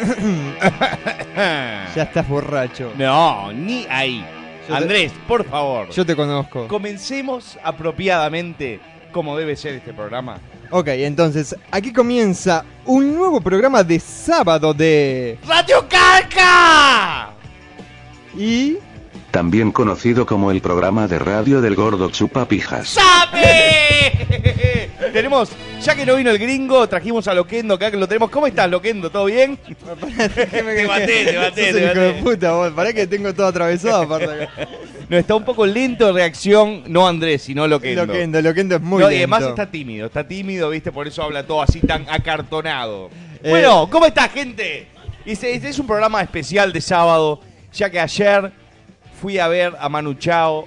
Ya estás borracho. No, ni ahí. Yo te- Andrés, por favor. Yo te conozco. Comencemos apropiadamente como debe ser este programa. Ok, entonces, aquí comienza un nuevo programa de sábado de... ¡Radio Carca! Y... También conocido como el programa de radio del gordo Chupapijas. ¡Sabe! Tenemos, ya que no vino el gringo, trajimos a Loquendo acá que lo tenemos. ¿Cómo estás, Loquendo? ¿Todo bien? te maté, te maté, Sos te hijo de puta, vos. Pará que tengo todo atravesado aparte acá. No, está un poco lento de reacción, no Andrés, sino Loquendo. Loquendo, Loquendo es muy No, y lento. además está tímido, está tímido, ¿viste? Por eso habla todo así tan acartonado. Eh. Bueno, ¿cómo está, gente? Este, este es un programa especial de sábado, ya que ayer fui a ver a Manu Chao.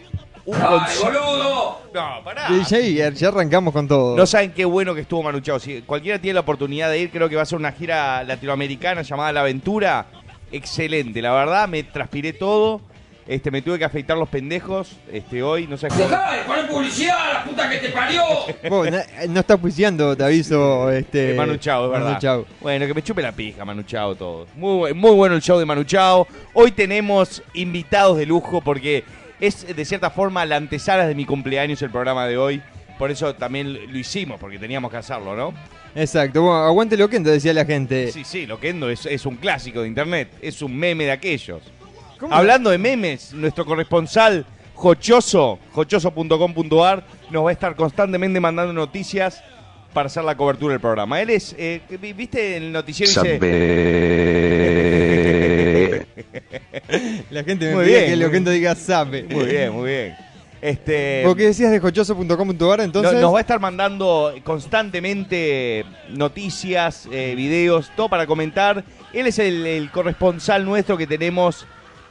Un boludo! No, pará. Y ya, arrancamos con todo. No saben qué bueno que estuvo Manu Chao. Si cualquiera tiene la oportunidad de ir, creo que va a ser una gira latinoamericana llamada La Aventura. Excelente, la verdad, me transpiré todo. Este, me tuve que afeitar los pendejos este, hoy, no sé Dejá de poner publicidad, la puta que te parió. Vos, na- no estás juiciando, te aviso. Este, Manu Chao, es Manu verdad. Chao. Bueno, que me chupe la pija, Manu Chao, todo. Muy, muy bueno el show de Manu Chao. Hoy tenemos invitados de lujo porque es de cierta forma la antesala de mi cumpleaños el programa de hoy. Por eso también lo hicimos, porque teníamos que hacerlo, ¿no? Exacto, bueno, aguante Loquendo, decía la gente. Sí, sí, Loquendo es, es un clásico de internet, es un meme de aquellos. ¿Cómo? Hablando de memes, nuestro corresponsal Jochoso, jochoso.com.ar, nos va a estar constantemente mandando noticias para hacer la cobertura del programa. Él es, eh, vi- ¿viste el noticiero? Dice. La gente me Muy pide bien, que muy Loquendo diga sabe. muy bien, muy bien. Este, ¿Vos qué decías de jochoso.com.ar entonces? no- nos va a estar mandando constantemente noticias, eh, videos, todo para comentar. Él es el, el corresponsal nuestro que tenemos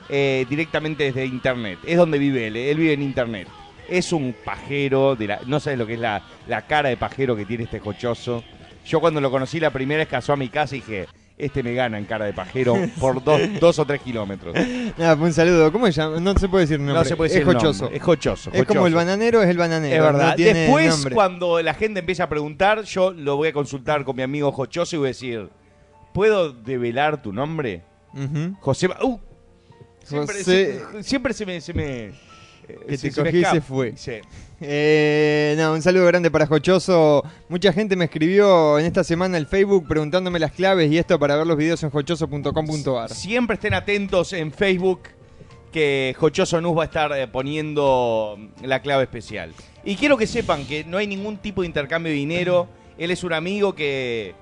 eh, directamente desde internet. Es donde vive él, eh, él vive en internet. Es un pajero, de la, no sabes lo que es la, la cara de pajero que tiene este cochoso. Yo cuando lo conocí la primera vez casó a mi casa y dije, este me gana en cara de pajero por dos, dos o tres kilómetros. Nada, pues un saludo. ¿Cómo se llama? No se puede decir nombre. No se puede decir Es jochoso. nombre, Es jochoso. Es como el bananero, es el bananero. Es verdad. No tiene Después, nombre. cuando la gente empieza a preguntar, yo lo voy a consultar con mi amigo Jochoso y voy a decir, ¿puedo develar tu nombre? José... Uh, siempre, José- se, siempre se me... Se me Que te cogí y se fue. Sí. Eh, no, un saludo grande para Jochoso. Mucha gente me escribió en esta semana el Facebook preguntándome las claves y esto para ver los videos en jochoso.com.ar. Siempre estén atentos en Facebook que Jochoso Nus va a estar eh, poniendo la clave especial. Y quiero que sepan que no hay ningún tipo de intercambio de dinero. Él es un amigo que,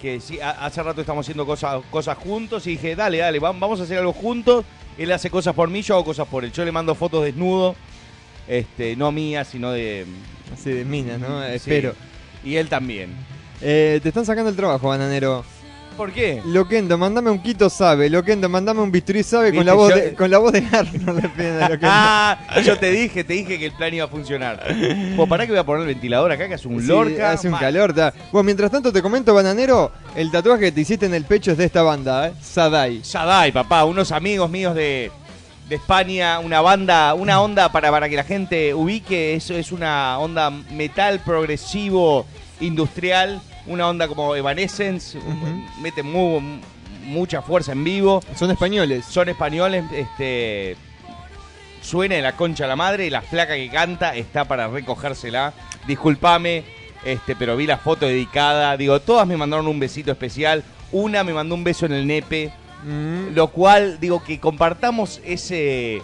que sí, hace rato estamos haciendo cosas, cosas juntos y dije, dale, dale, vam- vamos a hacer algo juntos. Él hace cosas por mí, yo hago cosas por él. Yo le mando fotos desnudo, este, no mías, sino de... Así de mina, ¿no? sí. Espero. Y él también. Eh, te están sacando el trabajo, bananero. ¿Por qué? Loquendo, mandame un quito sabe. Loquendo, mandame un bisturí sabe con la voz yo- de, con la voz de Arnold. Loquendo. Ah, yo te dije, te dije que el plan iba a funcionar. Pues pará que voy a poner el ventilador acá, que hace un Sí, lorca. hace un mal. calor. ta. Bueno, mientras tanto te comento, bananero, el tatuaje que te hiciste en el pecho es de esta banda, ¿eh? Sadai. Sadai, papá, unos amigos míos de, de España, una banda, una onda para, para que la gente ubique, eso es una onda metal progresivo industrial, una onda como Evanescence, mete mu- mucha fuerza en vivo, Son españoles. son españoles, este suena de la concha a la madre y la flaca que canta está para recogérsela. Disculpame, este, pero vi la foto dedicada, digo, todas me mandaron un besito especial, una me mandó un beso en el nepe. Mm, Lo cual, digo, que compartamos ese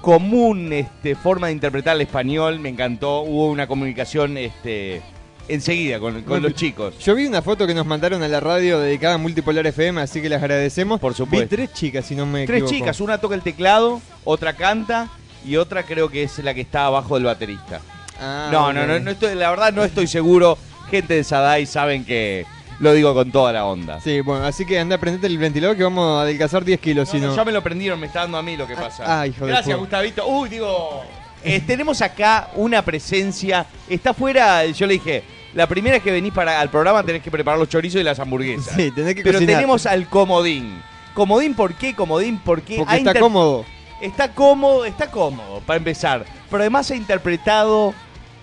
común este, forma de interpretar el español, me encantó. Hubo una comunicación este, enseguida con, con los chicos. Yo vi una foto que nos mandaron a la radio dedicada a Multipolar FM, así que les agradecemos. Por supuesto. Vi tres chicas, si no me Tres equivoco. chicas, una toca el teclado, otra canta y otra creo que es la que está abajo del baterista. Ah, no, no, no, no estoy, la verdad no estoy seguro. Gente de Sadai saben que lo digo con toda la onda. Sí, bueno, así que anda a prenderte el ventilador que vamos a adelgazar 10 kilos, No, si no, no. ya me lo prendieron, me está dando a mí lo que pasa. ah, hijo de Gracias, puta. Gustavito. Uy, digo, eh, tenemos acá una presencia. Está fuera, yo le dije, la primera que venís para al programa tenés que preparar los chorizos y las hamburguesas. Sí, tenés que Pero cocinar. tenemos al comodín. Comodín, ¿por qué? Comodín, Porque ha está cómodo. Está cómodo, está cómodo, para empezar. Pero además ha interpretado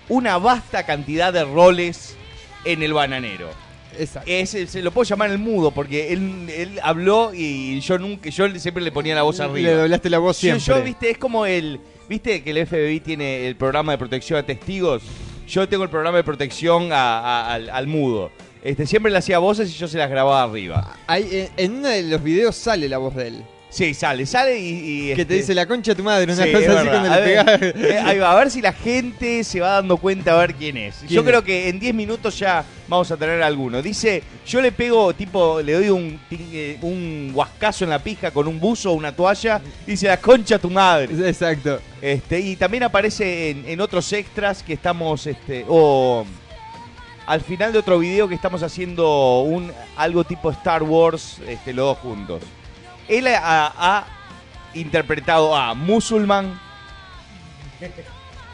una vasta cantidad de roles en el bananero. Exacto. Es, se lo puedo llamar el mudo porque él, él habló y yo nunca, yo siempre le ponía la voz arriba. Le doblaste la voz Yo, siempre. yo, viste, es como el. ¿Viste que el FBI tiene el programa de protección a testigos? Yo tengo el programa de protección a- a- al, al mudo. Este, siempre le hacía voces y yo se las grababa arriba. Ahí, eh, en uno de los videos sale la voz de él. Sí, sale, sale y. y, Que te este, dice la concha de tu madre, una sí, cosa así cuando a le ver, pegás. eh, ahí va, a ver si la gente se va dando cuenta a ver quién es. ¿Quién yo es? creo que en 10 minutos ya vamos a tener alguno. Dice, yo le pego, tipo, le doy un, eh, un huascazo en la pija con un buzo o una toalla. Dice, la concha de tu madre. Exacto. Este, y también aparece en, en otros extras que estamos, este, o al final de otro video que estamos haciendo un algo tipo Star Wars, este, los dos juntos. Él ha, ha interpretado a Musulman,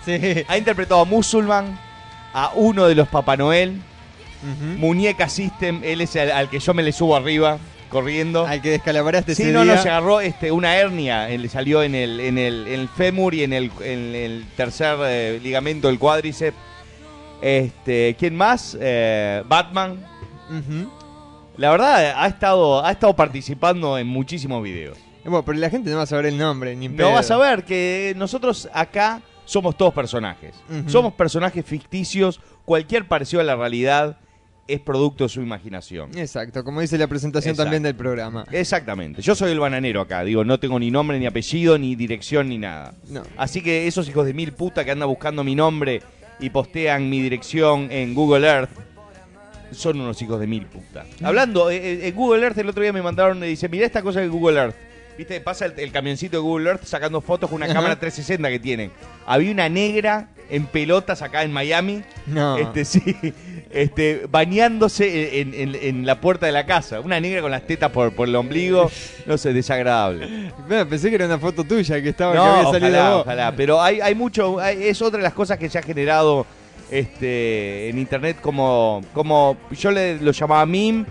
Sí. ha interpretado a Musulman, a uno de los Papá Noel. Muñeca System, él es al, al que yo me le subo arriba, corriendo. Al que descalabraste Sí, ese no, día. no, se agarró este, una hernia, le salió en el, en el, en el fémur y en el, en el tercer eh, ligamento del cuádriceps. Este, ¿Quién más? Eh, Batman. La verdad, ha estado, ha estado participando en muchísimos videos. Bueno, pero la gente no va a saber el nombre, ni No vas a ver que nosotros acá somos todos personajes. Somos personajes ficticios. Cualquier parecido a la realidad es producto de su imaginación. Exacto, como dice la presentación Exacto. también del programa. Exactamente. Yo soy el bananero acá. Digo, no tengo ni nombre, ni apellido, ni dirección, ni nada. No. Así que esos hijos de mil puta que andan buscando mi nombre y postean mi dirección en Google Earth son unos hijos de mil puta. Hablando, eh, eh, en Google Earth el otro día me mandaron, y dice, mirá esta cosa de Google Earth. Viste, pasa el, el camioncito de Google Earth sacando fotos con una Ajá. cámara 360 que tienen. Había una negra en pelotas acá en Miami. No. Este, sí, este, bañándose en, en- en la puerta de la casa. Una negra con las tetas por, por el ombligo. No sé, desagradable. Bueno, pensé que era una foto tuya que estaba que No, había salido ojalá, ojalá. Pero hay, hay mucho, hay- es otra de las cosas que se ha generado este, en internet como, como yo le, lo llamaba meme,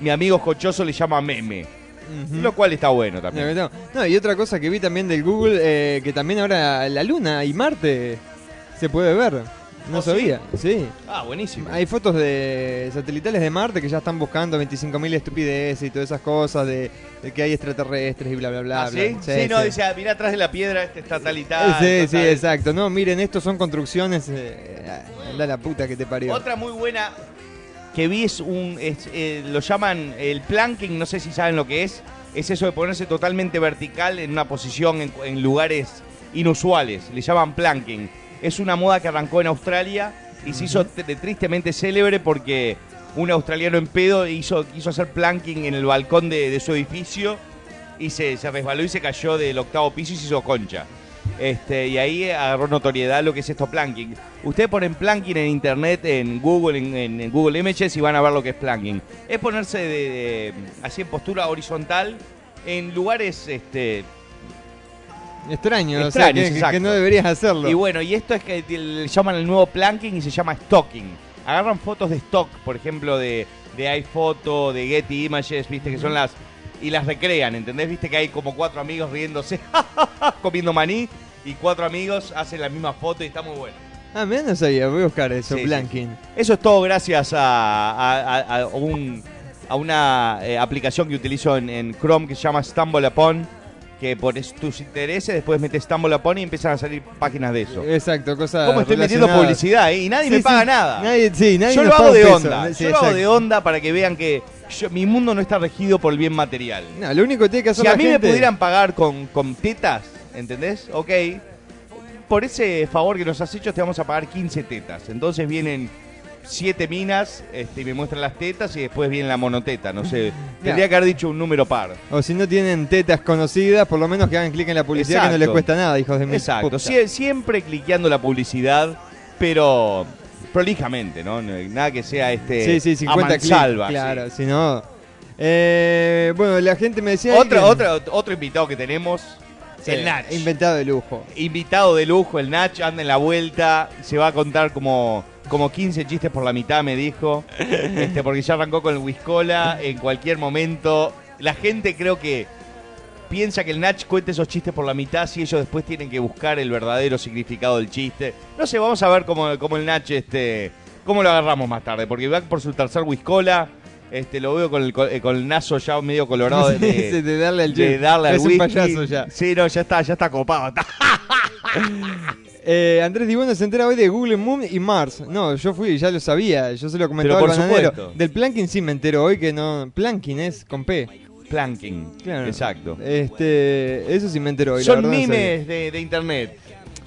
mi amigo Jochoso le llama meme. Lo cual está bueno No, también. no. No, y otra cosa que vi también del Google, eh, que también ahora la Luna y Marte se puede ver. No ¿Oh, sí? sabía, sí. Ah, buenísimo. Hay fotos de satelitales de Marte que ya están buscando 25.000 estupideces y todas esas cosas de, de que hay extraterrestres y bla, bla, bla. Ah, bla. ¿sí? Sí, no, dice, ah, mirá atrás de la piedra, este está tal y tal. Eh, sí, sí, exacto. No, miren, estos son construcciones. Eh, anda la puta que te parió. Otra muy buena que vi es un. es, eh, lo llaman el planking, no sé si saben lo que es. Es eso de ponerse totalmente vertical en una posición en, en lugares inusuales. Le llaman planking. Es una moda que arrancó en Australia y se hizo tristemente célebre porque un australiano en pedo hizo, quiso hacer planking en el balcón de, de su edificio y se, se resbaló y se cayó del octavo piso y se hizo concha. Este, y ahí agarró notoriedad lo que es esto planking. Ustedes ponen planking en internet, en Google, en, en- en Google Images y van a ver lo que es planking. Es ponerse de, de- así en postura horizontal en lugares este, Extraño, o sea, Extraños, que- no deberías hacerlo. Y bueno, y esto es que le llaman el nuevo planking y se llama stalking. Agarran fotos de stock, por ejemplo, de, de iPhoto, de Getty Images, viste, que son las. Y las recrean, ¿entendés? Viste que hay como cuatro amigos riéndose, comiendo maní, y cuatro amigos hacen la misma foto y está muy bueno. Ah, mira, no sabía, voy a buscar eso, Sí, sí, Blanking. Eso es todo gracias a, a- a- a un- a una eh, aplicación que utilizo en, en Chrome que se llama Stumble Upon, que pones tus intereses, después metes Stumble Upon y empiezan a salir páginas de eso. Exacto, cosas ¿Cómo estoy metiendo publicidad? eh? Y nadie Sí, me sí. paga nada. Nadie, sí, nadie yo lo hago de onda. Yo lo hago de onda para que vean que yo- mi mundo no está regido por el bien material. No, lo único que tiene que hacer Si a mí gente... me pudieran pagar con, con tetas, ¿entendés? Ok. Por ese favor que nos has hecho te vamos a pagar 15 tetas. Entonces vienen siete minas este, y me muestran las tetas y después viene la monoteta. No sé. Tendría que haber dicho un número par. O si no tienen tetas conocidas, por lo menos que hagan clic en la publicidad que no les cuesta nada, hijos de mil Exacto. Sie- siempre cliqueando la publicidad, pero prolijamente, ¿no? No- Nada que sea este. Sí, sí, 50 clics. mansalva, sí. Claro, si no... Eh, bueno, la gente me decía... Otro, que- otro, otro invitado que tenemos, Sí, el Nach. Inventado de lujo. Invitado de lujo, el Nach, anda en la vuelta, se va a contar como, como 15 chistes por la mitad, me dijo, este, porque ya arrancó con el Whiskola en cualquier momento. La gente creo que piensa que el Nach cuenta esos chistes por la mitad si ellos después tienen que buscar el verdadero significado del chiste. No sé, vamos a ver cómo, cómo el Nach este, ¿Cómo lo agarramos más tarde? Porque va por su tercer whiskola. Este, lo veo con el, co- eh, con el naso ya medio colorado de, sí, de darle al de darle al Es un payaso ya. Sí, no, ya está, ya está copado. Eh, Andrés Dibono se entera hoy de Google Moon y Mars. No, yo fui, ya lo sabía. Yo se lo comentaba Pero al bananero. supuesto. Del planking sí me entero hoy que no. Planking es con P. Planking. Claro. Exacto. Este, eso sí me entero hoy. la Son no sabía. mimes de, de internet.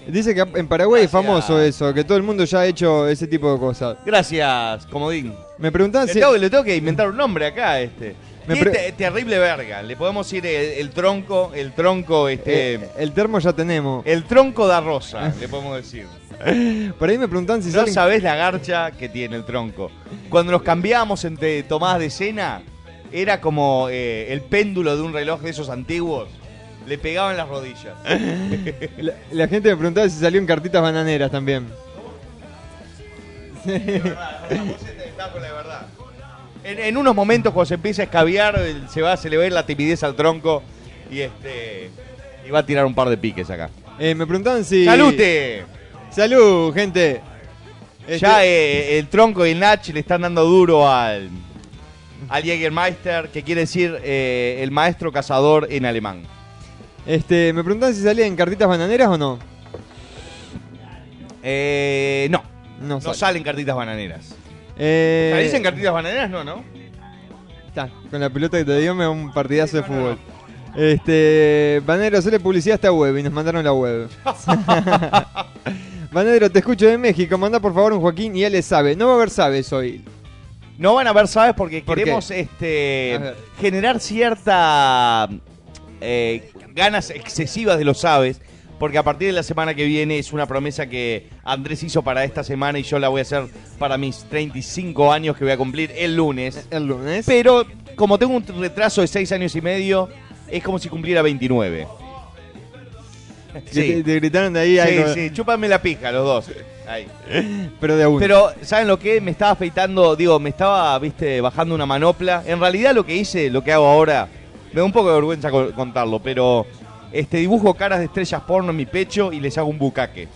Dice que en Paraguay es famoso eso, que todo el mundo ya ha hecho ese tipo de cosas. Gracias, Comodín. Me preguntaban Le si. tengo, le tengo que inventar un nombre acá, este. Me pre- terrible verga. Le podemos ir el, el tronco, el tronco, este. eh, el termo ya tenemos. el tronco da rosa, le podemos decir. Por ahí me preguntan si No salen- sabés la garcha que tiene el tronco. Cuando nos cambiábamos entre tomadas de cena, era como eh, el péndulo de un reloj de esos antiguos. Le pegaban las rodillas. La, la gente me preguntaba si salió en cartitas bananeras también. En, en unos momentos cuando se empieza a escabiar, se va, se le ve la timidez al tronco y este y va a tirar un par de piques acá. Eh, me preguntaban si. ¡Salute! ¡Salud, gente! Este, Ya eh, el tronco y el Nach le están dando duro al al Jägermeister, que quiere decir eh, el maestro cazador en alemán. este, me preguntaban si salía en cartitas bananeras o no. Eh, no, No, no sale. salen cartitas bananeras. Eh, ¿Salís en cartitas bananeras? No, ¿no? Está, con la pelota que te dio me da un partidazo de fútbol. Este, Banero, hacerle publicidad a esta web y nos mandaron la web. Banero, te escucho de México, manda por favor un Joaquín y él le sabe. No va a haber sabes hoy. No van a ver, ¿sabes? Porque ¿Por queremos qué? este generar cierta eh, ganas excesivas de los aves. Porque a partir de la semana que viene es una promesa que Andrés hizo para esta semana y yo la voy a hacer para mis 35 años que voy a cumplir el lunes. El lunes. Pero como tengo un retraso de 6 años y medio, es como si cumpliera 29. Que Sí, te, te gritaron de ahí sí, algo, sí, chúpame la pija los dos. Ahí. pero de a uno. Pero, ¿saben lo que? Me estaba afeitando, digo, me estaba, viste, bajando una manopla. En realidad lo que hice, lo que hago ahora, me da un poco de vergüenza co- contarlo, pero este dibujo caras de estrellas porno en mi pecho y les hago un bucaque.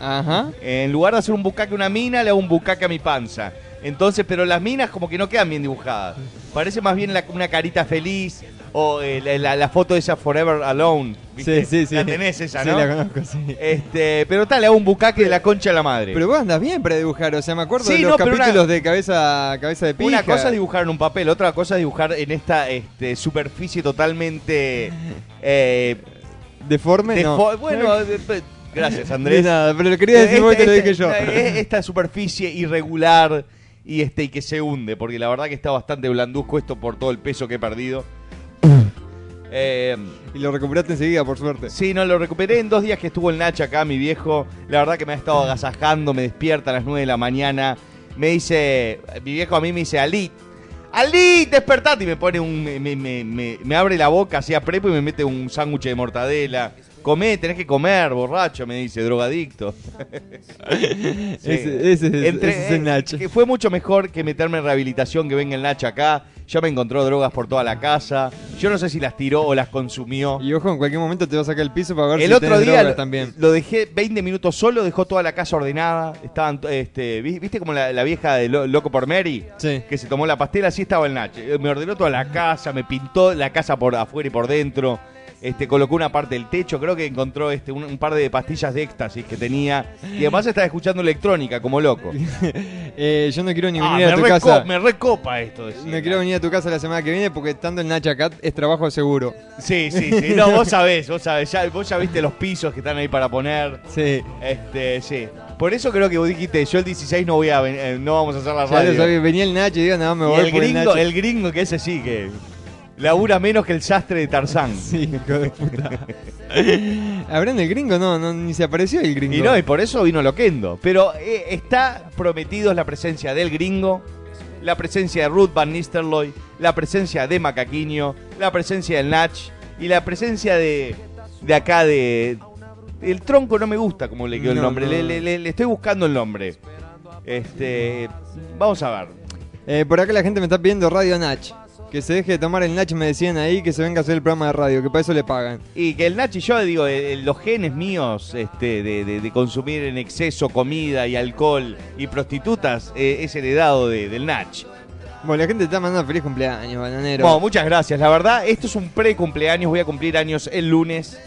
Ajá. En lugar de hacer un bucaque a una mina, le hago un bucaque a mi panza. Entonces, pero las minas como que no quedan bien dibujadas. Parece más bien la- una carita feliz o eh, la, la- la foto de esa Forever Alone. ¿viste? Sí, sí, sí. La tenés esa, Sí, ¿no? la conozco, sí. Este, pero tal, le hago un bucaque de la concha de la madre. Pero vos andás bien para dibujar, o sea, me acuerdo Sí, de los no, capítulos una- de cabeza, cabeza de pija. Una cosa es dibujar en un papel, otra cosa es dibujar en esta este, superficie totalmente. Eh, Deforme, no. Bueno, gracias, De Andrés. nada, pero lo quería decir vos y te lo Este- dije yo. Esta superficie irregular y este y que se hunde, porque la verdad que está bastante blanduzco esto por todo el peso que he perdido. Eh, Y lo recuperaste enseguida, por suerte. Sí, no, lo recuperé en dos días que estuvo el Nacho acá, mi viejo. La verdad que me ha estado agasajando, me despierta a las 9 de la mañana. Me dice, mi viejo a mí me dice, Ali, Ali, despertate. Y me pone un, me, me- me- me- me abre la boca así a prepo y me mete un sándwich de mortadela. Comé, tenés que comer, borracho, me dice, drogadicto. Sí. Ese, ese, es- Entre- ese es el eh, Nach. que fue mucho mejor que meterme en rehabilitación que venga el Nach acá. Ya me encontró drogas por toda la casa. Yo no sé si las tiró o las consumió. Y ojo, en cualquier momento te va a sacar el piso para ver El si otro día lo, también. lo dejé 20 minutos solo, dejó toda la casa ordenada. Estaban, este, ¿vi- ¿viste como la, la vieja de Lo- Loco por Mary? Sí. Que se tomó la pastela, así estaba el Nach. Eh, Me ordenó toda la casa, me pintó la casa por afuera y por dentro. Este, colocó una parte del techo, creo que encontró este, un, un par de pastillas de éxtasis que tenía. Y además estaba escuchando electrónica, como loco. Eh, yo no quiero ni Ah, venir a tu casa. me recopa esto. No quiero venir a tu casa la semana que viene porque estando el Nach acá es trabajo seguro. Sí, sí, sí. No, vos sabés, vos sabés. Ya, vos ya viste los pisos que están ahí para poner. Sí. Este, sí. Por eso creo que vos dijiste, yo el 16 no voy a eh, no vamos a hacer la radio. venía el Nach y digo, no, me Y voy el por el gringo, el gringo que ese sí que labura menos que el sastre de Tarzán. Sí, hijo de puta. Habrá en el gringo, no, no, ni se apareció el gringo. Y no, y por eso vino Loquendo. Pero eh, está prometido la presencia del gringo, la presencia de Ruth Van Nistelrooy, la presencia de Macaquiño, la presencia del Nach y la presencia de, de acá de... El tronco no me gusta como le quedó el No, nombre, no. Le, le- le- le estoy buscando el nombre. Este, vamos a ver. Eh, por acá la gente me está pidiendo Radio Nach. Que se deje de tomar el Nach, me decían ahí, que se venga a hacer el programa de radio, que para eso le pagan. Y que el Nach y yo, digo, eh, los genes míos este, de, de- de consumir en exceso comida y alcohol y prostitutas eh, es heredado de- del Nach. Bueno, la gente te está mandando feliz cumpleaños, bananero. Bueno, muchas gracias. La verdad, esto es un pre-cumpleaños. Voy a cumplir años el lunes.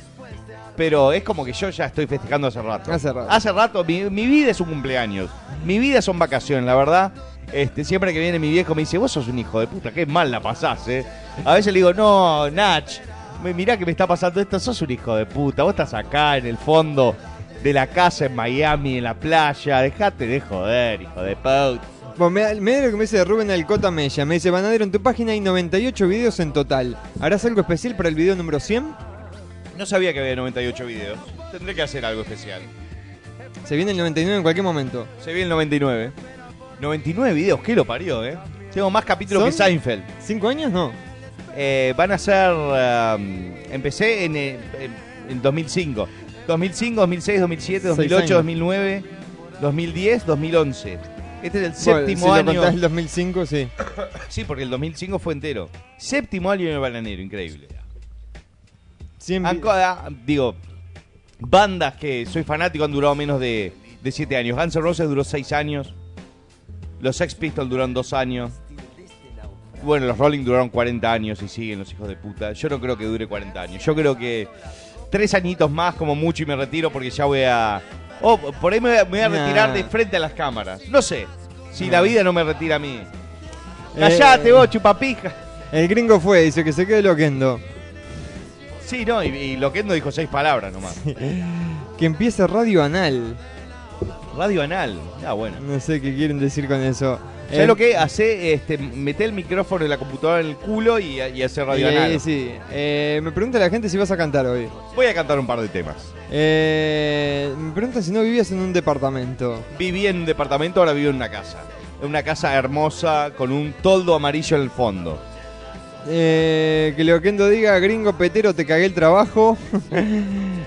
Pero es como que yo ya estoy festejando hace rato. Hace rato. Hace rato. Mi, mi vida es un cumpleaños. Mi vida son vacaciones, la verdad. Este, siempre que viene mi viejo me dice, vos sos un hijo de puta, qué mal la pasás, eh. A veces le digo, no, Nach, mirá que me está pasando esto, sos un hijo de puta, vos estás acá en el fondo de la casa en Miami, en la playa, dejate de joder, hijo de puta. Bueno, me, me da lo que me dice Rubén Alcota Mella. Me dice, Banadero, en tu página hay 98 videos en total. ¿Harás algo especial para el video número 100? No sabía que había 98 videos. Tendré que hacer algo especial. Se viene el 99 en cualquier momento. Se viene el 99. 99 videos, ¿qué lo parió, eh? Tengo más capítulos ¿Son? que Seinfeld. ¿Cinco años? No. Eh, van a ser. um, empecé en, eh, en, en 2005. 2005, 2006, 2007, 2008, años. 2009, 2010, 2011. Este es el séptimo Bueno, si año. contás el 2005, sí. Sí, porque el 2005 fue entero. Séptimo año en el bananero, increíble. 100 Han vi- co- ah, digo, bandas que soy fanático han durado menos de, de 7 años. Guns N' Roses duró 6 años. Los Sex Pistols duraron 2 años. Bueno, los Rolling duraron 40 años y siguen los hijos de puta. Yo no creo que dure 40 años. Yo creo que 3 añitos más como mucho y me retiro porque ya voy a... Oh, por ahí me voy a, retirar de frente a las cámaras. No sé. Si la vida no me retira a mí. Callate Eh, vos, chupapija. El gringo fue, dice que se quede loquendo. Sí, no, y, y lo que no dijo seis palabras nomás. Que empiece Radio Anal. Radio anal. Ah, bueno. No sé qué quieren decir con eso. ¿Sabes Eh, lo que hace? Este, mete el micrófono de la computadora en el culo y, y hace radio eh, anal. sí. Eh, me pregunta la gente si vas a cantar hoy. Voy a cantar un par de temas. Eh, me pregunta si no vivías en un departamento. Viví en un departamento, ahora vivo en una casa. En una casa hermosa con un toldo amarillo en el fondo. Eh, que Leoquendo diga, gringo petero, te cagué el trabajo.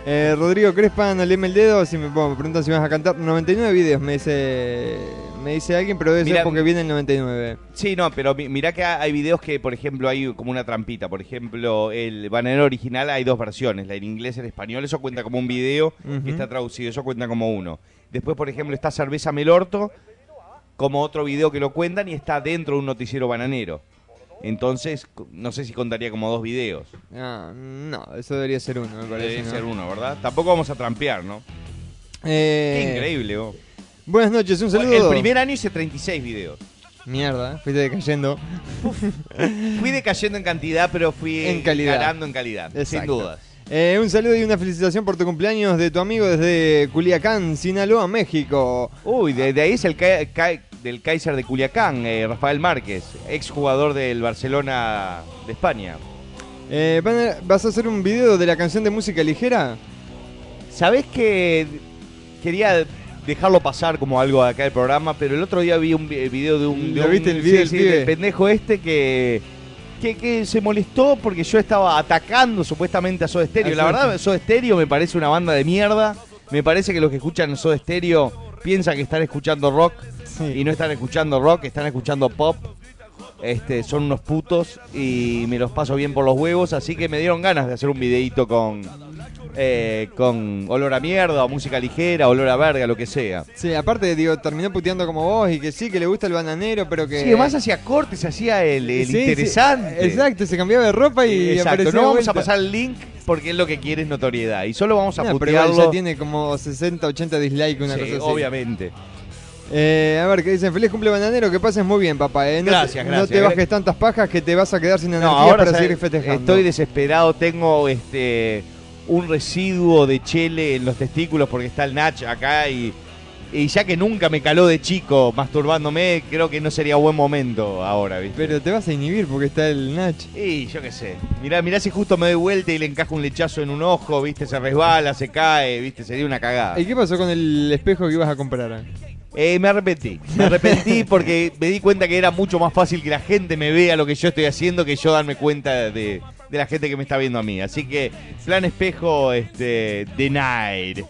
Eh, Rodrigo Crespa, no leeme el dedo. Si me, bueno, me preguntan si vas a cantar. 99 videos, me dice me dice alguien, pero debe ser porque viene el 99. Sí, no, pero mi- mirá que hay videos que, por ejemplo, hay como una trampita. Por ejemplo, el bananero original hay dos versiones, la en inglés y en español. Eso cuenta como un video que está traducido, eso cuenta como uno. Después, por ejemplo, está Cerveza Melorto, como otro video que lo cuentan y está dentro de un noticiero bananero. Entonces, no sé si contaría como dos videos. Ah, no, eso debería ser uno, me parece. Debe ¿no? ser uno, ¿verdad? Tampoco vamos a trampear, ¿no? Eh, Qué increíble, vos. Buenas noches, un saludo. El primer año hice 36 videos. Mierda, eh, fuiste decayendo. Fui decayendo en cantidad, pero fui En calidad. ganando en calidad, sin dudas. Eh, un saludo y una felicitación por tu cumpleaños de tu amigo desde Culiacán, Sinaloa, México. Uy, de, de ahí es el ca- ca- del Kaiser de Culiacán, eh, Rafael Márquez, exjugador del Barcelona de España. Eh, ¿Vas a hacer un video de la canción de música ligera? ¿Sabés que quería dejarlo pasar como algo acá del programa, pero el otro día vi un vi- video de un, de ¿Lo un- viste el video del pendejo este que, que que se molestó porque yo estaba atacando supuestamente a Soda Stereo. La verdad, Soda Stereo me parece una banda de mierda. Me parece que los que escuchan Soda Stereo piensan que están escuchando rock Sí. y no están escuchando rock, están escuchando pop. Este, son unos putos y me los paso bien por los huevos, así que me dieron ganas de hacer un videito con eh, con olor a mierda, o música ligera, olor a verga, lo que sea. Sí, aparte, digo, terminó puteando como vos y que sí, que le gusta el bananero, pero que. Sí, además hacía corte, se hacía el, el Sí, sí, interesante. exacto, se cambiaba de ropa y Exacto, aparecía no vamos a pasar el link porque él lo que quiere es notoriedad y solo vamos a No, pero igual putearlo. ya tiene como 60, 80 dislikes, una Sí, cosa así. obviamente. Eh, a ver, que dicen, feliz cumple bananero, que pases muy bien, papá. eh. No Gracias, te, gracias. No te bajes tantas pajas que te vas a quedar sin No, energía ahora para ¿sabes? seguir festejando. estoy desesperado, tengo este un residuo de chele en los testículos porque está el Nach acá y, y ya que nunca me caló de chico masturbándome, creo que no sería buen momento ahora, ¿viste? Pero te vas a inhibir porque está el Nach. Y yo qué sé. Mirá, mirá si justo me doy vuelta y le encajo un lechazo en un ojo, ¿viste? Se resbala, se cae, ¿viste? Sería una cagada. ¿Y qué pasó con el espejo que ibas a comprar? Eh, me arrepentí. Me arrepentí porque me di cuenta que era mucho más fácil que la gente me vea lo que yo estoy haciendo que yo darme cuenta de, de la gente que me está viendo a mí. Así que, plan espejo, este, denied.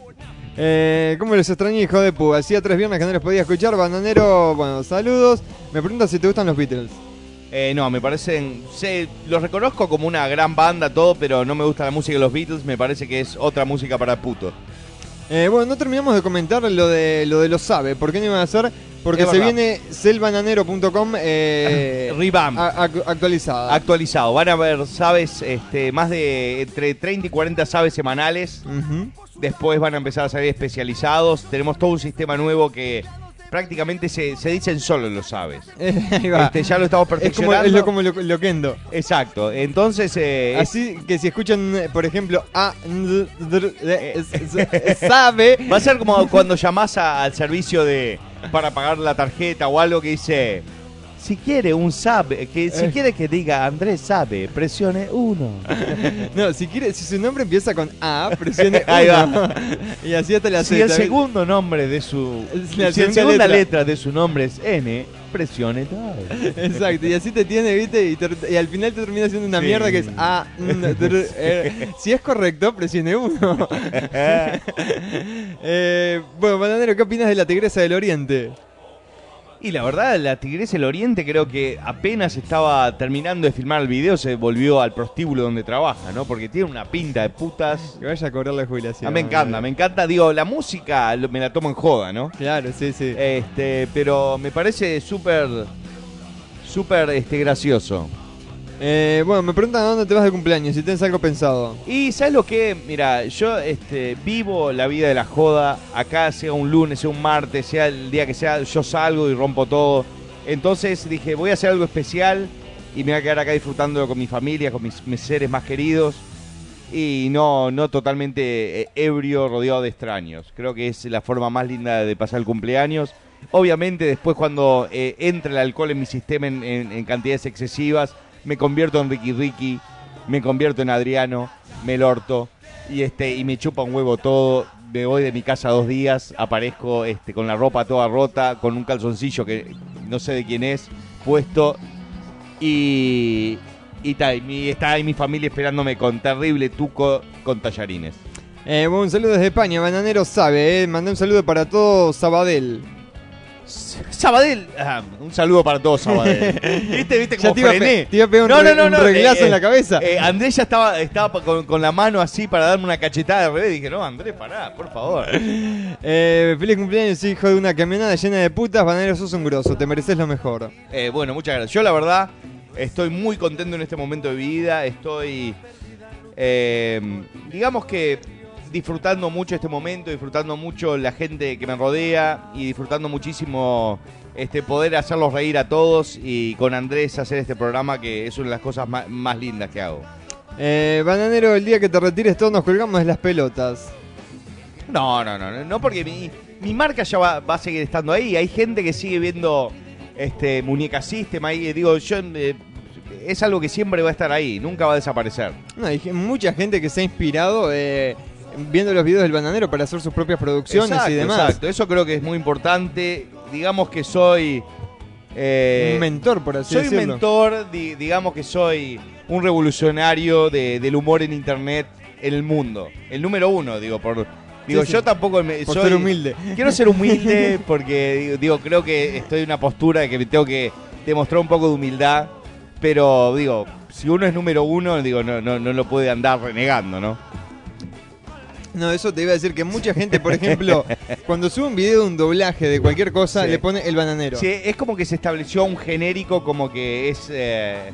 Eh, ¿Cómo los extrañé, hijo de pu? Hacía tres viernes que no les podía escuchar. Bananero, bueno, saludos. Me pregunta si te gustan los Beatles. Eh, no, me parecen. Sé, los reconozco como una gran banda, todo, pero no me gusta la música de los Beatles. Me parece que es otra música para putos. Eh, bueno, no terminamos de comentar lo de lo de los sabe. ¿Por qué no iban a hacer? Porque Es se verdad. viene selvananero.com eh, Revamp. a- ac- actualizada. Actualizado. Van a haber, sabes, este, más de entre 30 y 40 sabes semanales. Ujú. Después van a empezar a salir especializados. Tenemos todo un sistema nuevo que prácticamente se, se dicen solo los sabes. Ahí va. Este, ya lo estamos es como, perfeccionando. es lo, como lo, loquendo. Exacto. Entonces, eh, Así que si escuchan, por ejemplo, a eh, sabe. va a ser como cuando llamás a- al servicio de para pagar la tarjeta o algo que dice. Si quiere un sabe, que si Eh. quiere que diga Andrés sabe, presione uno. No, si quiere, si su nombre empieza con A, presione Ahí va. Y así hasta la Si el segundo nombre de su. La si segunda segunda letra. letra. de su nombre es N, presione todo. Exacto, y así te tiene, ¿viste? Y, te- y al final te termina siendo una Sí. mierda que es A. eh. Si es correcto, presione uno. Eh, bueno, Bananero, ¿qué opinas de la Tigresa del Oriente? Y la verdad, la Tigresa del Oriente creo que apenas estaba terminando de filmar el video, se volvió al prostíbulo donde trabaja, ¿no? Porque tiene una pinta de putas. Que vaya a cobrar la jubilación. Ah, me encanta, me encanta. Digo, la música me la tomo en joda, ¿no? Claro, sí, sí. Este, pero me parece súper, súper este, gracioso. Eh, bueno, me preguntan a dónde te vas de cumpleaños, si tienes algo pensado. Y ¿sabes lo que? Mira, yo este, vivo la vida de la joda. Acá sea un lunes, sea un martes, sea el día que sea, yo salgo y rompo todo. Entonces dije, voy a hacer algo especial y me voy a quedar acá disfrutándolo con mi familia, con mis, seres más queridos. Y no, no totalmente eh, ebrio, rodeado de extraños. Creo que es la forma más linda de pasar el cumpleaños. Obviamente después cuando eh, entra el alcohol en mi sistema en- en cantidades excesivas, me convierto en Ricky Ricky, me convierto en Adriano, me lorto y este y me chupa un huevo todo. Me voy de mi casa dos días, aparezco este, con la ropa toda rota, con un calzoncillo que no sé de quién es, puesto y, y, mi- está ahí mi familia esperándome con terrible tuco con tallarines. Eh, un saludo desde España, Bananero sabe, eh. Mandé un saludo para todo Sabadell. Sabadell, ah, un saludo para todos Sabadell. ¿Viste, viste cómo te iba a frené? te iba a pegar un re- un reglazo en la cabeza. eh, Andrés ya estaba, estaba con, con la mano así para darme una cachetada de revés. Dije, no, Andrés, pará, por favor. Eh, feliz cumpleaños, hijo de una camionada llena de putas. Bananero, sos un grosso, te mereces lo mejor. Eh, bueno, muchas gracias. Yo la verdad estoy muy contento en este momento de vida. Estoy, eh, digamos que disfrutando mucho este momento, disfrutando mucho la gente que me rodea y disfrutando muchísimo este poder hacerlos reír a todos y con Andrés hacer este programa que es una de las cosas más, más lindas que hago. Eh, Bananero, el día que te retires, todos nos colgamos de las pelotas. No, no, no, no, porque mi, mi marca ya va, va a seguir estando ahí. Hay gente que sigue viendo este muñeca System ahí. Digo, yo eh, es algo que siempre va a estar ahí, nunca va a desaparecer. No, hay mucha gente que se ha inspirado eh, viendo los videos del bananero para hacer sus propias producciones Exacto, y demás. Exacto, eso creo que es muy importante. Digamos que soy. eh, Un mentor, por así soy un decirlo. mentor, di- digamos que soy un revolucionario de- del humor en internet en el mundo. El número uno, digo, por. Digo, Sí, sí. yo tampoco me, Por soy, ser humilde. Quiero ser humilde porque digo, creo que estoy en una postura de que tengo que demostrar un poco de humildad. Pero digo, si uno es número uno, digo, no, no, no lo puede andar renegando, ¿no? No, eso te iba a decir que mucha gente, por ejemplo, cuando sube un video de un doblaje de cualquier cosa, Sí. le pone el bananero. Sí, es como que se estableció un genérico como que es... eh,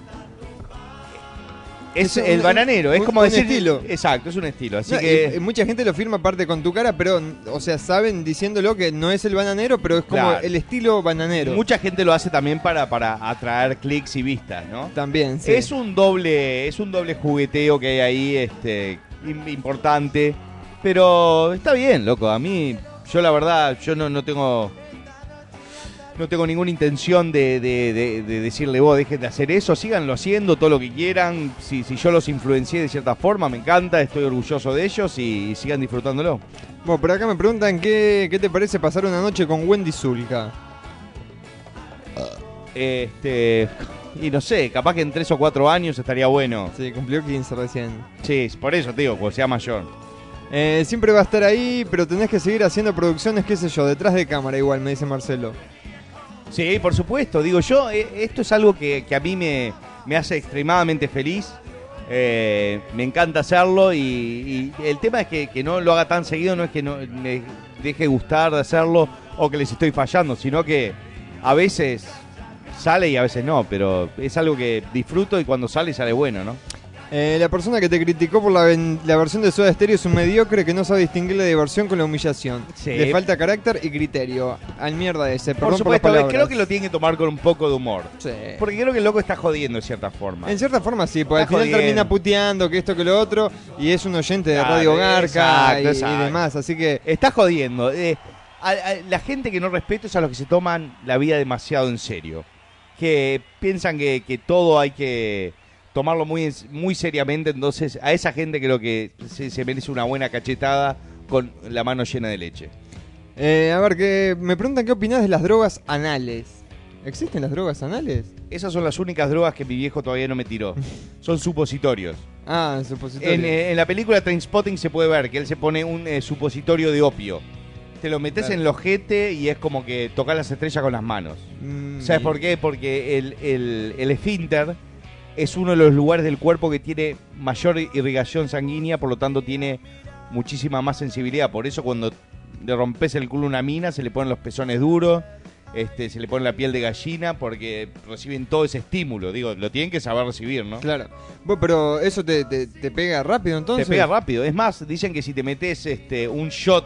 es Es un- el bananero, es un- como un decir... estilo. Exacto, es un estilo. Así No, que... y- y mucha gente lo firma aparte con tu cara, pero, o sea, saben diciéndolo que no es el bananero, pero es como Claro. el estilo bananero. Mucha gente lo hace también para, para atraer clics y vistas, ¿no? También, sí. Es un doble, es un doble jugueteo que hay ahí, este, im- importante. Pero está bien, loco. A mí, yo la verdad, yo no, no tengo. No tengo ninguna intención de, de- de- de decirle vos, dejen de hacer eso, síganlo haciendo, todo lo que quieran. Si, si yo los influencié de cierta forma, me encanta, estoy orgulloso de ellos y, sigan disfrutándolo. Bueno, por acá me preguntan qué, qué te parece pasar una noche con Wendy Zulka. Este. Y no sé, capaz que en tres o cuatro años estaría bueno. Sí, cumplió 15 recién. Sí, por eso te digo, cuando sea mayor. Eh, siempre va a estar ahí, pero tenés que seguir haciendo producciones, qué sé yo, detrás de cámara igual, me dice Marcelo. Sí, por supuesto. Digo, yo, eh, esto es algo que, a mí me, hace extremadamente feliz. Eh, me encanta hacerlo y, y el tema es que, que no lo haga tan seguido, no es que no me deje gustar de hacerlo o que les estoy fallando, sino que a veces sale y a veces no, pero es algo que disfruto y cuando sale sale bueno, ¿no? Eh, la persona que te criticó por la, versión de Soda Stereo es un mediocre que no sabe distinguir la diversión con la humillación. Sí. Le falta carácter y criterio. Al mierda ese. Perdón Por supuesto, las creo que lo tienen que tomar con un poco de humor. Sí. Porque creo que el loco está jodiendo de cierta forma. En cierta forma sí, porque al Está final jodiendo. termina puteando que esto que lo otro y es un oyente de Claro, Radio Garca exacto, y, demás, así que Está jodiendo. Eh, a- a- la gente que no respeto es a los que se toman la vida demasiado en serio. Que piensan que, que todo hay que tomarlo muy, muy seriamente. Entonces, a esa gente creo que se, se merece una buena cachetada con la mano llena de leche. eh, a ver que me preguntan qué opinas de las drogas anales. ¿Existen las drogas anales? Esas son las únicas drogas que mi viejo todavía no me tiró. Son supositorios. Ah, supositorio. En, eh, en la película Trainspotting se puede ver que él se pone un eh, supositorio de opio. Te lo metes Claro. en el ojete y es como que tocar las estrellas con las manos. Mm, ¿Sabes por qué? Porque el, el, el esfínter es uno de los lugares del cuerpo que tiene mayor irrigación sanguínea, por lo tanto tiene muchísima más sensibilidad. Por eso cuando le rompes el culo a una mina se le ponen los pezones duros, este, se le pone la piel de gallina porque reciben todo ese estímulo. Digo, lo tienen que saber recibir, ¿no? Claro. Bueno, pero eso te, te- te pega rápido entonces. Te pega rápido. Es más, dicen que si te metes este, un shot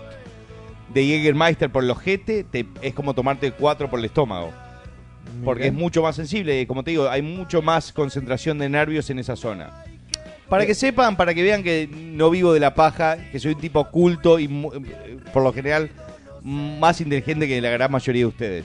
de Jägermeister por el ojete, te- es como tomarte cuatro por el estómago. Porque es mucho más sensible. Como te digo, hay mucho más concentración de nervios en esa zona. Para que sepan, para que vean que no vivo de la paja, que soy un tipo culto y eh, por lo general más inteligente que la gran mayoría de ustedes.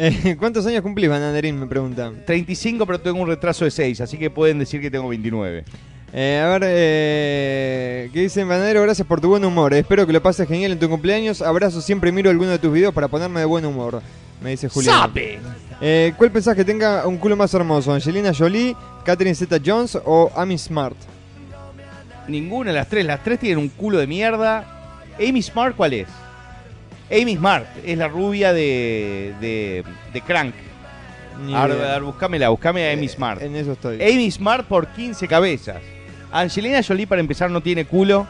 Eh, ¿Cuántos años cumplís, Bananderín? Me preguntan. 35, pero tengo un retraso de 6, así que pueden decir que tengo 29. Eh, a ver, eh, ¿qué dicen, Banadero? Gracias por tu buen humor. Espero que lo pases genial en tu cumpleaños. Abrazo, siempre miro alguno de tus videos para ponerme de buen humor. Me dice Julián. ¡Sape! Eh, ¿Cuál pensás que tenga un culo más hermoso? ¿Angelina Jolie, Catherine Zeta Jones o Amy Smart? Ninguna de las tres. Las tres tienen un culo de mierda. Amy Smart, ¿cuál es? Amy Smart es la rubia de, de, de Crank. Ni A ver, idea. a ver, buscámela, buscame a Amy Eh, Smart. En eso estoy. Amy Smart por 15 cabezas. Angelina Jolie, para empezar, no tiene culo.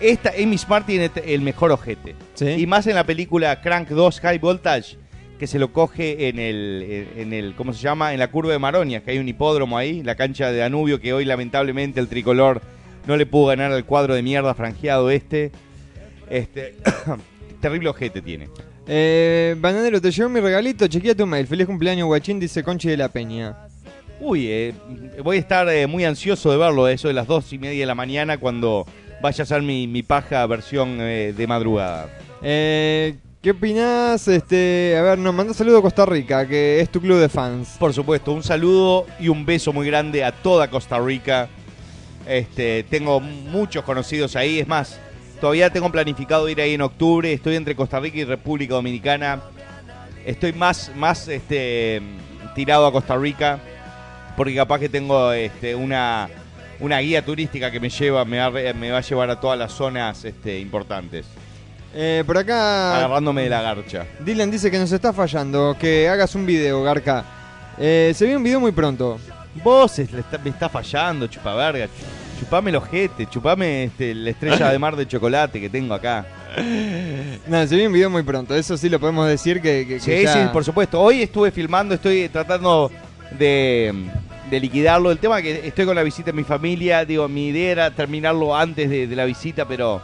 Esta Amy Smart tiene el mejor ojete. Sí. Y más en la película Crank 2 High Voltage, que se lo coge en el, en el, ¿cómo se llama? En la curva de Maronia, que hay un hipódromo ahí, la cancha de Danubio, que hoy lamentablemente el tricolor no le pudo ganar al cuadro de mierda franjeado este. Este, terrible ojete tiene. Eh, Bananero, te llegó mi regalito. Chequea tu mail. Feliz cumpleaños, guachín, dice Conchi de la Peña. Uy, eh, voy a estar eh, muy ansioso de verlo, eso de las dos y media de la mañana, cuando vaya a ser mi, mi paja versión eh, de madrugada. Eh, ¿Qué opinás? Este, a ver, nos manda saludo a Costa Rica, que es tu club de fans. Por supuesto, un saludo y un beso muy grande a toda Costa Rica. Este, tengo muchos conocidos ahí, es más, todavía tengo planificado ir ahí en octubre. Estoy entre Costa Rica y República Dominicana. Estoy más, más este, tirado a Costa Rica porque capaz que tengo este, una, una guía turística que me lleva, me va, me va a llevar a todas las zonas este, importantes, Eh, por acá, agarrándome de la garcha. Dylan dice que nos está fallando, que hagas un video, Garca. Eh, se viene un video muy pronto. Vos es- está- me está fallando, chupaverga. Chupame el ojete, chupame este, la estrella de mar de chocolate que tengo acá. No, se viene un video muy pronto, eso sí lo podemos decir que, que- que Sí, ya- sí, por supuesto. Hoy estuve filmando, estoy tratando de, de liquidarlo. El tema es que estoy con la visita de mi familia. Digo, mi idea era terminarlo antes de, de la visita, pero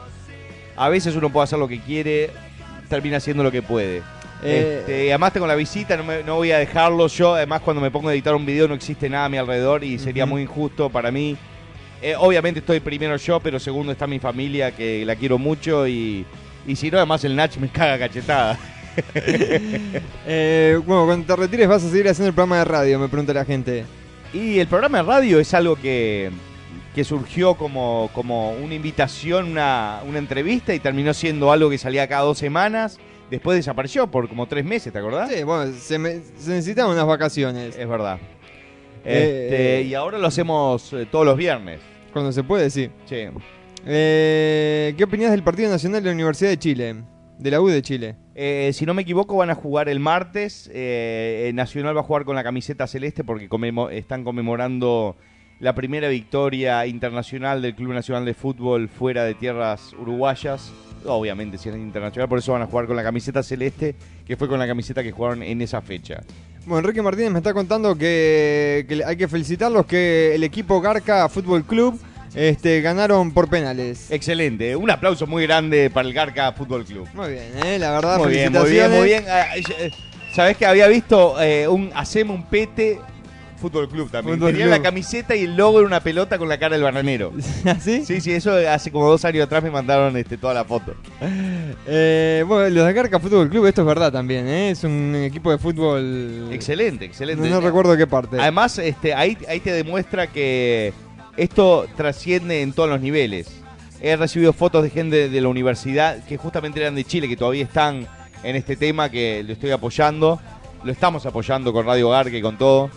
a veces uno puede hacer lo que quiere, termina haciendo lo que puede. Eh, Este, además tengo la visita, no, me- no voy a dejarlo yo. Además, cuando me pongo a editar un video no existe nada a mi alrededor y sería muy injusto para mí. Eh, obviamente estoy primero yo, pero segundo está mi familia, que la quiero mucho. Y, y si no, además el Nach me caga cachetada. Eh, bueno, cuando te retires vas a seguir haciendo el programa de radio, me pregunta la gente. Y el programa de radio es algo que, que surgió como, como una invitación, una, una entrevista y terminó siendo algo que salía cada dos semanas. Después desapareció por como tres meses, ¿te acordás? Sí, bueno, se, me- se necesitan unas vacaciones. Es verdad. Eh, Este, y ahora lo hacemos eh, todos los viernes. Cuando se puede, sí. Sí. Eh, ¿Qué opinas del Partido Nacional de la Universidad de Chile? De la U de Chile. Eh, si no me equivoco, van a jugar el martes. Nacional va a jugar con la camiseta celeste porque están conmemorando la primera victoria internacional del Club Nacional de Fútbol fuera de tierras uruguayas. Obviamente, si es internacional, por eso van a jugar con la camiseta celeste, que fue con la camiseta que jugaron en esa fecha. Bueno, Enrique Martínez me está contando que, que hay que felicitarlos que el equipo Garca Fútbol Club este, ganaron por penales. Excelente, un aplauso muy grande para el Garca Fútbol Club. Muy bien, ¿eh? la verdad, Muy bien, muy bien, felicitaciones. muy bien. Ah, eh, Sabés que había visto eh, un Haceme un pete Fútbol Club también. Fútbol Tenía Club. la camiseta y el logo era una pelota con la cara del bananero. ¿Así? Sí, sí, eso hace como dos años atrás me mandaron este, toda la foto. Eh, bueno, los de Garca Fútbol Club, esto es verdad también, ¿eh? Es un equipo de fútbol. Excelente, excelente. No, no recuerdo qué parte. Además, este, ahí, ahí te demuestra que esto trasciende en todos los niveles. He recibido fotos de gente de la universidad que justamente eran de Chile, que todavía están en este tema, que lo estoy apoyando. Lo estamos apoyando con Radio Garque y con todo.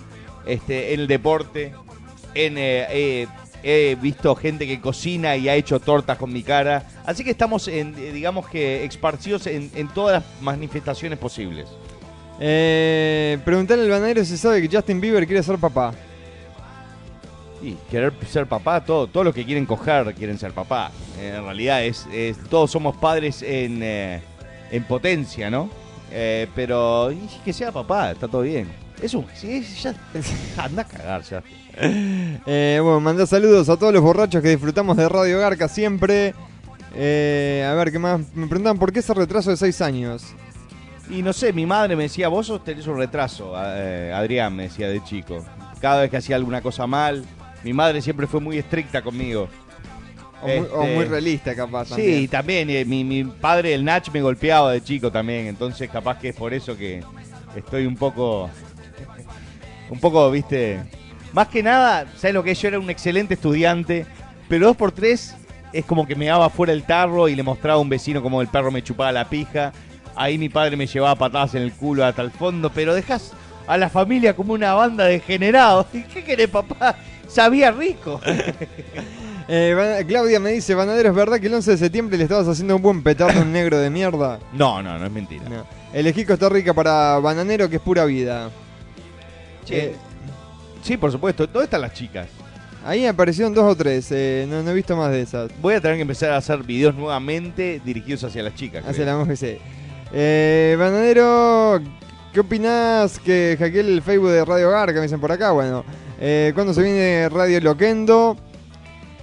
Este, en el deporte. En, eh, eh, he visto gente que cocina y ha hecho tortas con mi cara. Así que estamos, en, eh, digamos que, esparcidos en, en todas las manifestaciones posibles. Eh, preguntarle al bananero si sabe que Justin Bieber quiere ser papá. Y querer ser papá, todo, todos los que quieren coger quieren ser papá. Eh, en realidad es, es- todos somos padres en, eh, en potencia, ¿no? Pero y que sea papá, está todo bien. Eso, sí, ya, anda a cagar ya. Eh, bueno, mandá saludos a todos los borrachos que disfrutamos de Radio Garca siempre. Eh, a ver, ¿qué más? Me preguntaban por qué ese retraso de 6 años. Y no sé, mi madre me decía, vos tenés un retraso, eh, Adrián me decía de chico. Cada vez que hacía alguna cosa mal, mi madre siempre fue muy estricta conmigo. O, muy, o Este, muy realista, capaz. Sí, también. también. eh, mi, mi padre, el Nach, me golpeaba de chico también. Entonces, capaz que es por eso que estoy un poco. Un poco, viste. Más que nada, ¿sabes lo que es? Yo era un excelente estudiante. Pero dos por tres es como que me daba fuera el tarro y le mostraba a un vecino como el perro me chupaba la pija. Ahí mi padre me llevaba patadas en el culo hasta el fondo. Pero dejas a la familia como una banda de degenerados. ¿Y ¿Qué querés, papá? Sabía rico. Eh, Claudia me dice, Banadero, ¿es verdad que el 11 de septiembre le estabas haciendo un buen petardo negro de mierda? No, no, no es mentira. No. El ejico está rica para bananero, que es pura vida. Che, Eh, Sí, por supuesto. ¿Dónde están las chicas? ahí aparecieron dos o tres, eh, no, no he visto más de esas. Voy a tener que empezar a hacer videos nuevamente dirigidos hacia las chicas. Hacia creo. la mujer, sí. Eh, bananero, ¿qué opinás que hackeé el Facebook de Radio Garca? Me dicen por acá, bueno. Eh, ¿Cuándo se viene Radio Loquendo?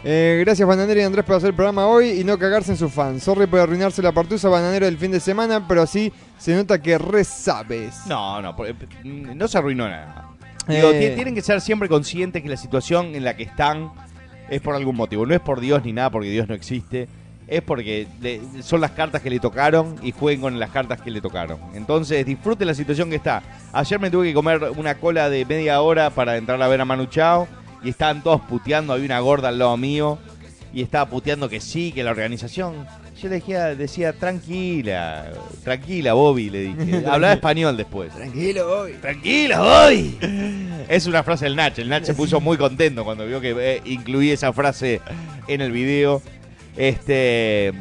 Eh, gracias Bananero y Andrés por hacer el programa hoy y no cagarse en sus fans. Sorry por arruinarse la partusa Bananero del fin de semana, pero así se nota que re sabes. No, no, no se arruinó nada. Digo, Eh. ti- tienen que ser siempre conscientes que la situación en la que están es por algún motivo. No es por Dios ni nada, porque Dios no existe. Es porque le- son las cartas que le tocaron y jueguen con las cartas que le tocaron. Entonces, disfruten la situación que está. Ayer me tuve que comer una cola de media hora para entrar a ver a Manu Chao y estaban todos puteando. Había una gorda al lado mío y estaba puteando que sí, que la organización. Yo le decía, decía tranquila, tranquila, Bobby, le dije. Hablaba español después. Tranquilo, hoy. Tranquila, Bobby. Es una frase del Nach. El Nach se puso muy contento cuando vio que eh, incluí esa frase en el video. Este.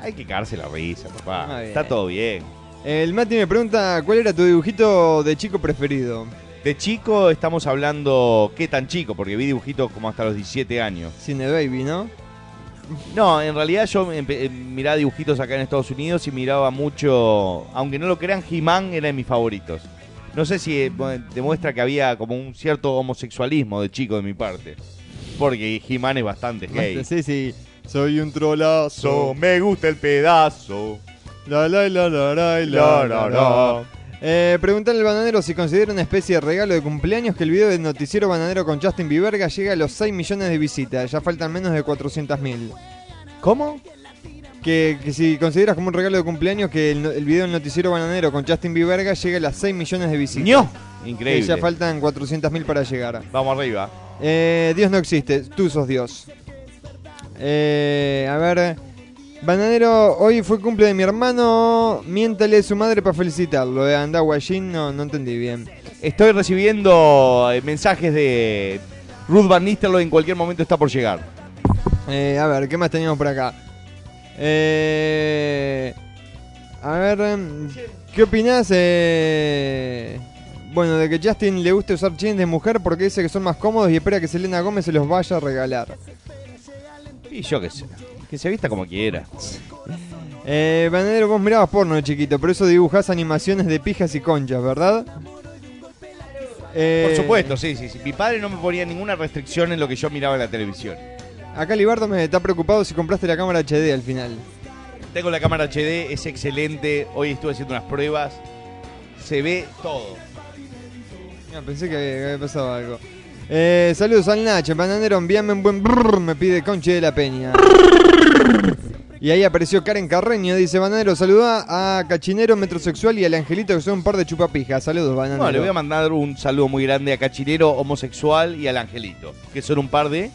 Hay que cagarse la risa, papá. Está todo bien. El Mati me pregunta cuál era tu dibujito de chico preferido. De chico estamos hablando. ¿Qué tan chico? Porque vi dibujitos como hasta los 17 años. Cine Baby, ¿no? No, en realidad yo eh, miraba dibujitos acá en Estados Unidos y miraba mucho, aunque no lo crean, He-Man era de mis favoritos. No sé si eh, demuestra que había como un cierto homosexualismo de chico de mi parte. Porque He-Man es bastante gay. Sí, sí. Soy un trolazo. me gusta el pedazo. La la la la la la la la. Eh, preguntarle al bananero si considera una especie de regalo de cumpleaños que el video del noticiero bananero con Justin Bieberga llega a los 6 millones de visitas. Ya faltan menos de 400 mil. ¿Cómo? Que, que si consideras como un regalo de cumpleaños que el, no- el video del noticiero bananero con Justin Bieberga llegue a las 6 millones de visitas. Que Increíble. ya faltan 400 mil para llegar. Vamos arriba. Eh, Dios no existe, tú sos Dios. Eh, a ver. Bananero, hoy fue cumple de mi hermano. Miéntale a su madre para felicitarlo. De anda guayín, no, no entendí bien. Estoy recibiendo eh, mensajes de Ruth Van Nistelrooy en cualquier momento está por llegar. Eh, a ver, ¿qué más teníamos por acá? Eh, A ver, em, ¿qué opinás? eh, bueno, de que Justin le guste usar jeans de mujer porque dice que son más cómodos y espera que Selena Gómez se los vaya a regalar. Y yo qué sé. Que se vista como quiera. Eh, Bananero, vos mirabas porno de chiquito, por eso dibujás animaciones de pijas y conchas, ¿verdad? Eh, Por supuesto, sí, sí, sí. Mi padre no me ponía ninguna restricción en lo que yo miraba en la televisión. Acá Libardo me está preocupado si compraste la cámara HD al final. Tengo la cámara HD, es excelente. Hoy estuve haciendo unas pruebas. Se ve todo. Ah, pensé que había pasado algo. Eh, saludos al Nacho, bananero, envíame un buen brrr, me pide Conche de la Peña. Y ahí apareció Karen Carreño, dice Bananero, saluda a Cachinero Metrosexual y al Angelito que son un par de chupapijas. Saludos, Bananero. Bueno, le voy a mandar un saludo muy grande a Cachinero, homosexual y al Angelito, que son un par de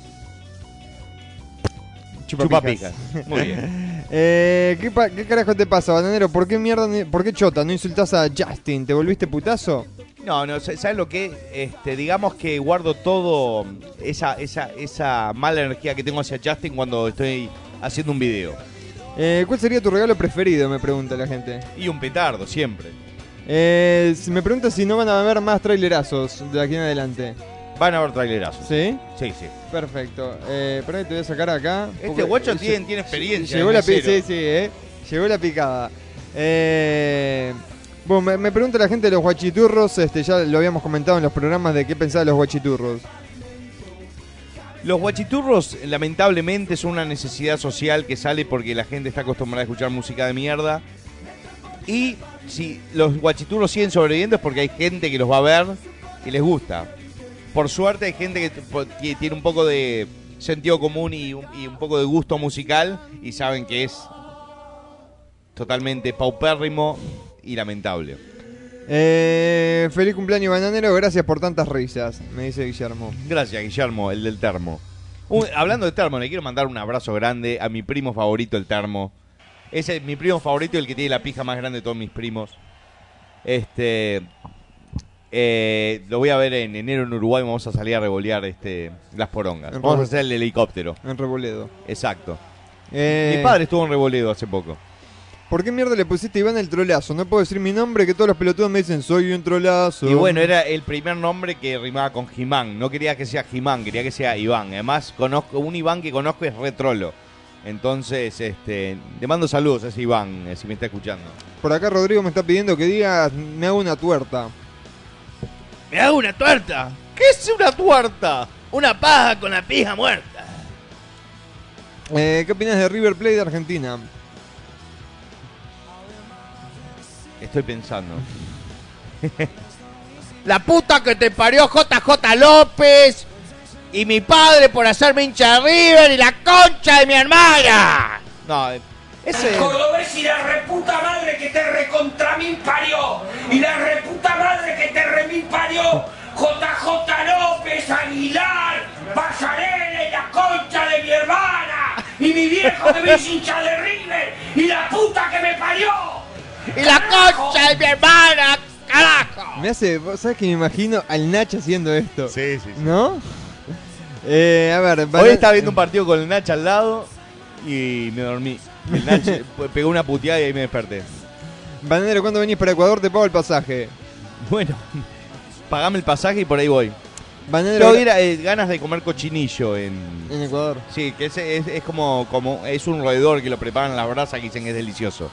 chupapijas. Muy bien. Eh, ¿qué, qué carajo te pasa, Bananero? ¿Por qué mierda, por qué chota? ¿No insultás a Justin? ¿Te volviste putazo? No, no, ¿sabes lo que? Este, digamos que guardo todo esa, esa, esa mala energía que tengo hacia Justin cuando estoy haciendo un video. Eh, ¿Cuál sería tu regalo preferido? Me pregunta la gente. Y un petardo, siempre. Eh, me pregunta si no van a haber más trailerazos de aquí en adelante. Van a haber trailerazos. ¿Sí? Sí, sí. Perfecto. Eh, pero te voy a sacar acá. Este guacho tiene, tiene experiencia. Llegó la sí, sí, eh. Llegó la picada. Eh, bueno, me, pregunta la gente de los guachiturros, este, ya lo habíamos comentado en los programas de qué pensaba los guachiturros. Los guachiturros, lamentablemente, son una necesidad social que sale porque la gente está acostumbrada a escuchar música de mierda. Y si los guachiturros siguen sobreviviendo es porque hay gente que los va a ver y les gusta. Por suerte hay gente que tiene un poco de sentido común y un poco de gusto musical y saben que es totalmente paupérrimo y lamentable. Eh, feliz cumpleaños bananero, gracias por tantas risas, me dice Guillermo. Gracias, Guillermo, el del termo. Un- hablando de termo, le quiero mandar un abrazo grande a mi primo favorito, el termo. Ese es mi primo favorito, el que tiene la pija más grande de todos mis primos. Este. eh, lo voy a ver en enero en Uruguay. Vamos a salir a revolear este, las porongas. En Vamos a hacer el helicóptero. En Reboledo. Exacto. Eh, Mi padre estuvo en Revoledo hace poco. ¿Por qué mierda le pusiste Iván el trolazo? No puedo decir mi nombre que todos los pelotudos me dicen soy un trolazo. Y bueno, era el primer nombre que rimaba con Jimán. No quería que sea Jimán, quería que sea Iván. Además, conozco un Iván que conozco es retrolo. Entonces, este, le mando saludos a ese Iván, eh, si me está escuchando. Por acá Rodrigo me está pidiendo que diga me hago una tuerta. ¡Me hago una tuerta! ¿Qué es una tuerta? Una paja con la pija muerta. Eh, ¿Qué opinas de River Plate de Argentina? Estoy pensando. La puta que te parió JJ López y mi padre por hacerme hincha de River y la concha de mi hermana. No, ese. Cordobés y la reputa madre que te recontra mil parió. Y la reputa madre que te remil parió. JJ López, Aguilar, Pasarela y la concha de mi hermana. Y mi viejo que me hincha de River. Y la puta que me parió. Y la concha de mi hermana, carajo. Me hace, vos ¿sabes que me imagino al Nach haciendo esto? Sí, sí, sí. ¿No? Eh, a ver, Hoy estaba viendo un partido con el Nach al lado y me dormí. El Nach pegó una puteada y ahí me desperté. Bananero, ¿cuándo venís para Ecuador? Te pago el pasaje. Bueno, pagame el pasaje y por ahí voy. Bananero, Tengo que ir a- eh, ganas de comer cochinillo en. en Ecuador. Sí, que es, es, es como, como. Es un roedor que lo preparan en las brasas que dicen que es delicioso.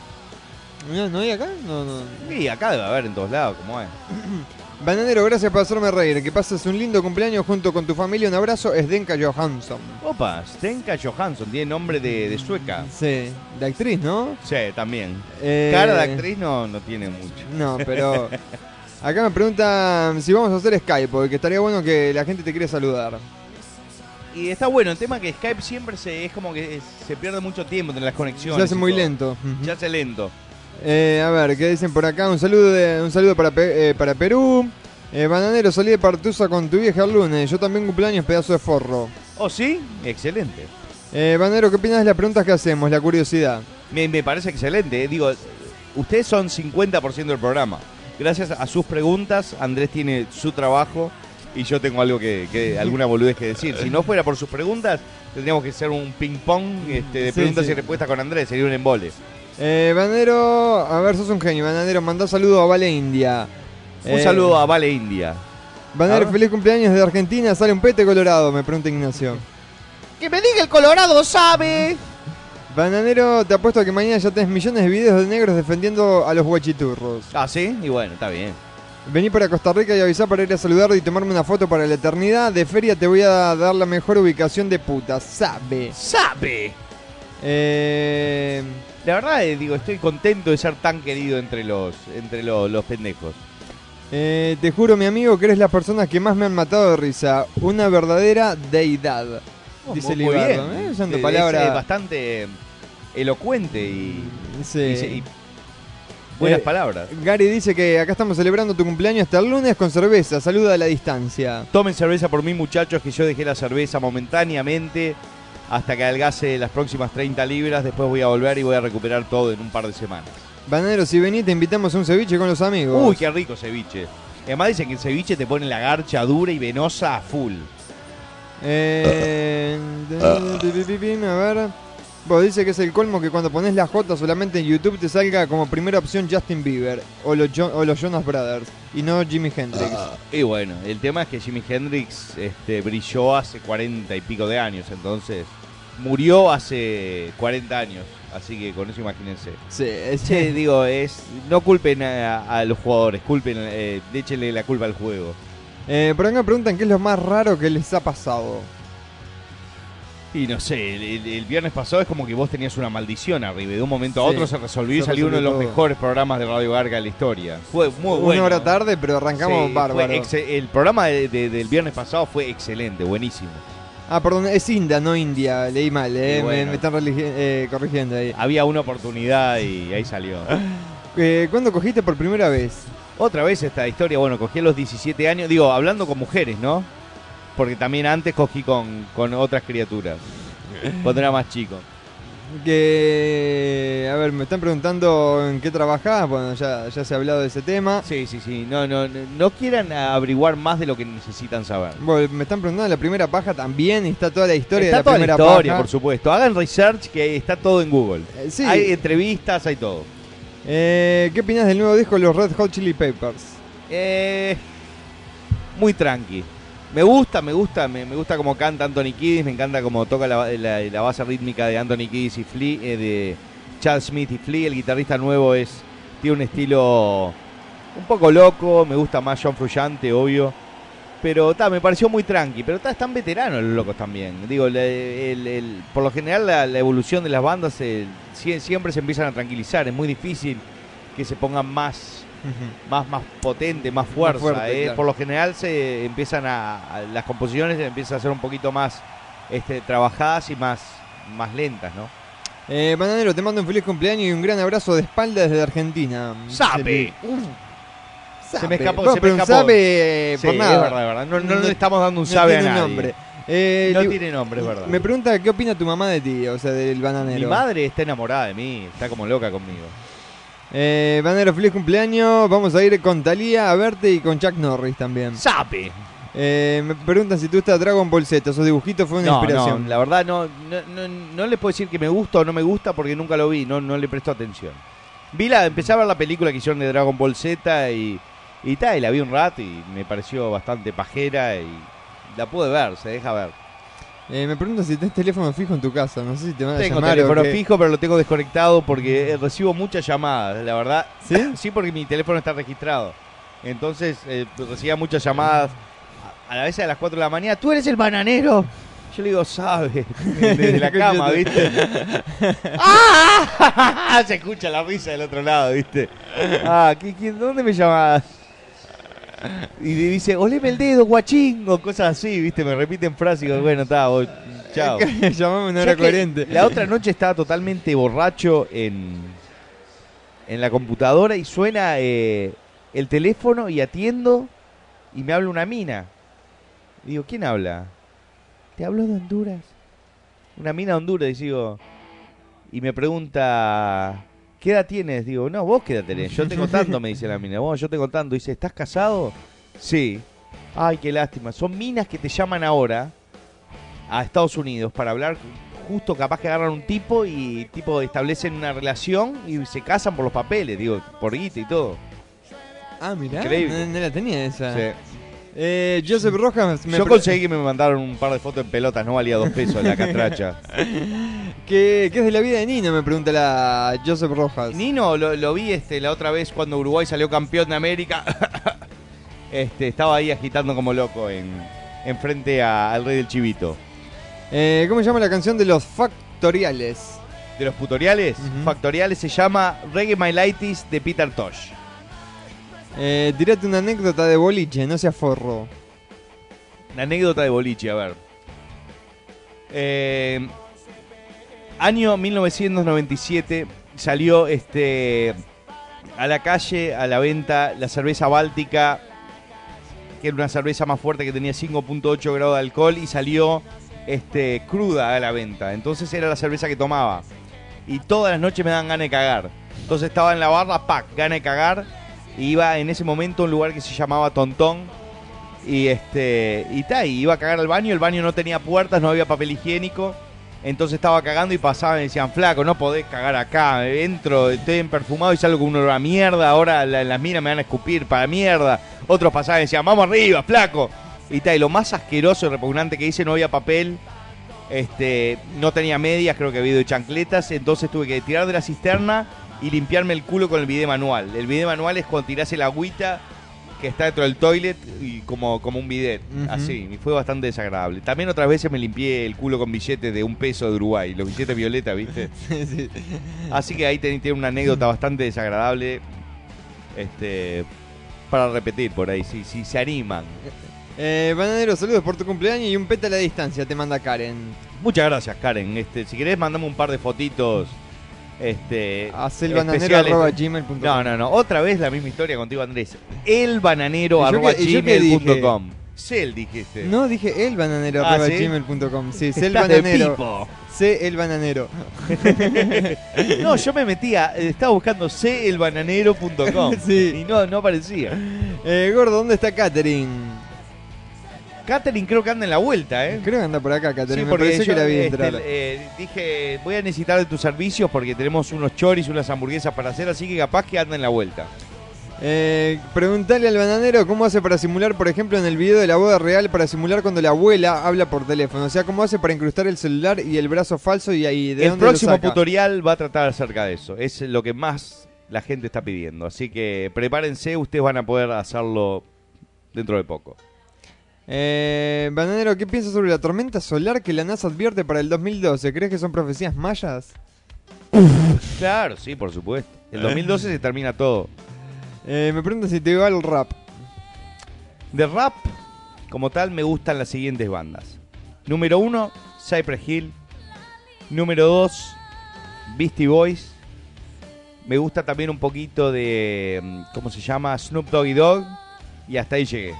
¿No, ¿No hay acá? No, no. Y acá debe haber en todos lados, como es. Bananero, gracias por hacerme reír. Que pases un lindo cumpleaños junto con tu familia. Un abrazo, es Denka Johansson. Opa, Stenka Johansson, tiene nombre de, de sueca. Sí, de actriz, ¿no? Sí, también. Eh, Cara de actriz no, no tiene mucho. No, pero. Acá me preguntan si vamos a hacer Skype, porque estaría bueno que la gente te quiere saludar. Y está bueno, el tema que Skype siempre se es como que se pierde mucho tiempo en las conexiones. Se hace muy todo. lento. Se hace lento. Eh, a ver, ¿qué dicen por acá? Un saludo de, un saludo para, eh, para Perú. Eh, bananero, salí de Partusa con tu vieja el lunes. Yo también cumpleaños, pedazo de forro. ¿Oh, sí? Excelente. Eh, Bananero, ¿qué opinas de las preguntas que hacemos? La curiosidad. Me, me parece excelente. eh. Digo, ustedes son 50% del programa. Gracias a sus preguntas, Andrés tiene su trabajo y yo tengo algo que, que- alguna boludez que decir. Si no fuera por sus preguntas, tendríamos que hacer un ping pong este, de Sí, preguntas sí. y respuestas con Andrés. Sería un embole. Eh, Bananero, a ver, sos un genio. Bananero, mandá saludo a Vale India. Un Eh, saludo a Vale India. Bananero, Ah. feliz cumpleaños de Argentina. Sale un pete colorado, me pregunta Ignacio. Que me diga el Colorado sabe. Bananero, te apuesto a que mañana ya tenés millones de videos de negros defendiendo a los guachiturros. Ah, sí, y bueno, está bien. Vení para Costa Rica y avisá para ir a saludar y tomarme una foto para la eternidad. De feria te voy a dar la mejor ubicación de puta, sabe. ¡Sabe! Eh, La verdad, eh, digo, estoy contento de ser tan querido entre los, entre los, los pendejos. eh, te juro, mi amigo, que eres las personas que más me han matado de risa. Una verdadera deidad. Dice Muy Libardo, bien. ¿eh? Usando palabras. es bastante elocuente y, Sí. y se- y buenas Eh, palabras. Gary dice que acá estamos celebrando tu cumpleaños hasta el lunes con cerveza. Saluda a la distancia. Tomen cerveza por mí, muchachos, que yo dejé la cerveza momentáneamente hasta que adelgace las próximas 30 libras. Después voy a volver y voy a recuperar todo en un par de semanas. Bananero, si venís, te invitamos a un ceviche con los amigos. Uy, qué rico ceviche. Además dicen que el ceviche te pone la garcha dura y venosa a full. Eh, a ver. Vos dice que es el colmo que cuando pones la J solamente en YouTube te salga como primera opción Justin Bieber o los, Jo- o los Jonas Brothers y no Jimi Hendrix. Y bueno, el tema es que Jimi Hendrix este, brilló hace 40 y pico de años, entonces murió hace 40 años. Así que con eso imagínense. Sí, es- Che, digo, es no culpen a, a los jugadores, culpen, eh, échenle la culpa al juego. Eh, por acá preguntan qué es lo más raro que les ha pasado. Y no sé, el, el- el viernes pasado es como que vos tenías una maldición arriba y de un momento a Sí, otro se resolvió y salió uno de los todo. mejores programas de Radio Garga de la historia. Fue muy Una bueno. hora tarde, pero arrancamos Sí, bárbaro. el programa de- de- del viernes pasado fue excelente, buenísimo. Ah, perdón, es India, no India. Leí mal, eh. Me- me, están eh, corrigiendo ahí. Había una oportunidad y ahí salió. Eh, ¿Cuándo cogiste por primera vez? Otra vez esta historia, bueno, cogí a los 17 años, digo, hablando con mujeres, ¿no? Porque también antes cogí con, con otras criaturas, cuando era más chico. Que. A ver, me están preguntando en qué trabajás. Bueno, ya, ya se ha hablado de ese tema. Sí, sí, sí, no, no, no, no quieran averiguar más de lo que necesitan saber. Bueno, me están preguntando en la primera paja también. y Está toda la historia está de la toda primera la historia, paja. por supuesto. Hagan research que está todo en Google. Eh, sí. Hay entrevistas, hay todo. Eh, ¿Qué opinas del nuevo disco de los Red Hot Chili Peppers? Eh, muy tranqui. Me gusta, me gusta, me, gusta como canta Anthony Kiddis, me encanta como toca la, base rítmica de Anthony Kiddis y Flea, eh, de Chad Smith y Flea. El guitarrista nuevo es tiene un estilo un poco loco, me gusta más John Frusciante, obvio. Pero ta, me pareció muy tranqui, pero ta, están veteranos los locos también. Digo, por lo general la, evolución de las bandas sie- siempre se empiezan a tranquilizar, es muy difícil que se pongan más más más potente, más fuerza. fuerte, ¿eh? claro. Por lo general se empiezan a, a- las composiciones empiezan a ser un poquito más este, trabajadas y más más lentas, ¿no? Eh, Bananero, te mando un feliz cumpleaños y un gran abrazo de espalda desde Argentina. ¡Sabe! Sabe. Se me escapó, Bueno, se me un escapó. sabe Sí, por nada. es verdad, es verdad. No, no No- le estamos dando un no sabe a nadie. nombre. Eh, No tiene nombre, es verdad. Me pregunta qué opina tu mamá de ti, o sea, del bananero. Mi madre está enamorada de mí, está como loca conmigo. Eh, bananero, feliz cumpleaños. Vamos a ir con Talía a verte y con Chuck Norris también. ¡Sabe! Eh, me preguntan si tú estás Dragon Ball Z. Esos dibujitos fue una No, inspiración. no, la verdad no, no, no, no les puedo decir que me gusta o no me gusta porque nunca lo vi, no, no le presto atención. Vi la, empecé a ver la película que hicieron de Dragon Ball Z y, y tal, y la vi un rato y me pareció bastante pajera y la pude ver, se deja ver. Eh, me preguntan si tenés teléfono fijo en tu casa. No sé si te van a Tengo llamar o teléfono fijo, pero lo tengo desconectado porque eh, recibo muchas llamadas, la verdad. ¿Sí? Sí, porque mi teléfono está registrado. Entonces eh, recibía muchas llamadas a, la vez a las 4 de la mañana. ¿Tú eres el bananero? Yo le digo, sabe, desde la cama, ¿viste? ¡Ah! Se escucha la risa del otro lado, ¿viste? Ah, ¿qué, ¿dónde me llamás? Y dice, oleme el dedo, guachín, o cosas así, ¿viste? Me repiten frases y digo, bueno, está, chao. Llamame ¿Sabes que coherente. La otra noche estaba totalmente borracho en, en la computadora y suena eh, el teléfono y atiendo y me habla una mina. Digo, ¿quién habla? Te hablo de Honduras. Una mina de Honduras, y digo. Y me pregunta, ¿qué edad tienes? Digo, no, vos qué edad tenés. Yo tengo tanto, me dice la mina. Vos, yo tengo tanto. Dice, ¿estás casado? Sí. Ay, qué lástima. Son minas que te llaman ahora a Estados Unidos para hablar justo capaz que agarran un tipo y tipo establecen una relación y se casan por los papeles, digo, por guita y todo. Ah, mirá. Increíble. No, no la tenía esa. Sí. Eh, Joseph Rojas me Yo conseguí que me mandaron un par de fotos en pelotas, no valía dos pesos la catracha. ¿Qué, qué es de la vida de Nino? Me pregunta la Joseph Rojas. Nino lo, lo vi este la otra vez cuando Uruguay salió campeón de América. este, estaba ahí agitando como loco en, en frente a- al rey del chivito. Eh, ¿Cómo se llama la canción de los Factoriales? De los tutoriales, Ujú. factoriales se llama Reggae My Lighties de Peter Tosh. Eh, tirate una anécdota de boliche, no sea forro. Una anécdota de boliche, a ver. Eh, año 1997 salió este a la calle, a la venta, la cerveza báltica, que era una cerveza más fuerte que tenía 5.8 grados de alcohol y salió este, cruda a la venta. Entonces era la cerveza que tomaba. Y todas las noches me daban ganas de cagar. Entonces estaba en la barra, pack, gana de cagar. Iba en ese momento a un lugar que se llamaba Tontón. Y este. Y y iba a cagar al baño. El baño no tenía puertas, no había papel higiénico. Entonces estaba cagando y pasaban y decían, flaco, no podés cagar acá. Entro, estoy en perfumado y salgo con un olor a mierda. Ahora la- las minas me van a escupir para mierda. Otros pasaban y decían, vamos arriba, flaco. Y ta, y lo más asqueroso y repugnante que hice, no había papel. Este, no tenía medias, creo que había ido chancletas. Entonces tuve que tirar de la cisterna y limpiarme el culo con el bidet manual. El bidet manual es cuando tirás el agüita que está dentro del toilet y como, como un bidet. Así, y fue bastante desagradable. También otras veces me limpié el culo con billetes de un peso de Uruguay, los billetes violeta, ¿viste? Sí. Así que ahí tiene una anécdota bastante desagradable. Este. Para repetir por ahí, si, si se animan. Eh, Bananero, saludos por tu cumpleaños y un peta a la distancia, te manda Karen. Muchas gracias, Karen. Este, si querés, mandame un par de fotitos. Este. Bananero.gmail.com. No, no, no. Otra vez la misma historia contigo, Andrés. Elbananero ¿Y yo arroba qué- y yo qué gmail punto com. Cel dijiste. No, dije el bananero Ah, arroba ¿sí? gmail.com. Sí, sé el Estás de bananero. pipo. Sé el bananero. No, yo me metía, eh, estaba buscando celbananero.com Sí. y no, no aparecía. Eh, gordo, ¿dónde está Katherine? Catherine creo que anda en la vuelta, ¿eh? Creo que anda por acá, Katherine. Sí, Me yo, que la vi este, entrar. eh, dije, voy a necesitar de tus servicios porque tenemos unos choris, unas hamburguesas para hacer, así que capaz que anda en la vuelta. Eh, preguntale al bananero cómo hace para simular, por ejemplo, en el video de la boda real, para simular cuando la abuela habla por teléfono. O sea, cómo hace para incrustar el celular y el brazo falso y ahí de El dónde lo próximo saca? tutorial va a tratar acerca de eso. Es lo que más la gente está pidiendo. Así que prepárense, ustedes van a poder hacerlo dentro de poco. Eh, bananero, ¿qué piensas sobre la tormenta solar que la NASA advierte para el 2012? ¿Crees que son profecías mayas? Claro, sí, por supuesto. El 2012 se termina todo. Eh, me preguntan si te va el rap. De rap, como tal, me gustan las siguientes bandas. Número uno, Cypress Hill. Número dos, Beastie Boys. Me gusta también un poquito de, mm, ¿cómo se llama? Snoop Doggy Dogg. Y hasta ahí llegué.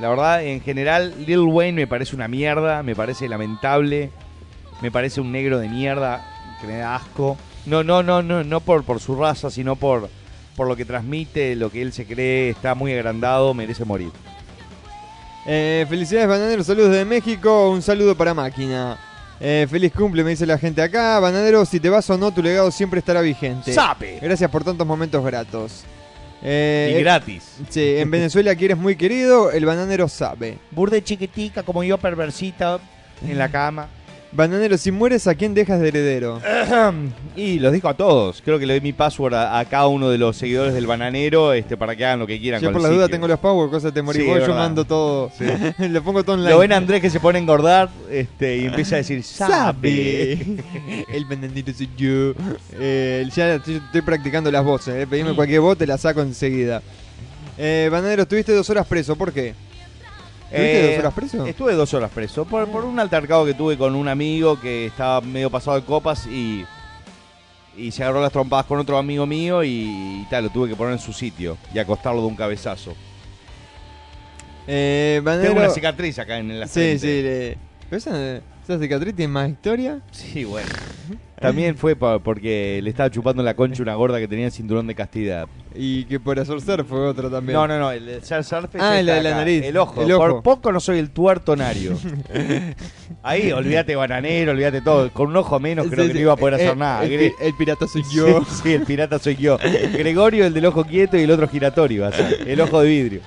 La verdad, en general, Lil Wayne me parece una mierda, me parece lamentable. Me parece un negro de mierda que me da asco. No, no, no, no, no por, por su raza, sino por, por lo que transmite, lo que él se cree, está muy agrandado, merece morir. Eh, felicidades, Bananero. Saludos de México. Un saludo para Máquina. Eh, feliz cumple, me dice la gente acá. Bananero, si te vas o no, tu legado siempre estará vigente. ¡Sape! Gracias por tantos momentos gratos. Eh, Y gratis. Sí, en Venezuela aquí eres muy querido, el bananero sabe. Burde chiquitica, como yo, perversita, en la cama. Bananero, si mueres, ¿a quién dejas de heredero? y los digo a todos. Creo que le doy mi password a, a cada uno de los seguidores del bananero este, para que hagan lo que quieran Yo con por la duda tengo los power, cosa te morís Sí, vos, yo mando todo. Lo pongo todo online. Lo ven a Andrés que se pone a engordar este, y empieza a decir, sabe. El bananero soy yo. Eh, ya estoy, estoy practicando las voces, eh. pedime cualquier voz, te la saco enseguida. Eh, bananero, estuviste dos horas preso, ¿por qué? ¿Estuviste Eh, dos horas preso? Estuve dos horas preso por, por un altercado que tuve con un amigo que estaba medio pasado de copas y, y se agarró las trompadas con otro amigo mío y, y tal, lo tuve que poner en su sitio y acostarlo de un cabezazo. Eh, Tengo una cicatriz acá en la Sí, frente. sí. le- Pero esa, esa cicatriz tiene más historia. Sí, bueno. También fue pa- porque le estaba chupando la concha una gorda que tenía el cinturón de castidad. Y que por hacer surf fue otro también. No, no, no, el de surf es Ah, esta la de la acá, nariz, El ojo. el ojo. Por poco no soy el tuertonario. Ahí, olvídate bananero, olvídate todo. Con un ojo menos creo Sí, que sí. no iba a poder Eh, hacer nada. El, Gre- pi- el pirata soy yo. Sí, sí, el pirata soy yo. Gregorio, el del ojo quieto y el otro giratorio va a ser. El ojo de vidrio.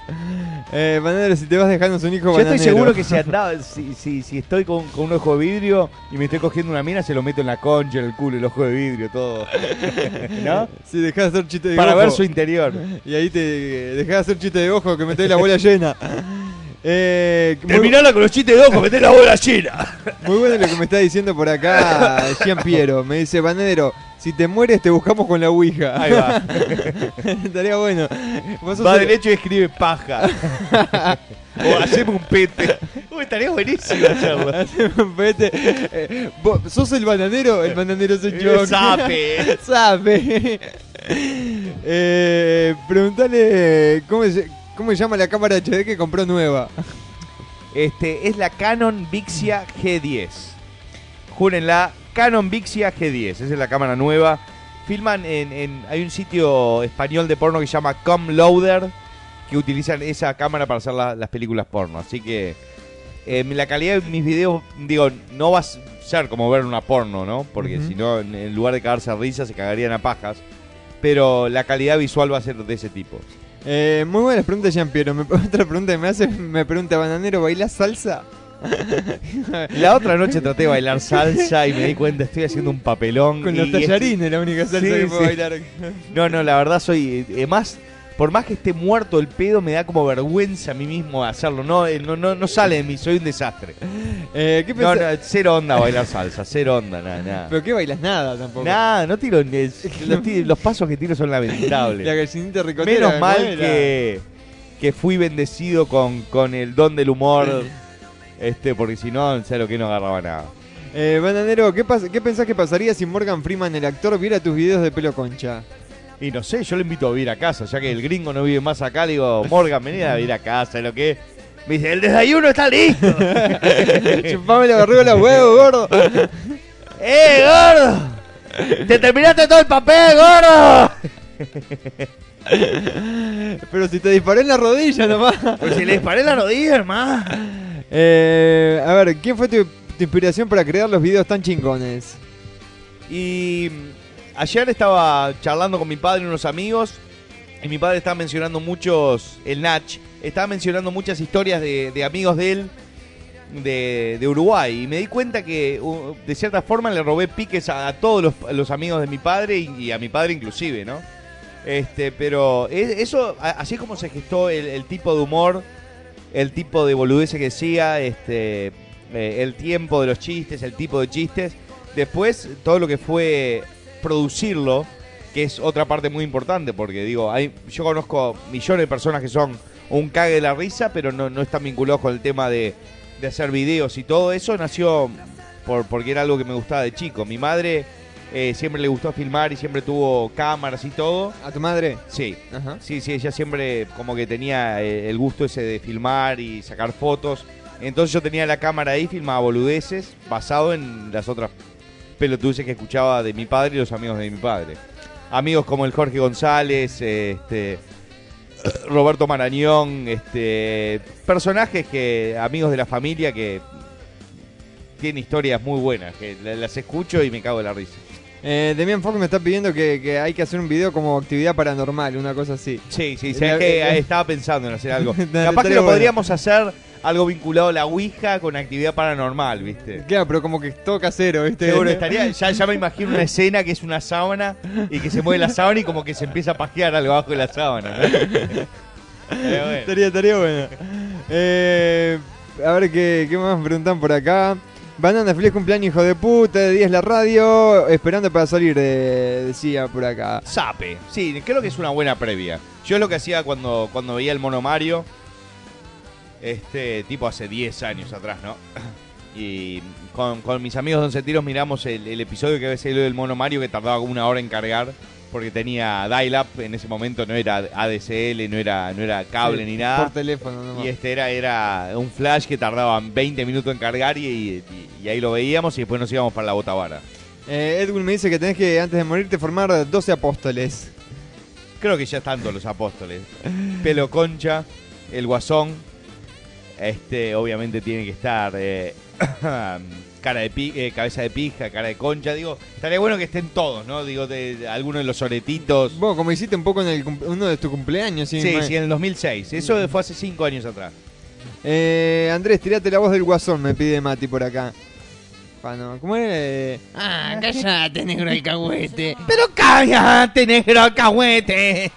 Eh, bananero, si te vas dejando un hijo Yo bananero. estoy seguro que si andaba, si, si, si estoy con, con un ojo de vidrio y me estoy cogiendo una mina, se lo meto en la concha, en el culo, el ojo de vidrio, todo. ¿No? Si dejás de hacer chiste de Para ojo. ver su interior. Y ahí te dejás de hacer chiste de ojo que me la bola llena. Eh, Terminala con los chistes de ojo, meté la bola llena. muy bueno lo que me está diciendo por acá Gian Piero. Me dice, Bananero, si te mueres te buscamos con la Ouija. Ahí va. Estaría bueno. Va el- derecho y escribe paja. o haceme un pete. Uy, estaría buenísimo hacerlo. Haceme un pete. Eh, vos ¿Sos el bananero? El bananero soy yo. Sape. Sape. eh, preguntale cómo se, cómo se llama la cámara HD que compró nueva. Este, es la Canon Vixia G10. Júrenla, Canon Vixia G10. Esa es la cámara nueva. Filman en, en- Hay un sitio español de porno que se llama Comloader que utilizan esa cámara para hacer la- las películas porno. Así que eh, la calidad de mis videos, digo, no va a ser como ver una porno, ¿no? Porque si no, en, en lugar de cagarse a risa, se cagarían a pajas. Pero la calidad visual va a ser de ese tipo. Eh, muy buenas preguntas, Jean Piero. Me, otra pregunta que me hace, me pregunta, ¿Bananero bailás salsa? La otra noche traté de bailar salsa y me di cuenta, estoy haciendo un papelón. Con los tallarines, la única salsa Sí, que puedo sí. bailar. No, no, la verdad soy. eh, más, por más que esté muerto el pedo, me da como vergüenza a mí mismo hacerlo. No, eh, no, no, no sale de mí, soy un desastre. Eh, ¿Qué No, no, cero onda bailar salsa, cero onda, nada, nada. ¿Pero qué bailas? Nada tampoco. Nada, no tiro. Los, pasos que tiro son La lamentables. gallinita ricotera. Menos mal que, que fui bendecido con, con el don del humor. Este, porque si no, en serio que no agarraba nada. Eh, Bananero, ¿qué, ¿qué pensás que pasaría si Morgan Freeman, el actor, viera tus videos de pelo concha? Y no sé, yo le invito a vivir a casa, ya que el gringo no vive más acá, le digo, Morgan, vení a vivir a casa, lo que es. Me dice, el desayuno está listo. Chupame la barriga los huevos, gordo. ¡Eh, gordo! ¡Te terminaste todo el papel, gordo! Pero si te disparé en la rodilla nomás. Pues si le disparé la rodilla, hermano. Eh, a ver, ¿quién fue tu, tu inspiración para crear los videos tan chingones? Y ayer estaba charlando con mi padre y unos amigos. Y mi padre estaba mencionando muchos, el Nach, estaba mencionando muchas historias de, amigos de él de, Uruguay. Y me di cuenta que de cierta forma le robé piques a, todos los, amigos de mi padre y, a mi padre inclusive, ¿no? Este, pero eso, así como se gestó el, el tipo de humor, el tipo de boludez que decía, este, eh, el tiempo de los chistes, el tipo de chistes, después todo lo que fue producirlo, que es otra parte muy importante, porque digo, hay, yo conozco millones de personas que son un cague de la risa, pero no, no están vinculados con el tema de, de hacer videos y todo eso nació por, porque era algo que me gustaba de chico. Mi madre eh, siempre le gustó filmar y siempre tuvo cámaras y todo. ¿A tu madre? Sí, Ajá. Sí, sí, ella siempre como que tenía eh, el gusto ese de filmar y sacar fotos. Entonces yo tenía la cámara ahí, filmaba boludeces, basado en las otras pelotudeces que escuchaba de mi padre y los amigos de mi padre. Amigos como el Jorge González, eh, este Roberto Marañón, este personajes que amigos de la familia que tienen historias muy buenas, que la- las escucho y me cago de la risa. Eh, Demian Fox me está pidiendo que, que hay que hacer un video como actividad paranormal, una cosa así. Sí, sí, Eh, que eh, estaba pensando en hacer algo. Capaz que lo podríamos hacer algo vinculado a la Ouija con actividad paranormal, ¿viste? Claro, pero como que todo casero, ¿viste? Seguro estaría, ya, ya me imagino una escena que es una sábana y que se mueve la sábana y como que se empieza a pajear algo abajo de la sábana. ¿no? Pero bueno. Estaría, estaría bueno. Eh, a ver qué, qué más me preguntan por acá. Banana, feliz cumpleaños, hijo de puta, de 10 la radio, esperando para salir, eh, decía por acá. Sape, sí, creo que es una buena previa. Yo es lo que hacía cuando, cuando veía el Mono Mario, este tipo hace 10 años atrás, ¿no? Y con, con mis amigos Don Sentiros miramos el, el episodio que había salido del Mono Mario que tardaba como una hora en cargar. porque tenía dial-up en ese momento, no era ADSL, no era, no era cable Sí, ni nada. Por teléfono, nomás. Y este era, era un flash que tardaba 20 minutos en cargar y, y- y ahí lo veíamos y después nos íbamos para la botavara. Eh, Edwin me dice que tenés que, antes de morirte, formar 12 apóstoles. Creo que ya están todos los apóstoles. Pelo concha, el guasón. Este, obviamente tiene que estar eh, cara de pi- eh, cabeza de pija, cara de concha. Digo, estaría bueno que estén todos, ¿no? Digo, de, de algunos de los soretitos. Vos, como hiciste un poco en el uno de tus cumpleaños. Sí, ma- sí, en el 2006. Eso fue hace 5 años atrás. Eh, Andrés, tirate la voz del guasón, me pide Mati por acá. Bueno, ¿Cómo es? Eh, Ah, cállate, negro alcahuete. Pero cállate, negro alcahuete.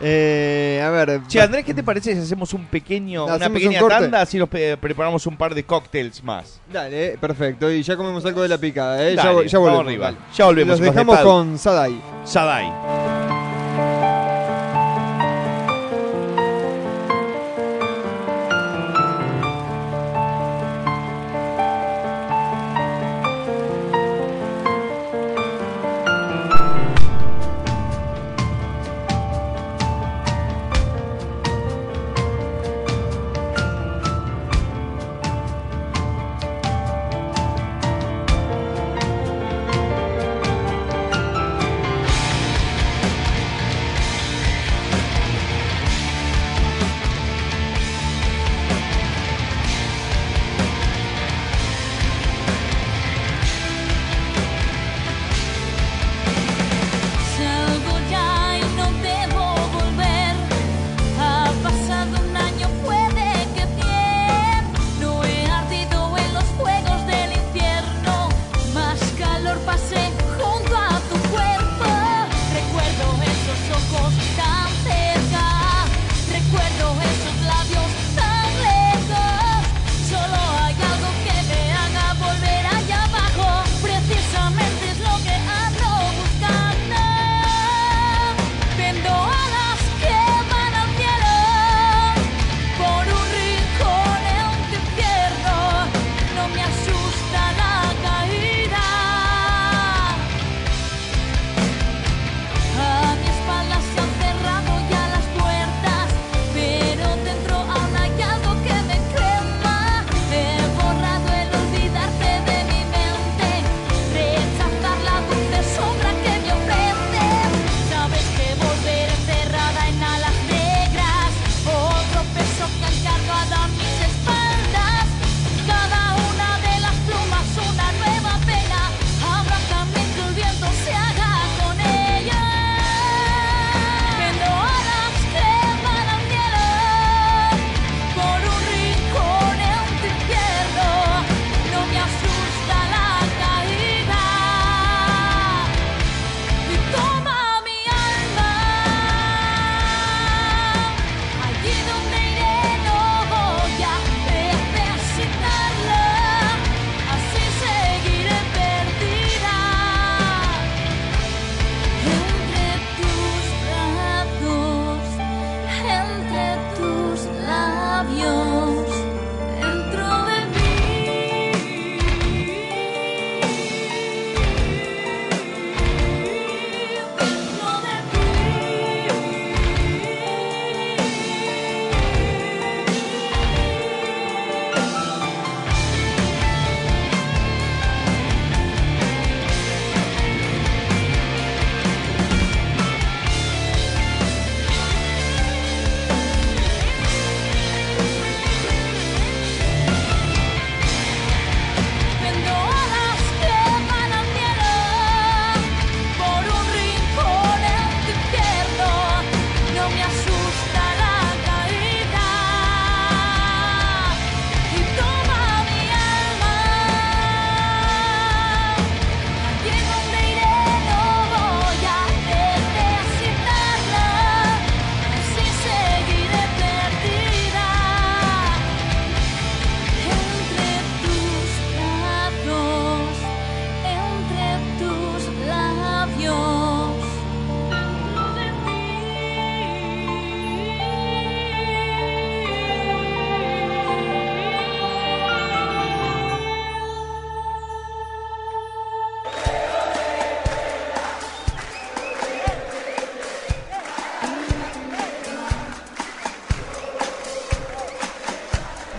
Eh, a ver. Che, Andrés, ¿qué te parece si hacemos un pequeño, una un pequeña tanda? Así nos pe- preparamos un par de cócteles más. Dale, eh, perfecto. Y ya comemos algo de la picada, ¿eh? ya, Dale, vo- ya volvemos. Ya volvemos, Los dejamos con Sadai. Sadai.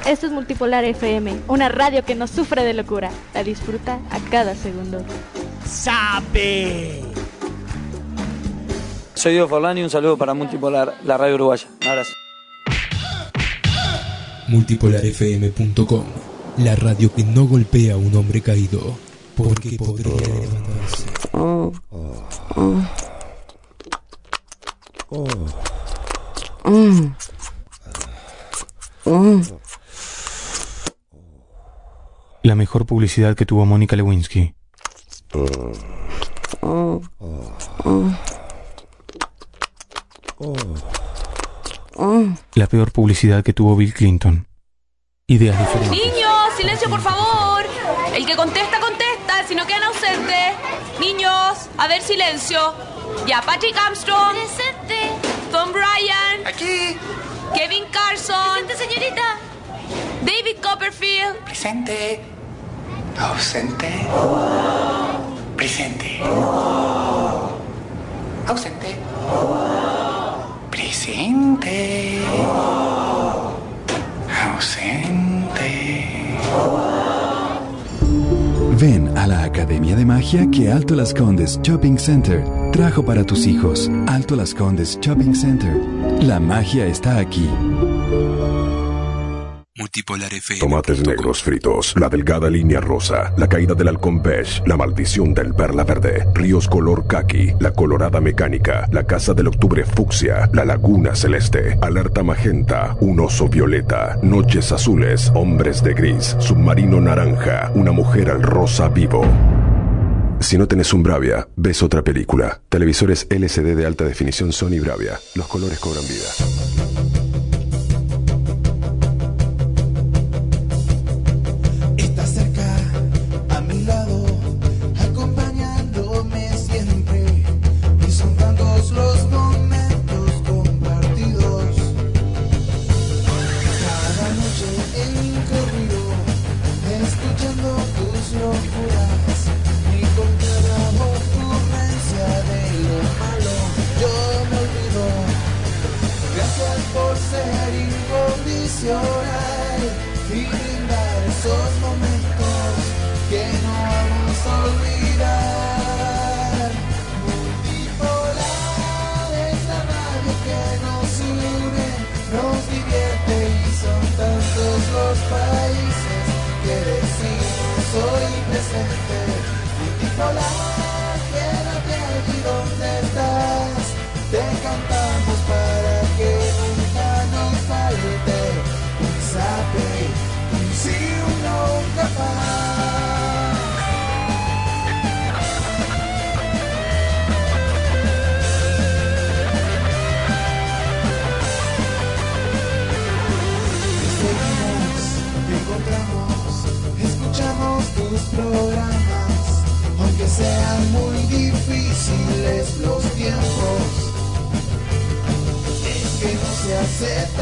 Esto es Multipolar FM, una radio que no sufre de locura. La disfruta a cada segundo. ¡Sabe! Soy Diego Forlani, un saludo para Multipolar, la radio uruguaya. Un abrazo. Multipolarfm.com La radio que no golpea a un hombre caído porque podría levantarse. La mejor publicidad que tuvo Mónica Lewinsky. La peor publicidad que tuvo Bill Clinton. Ideas diferentes. Niños, silencio por favor. El que contesta, contesta, si no quedan ausentes. Niños, a ver, silencio. Ya, Patrick Armstrong. Presente. Tom Bryan. Aquí. Kevin Carson. Presente, señorita. David Copperfield. Presente. Ausente. Presente. Ausente. Presente. Ausente. Ven a la Academia de Magia que Alto Las Condes Shopping Center trajo para tus hijos. Alto Las Condes Shopping Center. La magia está aquí. Tomates negros fritos, la delgada línea rosa, la caída del halcón beige, la maldición del perla verde, ríos color kaki, la colorada mecánica, la casa del octubre fucsia, la laguna celeste, alerta magenta, un oso violeta, noches azules, hombres de gris, submarino naranja, una mujer al rosa vivo. Si no tenés un Bravia, ves otra película. Televisores LCD de alta definición Sony Bravia. Los colores cobran vida.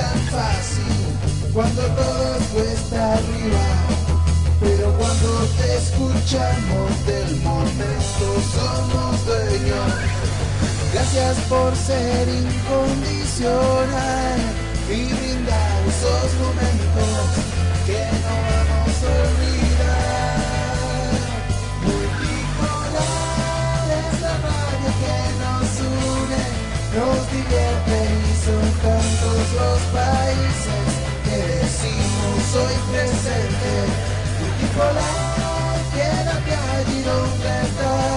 Tan fácil cuando todo es cuesta arriba. Pero cuando te escuchamos del momento somos dueños. Gracias por ser incondicional y brindar esos momentos que no vamos a olvidar. Multipolar es la radio que nos une, nos divierte son tantos los países que decimos hoy presente. Multipolar, quédate allí donde estás,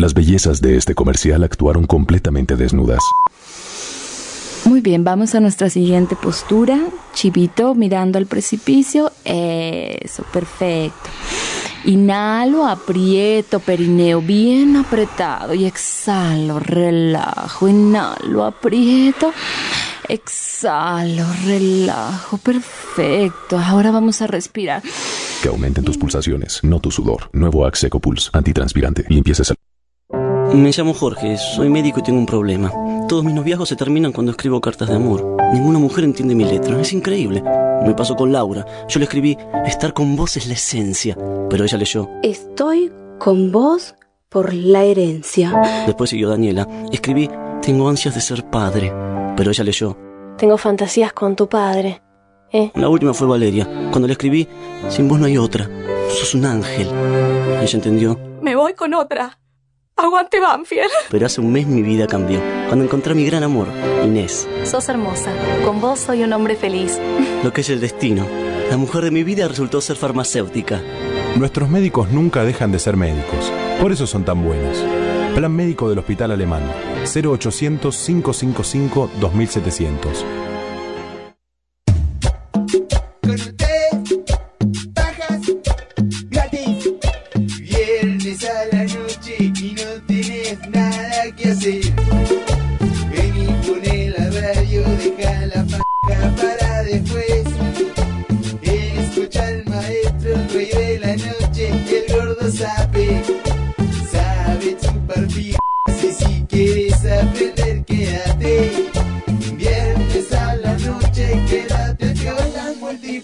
Las bellezas de este comercial actuaron completamente desnudas. Muy bien, vamos a nuestra siguiente postura. Chivito mirando al precipicio. Eso, perfecto. Inhalo, aprieto perineo bien apretado y exhalo, relajo. Inhalo, aprieto. Exhalo, relajo. Perfecto. Ahora vamos a respirar. Que aumenten tus pulsaciones, no tu sudor. Nuevo Axe Pulse, antitranspirante, limpieza Me llamo Jorge, soy médico y tengo un problema. Todos mis noviazgos se terminan cuando escribo cartas de amor. Ninguna mujer entiende mi letra, es increíble. Me pasó con Laura. Yo le escribí, estar con vos es la esencia. Pero ella leyó. Estoy con vos por la herencia. Después siguió Daniela. Escribí, tengo ansias de ser padre. Pero ella leyó. Tengo fantasías con tu padre. ¿Eh? La última fue Valeria. Cuando le escribí, sin vos no hay otra. Sos un ángel. Ella entendió. Me voy con otra. Aguante Banfield. Pero hace un mes mi vida cambió. Cuando encontré a mi gran amor, Inés. Sos hermosa. Con vos soy un hombre feliz. Lo que es el destino. La mujer de mi vida resultó ser farmacéutica. Nuestros médicos nunca dejan de ser médicos. Por eso son tan buenos. Plan médico del Hospital Alemán. 0800 555 2700.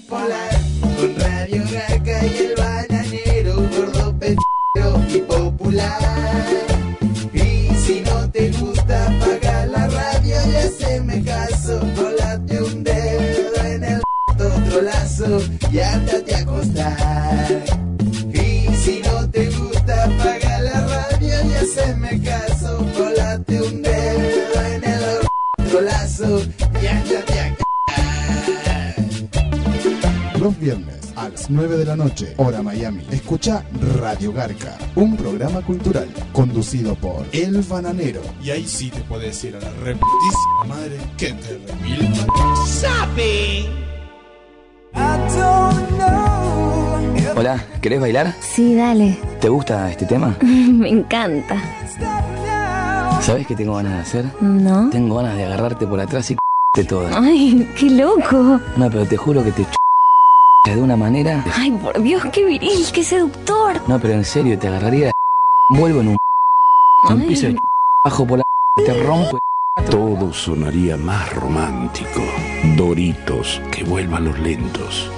Multipolar. Con Radio Gaca y el bananero, gordo petero y popular. Y si no te gusta, apaga la radio y haceme caso. Colate un dedo en el otro lazo y ándate a acostar. Los viernes a las 9 de la noche, hora Miami. Escucha Radio Garca, un programa cultural conducido por El Bananero. Y ahí sí te puedes decir a la reputísima madre que te remil ¡Sabe! Hola, ¿querés bailar? Sí, dale. ¿Te gusta este tema? Me encanta. ¿Sabes qué tengo ganas de hacer? ¿No? Tengo ganas de agarrarte por atrás y de toda. Ay, qué loco. No, pero te juro que te de una manera. Ay, por Dios, qué viril, qué seductor. No, pero en serio, te agarraría vuelvo en un Ay. empiezo de bajo por la te rompo Todo sonaría más romántico. Doritos, que vuelvan los lentos.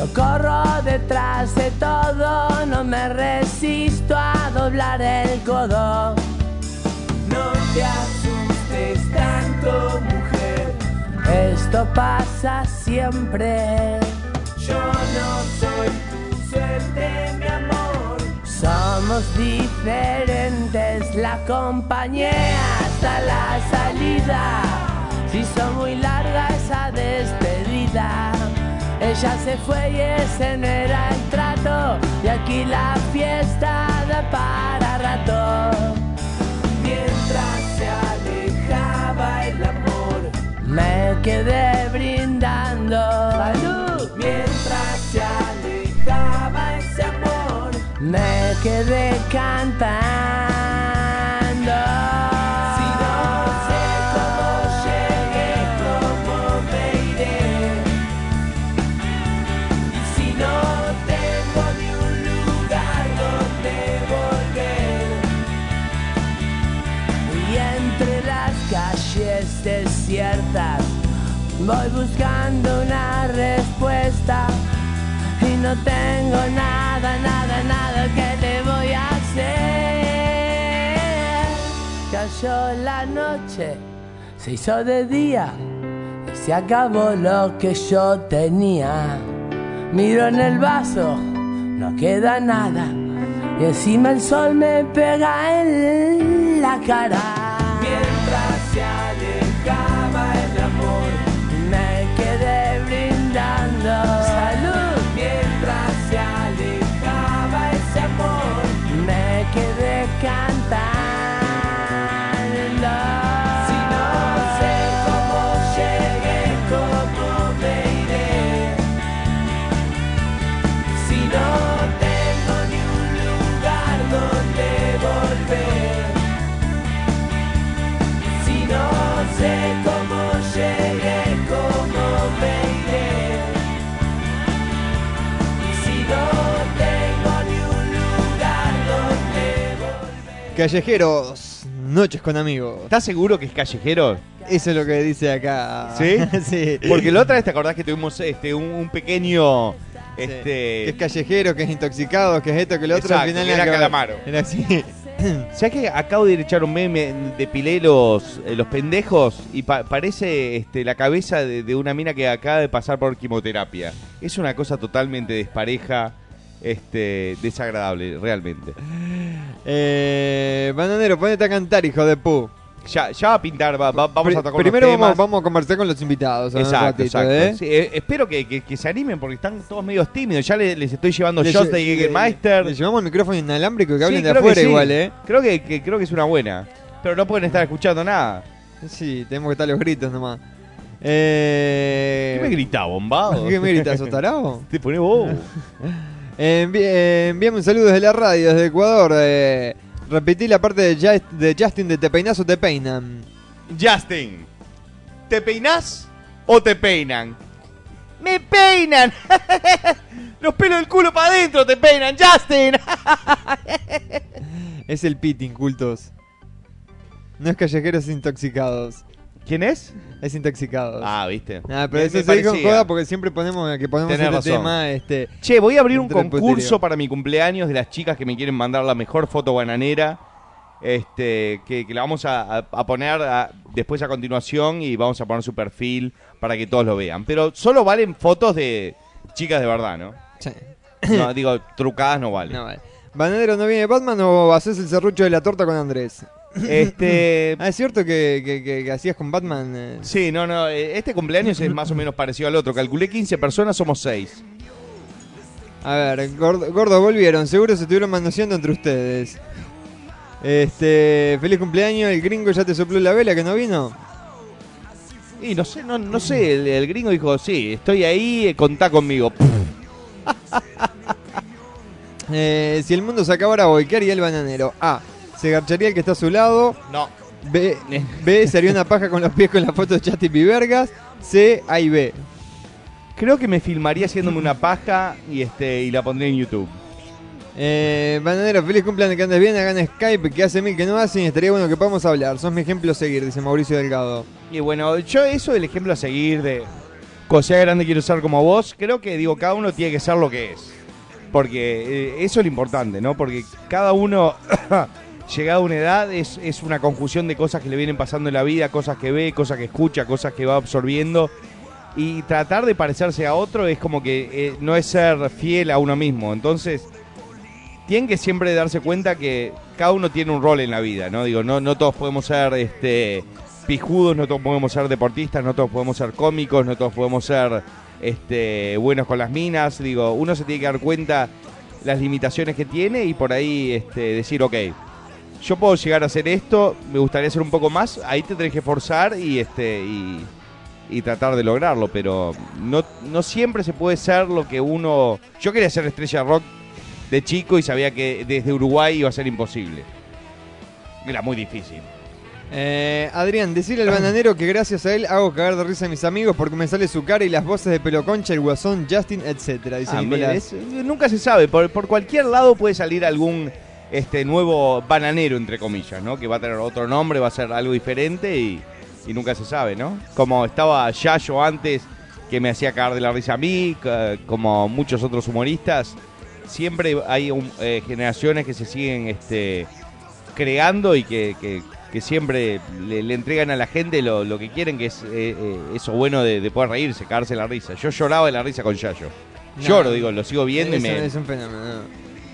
Yo corro detrás de todo, no me resisto a doblar el codo. No te asustes tanto, mujer. Esto pasa siempre. Yo no soy tu suerte, mi amor. Somos diferentes, la acompañé hasta la salida. Si son muy larga esa despedida. Ella se fue y ese no era el trato. Y aquí la fiesta da para rato. Mientras se alejaba el amor, me quedé brindando. ¡Salud! Mientras se alejaba ese amor, me quedé cantando. No tengo nada, nada, nada que te voy a hacer. Cayó la noche, se hizo de día y se acabó lo que yo tenía. Miro en el vaso, no queda nada. Y encima el sol me pega en la cara. Mientras se Callejeros, noches con amigos. ¿Estás seguro que es callejero? Eso es lo que dice acá. ¿Sí? sí. Porque la otra vez te acordás que tuvimos este un, un pequeño este Que es callejero, que es intoxicado, que es esto, que lo otro. Exacto, al final que era calamaro. Era así. ¿Sabes que acabo de echar un meme de pilé los, eh, los pendejos y pa- parece este, la cabeza de, de una mina que acaba de pasar por quimioterapia? Es una cosa totalmente despareja, este, desagradable, realmente. Eh, bananero, ponete a cantar, hijo de pu. Ya, ya va a pintar, va- va- vamos a tocar Primero vamos, temas. vamos a conversar con los invitados. en un Exacto, ratito, exacto. ¿eh? Sí, eh, espero que, que- que se animen porque están todos medio tímidos. Ya le- les, estoy llevando Le shots lle- de le- Jägermeister. Le llevamos el micrófono inalámbrico que Sí, hablen de creo que afuera sí. igual, ¿eh? Creo que, que- creo que es una buena. Pero no pueden estar escuchando nada. Sí, tenemos que estar los gritos nomás. Eh... ¿Qué me gritás, bombado? ¿Qué me gritas, Sotarao? Te pone bobo. Envi- eh, envíame un saludo desde la radio, desde Ecuador. Eh, repetí la parte de, Justin de Te peinas o te peinan. Justin, ¿te peinás o te peinan? ¡Me peinan! Los pelos del culo para adentro te peinan, Justin. Es el pitting, cultos. No es callejeros intoxicados. ¿Quién es? Es intoxicados. Ah, viste. Ah, pero Me- eso me se parecía. joda porque siempre ponemos que ponemos Tenés este razón. tema. Este, Che, voy a abrir un concurso puterío. para mi cumpleaños de las chicas que me quieren mandar la mejor foto bananera. Este, que, que la vamos a, a- a poner a- después a continuación y vamos a poner su perfil para que todos lo vean. Pero solo valen fotos de chicas de verdad, ¿no? Sí. No, digo, trucadas no valen. No, vale. ¿Bananero no viene Batman o haces el serrucho de la torta con Andrés? Este. ah, es cierto que, que- que- que hacías con Batman. eh? Sí, no, no. eh, Este cumpleaños es más o menos parecido al otro. Calculé 15 personas, somos 6. A ver, gordo, volvieron. Seguro se estuvieron manoseando entre ustedes. Este, feliz cumpleaños. El gringo ya te sopló la vela que no vino. Y no sé, no, no sé. El, el gringo dijo: Sí, estoy ahí, eh, contá conmigo. Eh, si el mundo se acabara hoy, ¿qué haría el bananero? A. Se garcharía el que está a su lado. No. B. B. Se haría una paja con los pies con la foto de Chati Pivergas. C. A y B. Creo que me filmaría haciéndome una paja y este y la pondré en YouTube. Eh, bananero, feliz cumpleaños, que andes bien, hagan Skype, que hace mil que no hacen estaría bueno que podamos hablar. Sos mi ejemplo a seguir, dice Mauricio Delgado. Y bueno, yo eso del ejemplo a seguir de cosa grande quiero ser como vos, creo que digo, cada uno tiene que ser lo que es. Porque eh, eso es lo importante, ¿no? Porque cada uno, llegado a una edad, es, es una confusión de cosas que le vienen pasando en la vida, cosas que ve, cosas que escucha, cosas que va absorbiendo. Y tratar de parecerse a otro es como que eh, no es ser fiel a uno mismo. Entonces, tienen que siempre darse cuenta que cada uno tiene un rol en la vida, ¿no? Digo, no, no todos podemos ser este pijudos, no todos podemos ser deportistas, no todos podemos ser cómicos, no todos podemos ser este buenos con las minas. Digo, uno se tiene que dar cuenta las limitaciones que tiene y por ahí este, decir, ok, yo puedo llegar a hacer esto, me gustaría hacer un poco más, ahí te tenés que forzar y este y, y tratar de lograrlo, pero no, no siempre se puede ser lo que uno... Yo quería ser estrella rock de chico y sabía que desde Uruguay iba a ser imposible. Era muy difícil. Eh, Adrián, decirle al bananero que gracias a él hago cagar de risa a mis amigos porque me sale su cara y las voces de Pelo Concha, el Guasón, Justin, etcétera. Dice Ah, mira, es- nunca se sabe, por, por cualquier lado puede salir algún este nuevo bananero, entre comillas, ¿no? Que va a tener otro nombre, va a ser algo diferente y, y nunca se sabe, ¿no? Como estaba Yayo antes, que me hacía cagar de la risa a mí, como muchos otros humoristas, siempre hay un- eh, generaciones que se siguen este, creando y que, que- que siempre le, le entregan a la gente lo, lo que quieren, que es eh, eh, eso bueno de, de poder reírse, cagarse la risa. Yo lloraba de la risa con Yayo. No, Lloro, digo, lo sigo viendo y me... es un fenómeno.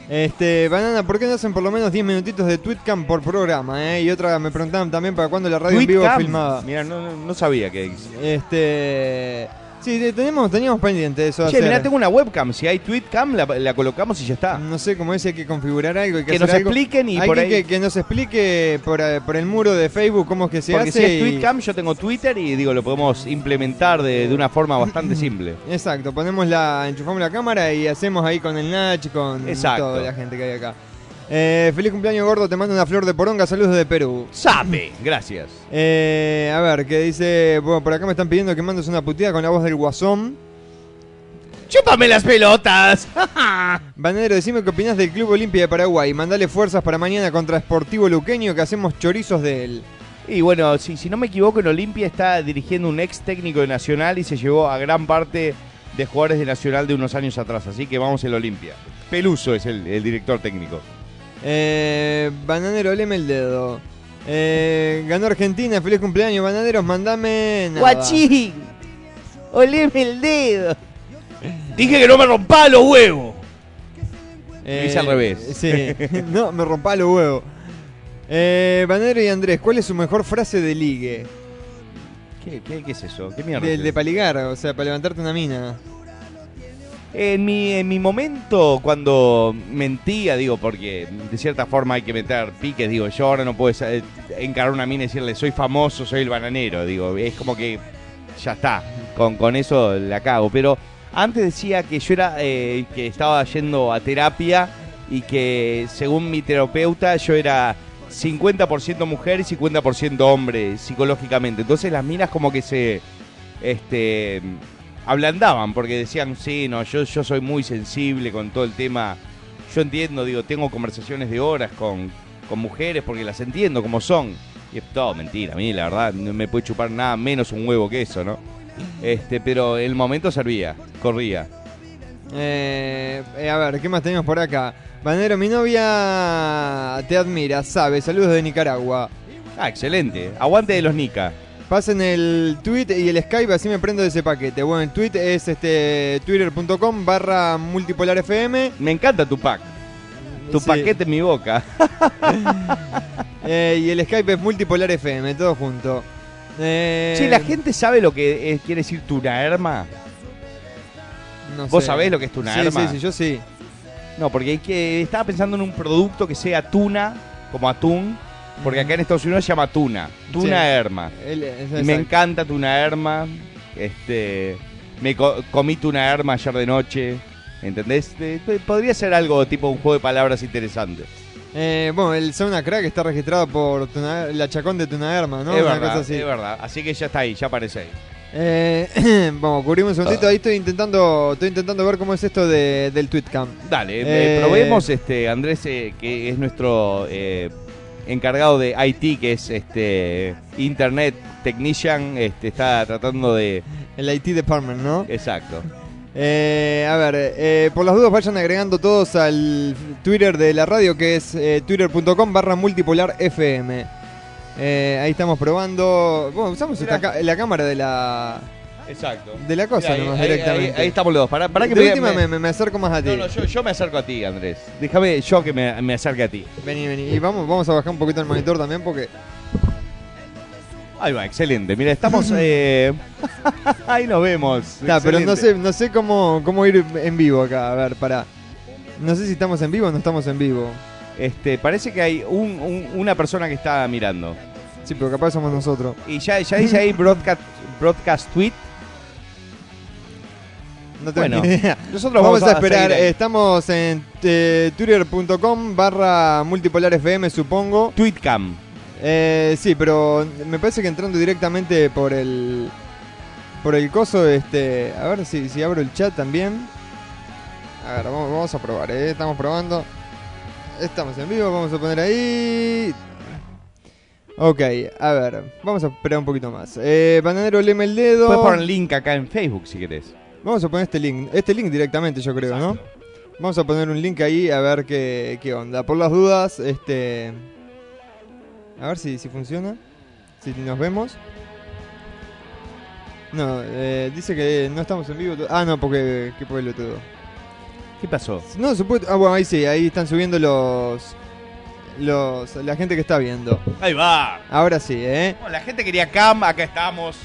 Este, Banana, ¿por qué no hacen por lo menos 10 minutitos de Tweetcam por programa? eh? Y otra me preguntaban también para cuándo la radio en vivo Tweetcam. filmaba. Mira, no, no- sabía que Este. Sí, te- tenemos, teníamos pendiente eso. Che, hacer. mirá, tengo una webcam. Si hay tweetcam, la, la colocamos y ya está. No sé cómo es, hay que configurar algo. hay que Que hacer nos algo. expliquen y por ahí- que, que nos explique por, eh, por el muro de Facebook cómo es que se Porque hace. si es y- tweetcam, yo tengo Twitter y digo, lo podemos implementar de, de una forma bastante simple. Exacto, ponemos la, enchufamos la cámara y hacemos ahí con el Nach, con Exacto. toda la gente que hay acá. Eh, feliz cumpleaños gordo, te mando una flor de poronga, saludos de Perú. Sabe, gracias. Eh, a ver, que dice, bueno, por acá me están pidiendo que mandes una puteada con la voz del guasón. ¡Chúpame las pelotas! Banadero, decime qué opinás del Club Olimpia de Paraguay. Mandale fuerzas para mañana contra Sportivo Luqueño que hacemos chorizos de él. Y bueno, si, si no me equivoco, en Olimpia está dirigiendo un ex técnico de Nacional y se llevó a gran parte de jugadores de Nacional de unos años atrás. Así que vamos el Olimpia. Peluso es el, el director técnico. Eh, bananero, oleme el dedo. Eh, ganó Argentina, feliz cumpleaños, bananeros, mandame. nada. Guachín, oleme el dedo. Dije que no me rompa los huevos. Eh, Lo hice al revés. Sí, no, me rompa los huevos. Eh, Banero y Andrés, ¿cuál es su mejor frase de ligue? ¿Qué, qué, qué es eso? ¿Qué mierda? De, es de paligar, o sea, para levantarte una mina. En mi, en mi momento, cuando mentía, digo, porque de cierta forma hay que meter piques, digo, yo ahora no puedo eh, encarar una mina y decirle, soy famoso, soy el bananero, digo, es como que ya está, con, con eso la cago. Pero antes decía que yo era, eh, que estaba yendo a terapia y que según mi terapeuta yo era 50% mujer y 50% hombre psicológicamente. Entonces las minas como que se, este ablandaban porque decían, sí, no, yo, yo soy muy sensible con todo el tema. Yo entiendo, digo, tengo conversaciones de horas con, con mujeres porque las entiendo como son. Y es todo mentira, a mí la verdad no me puede chupar nada menos un huevo que eso, ¿no? Este, pero el momento servía, corría. Eh, eh, a ver, ¿qué más tenemos por acá? Banero, mi novia te admira, sabe, saludos de Nicaragua. Ah, excelente. Aguante de los Nica. Pasen el tweet y el Skype, así me prendo de ese paquete. Bueno, el tweet es este twitter.com barra multipolar FM. Me encanta tu pack. Tu Sí. paquete en mi boca. Eh, y el Skype es multipolar FM, todo junto. Eh, Che, ¿la gente sabe lo que es- quiere decir tunaerma? no ¿Vos sé. sabés lo que es Sí, tunaerma? Sí, sí, yo sí. No, porque hay que, estaba pensando en un producto que sea tuna, como atún, porque acá en Estados Unidos se llama tuna. Tuna Sí. herma. El- es- Y me encanta tuna herma. Este, me co- comí tuna herma ayer de noche. ¿Entendés? Podría ser algo tipo un juego de palabras interesante. Eh, bueno, el Sauna Crack está registrado por Tuna- la Chacón de Tunaerma, ¿no? es Una verdad, cosa así. es verdad. Así que ya está ahí, ya aparece ahí. Eh, vamos, cubrimos un segundito. Ahí estoy intentando, estoy intentando ver cómo es esto de, del tweetcam. Dale, Eh, eh, probemos, este, Andrés, eh, que es nuestro encargado de IT, que es este Internet Technician, este, está tratando de... El IT Department, ¿no? Exacto. Eh, a ver, eh, por las dudas vayan agregando todos al Twitter de la radio que es eh, twitter.com barra multipolar FM. Eh, ahí estamos probando. Bueno, usamos esta la cámara de la Exacto. de la cosa Mira, nomás ahí- directamente. ahí- ahí estamos los dos. Pará- pará que de me- última me- me, me acerco más a ti. No, no, yo, yo me acerco a ti, Andrés. Déjame yo que me, me acerque a ti. Vení, vení. Y vamos, vamos a bajar un poquito el monitor también porque. Ahí va, excelente. Mira, estamos... eh, ahí nos vemos. Está, pero no sé, no sé cómo, cómo ir en vivo acá. A ver, para. No sé si estamos en vivo o no estamos en vivo. Este, parece que hay un- un- una persona que está mirando. Sí, pero capaz somos nosotros. Y ya, ya dice ahí broadcast, broadcast tweet. No tengo Bueno, ni idea. nosotros vamos, vamos a a esperar. Estamos en eh, twitter.com barra multipolar FM, supongo. Tweetcam. Eh, sí, pero me parece que entrando directamente por el por el coso, este, a ver si, si abro el chat también. A ver, vamos, vamos a probar, ¿eh? estamos probando. Estamos en vivo, vamos a poner ahí. Ok, a ver, vamos a esperar un poquito más. Eh, Bananero, leme el dedo. Puedes poner el link acá en Facebook si querés. Vamos a poner este link, este link directamente yo creo, ¿no? Vamos a poner un link ahí a ver qué, qué onda. Por las dudas, este... A ver si, si funciona. Si nos vemos. No, eh, dice que no estamos en vivo. Ah, no, porque... Qué todo. ¿Qué pasó? No, supuesto. Ah, bueno, ahí sí, ahí están subiendo los. los la gente que está viendo. Ahí va. Ahora sí, ¿eh? La gente quería cam, acá estamos.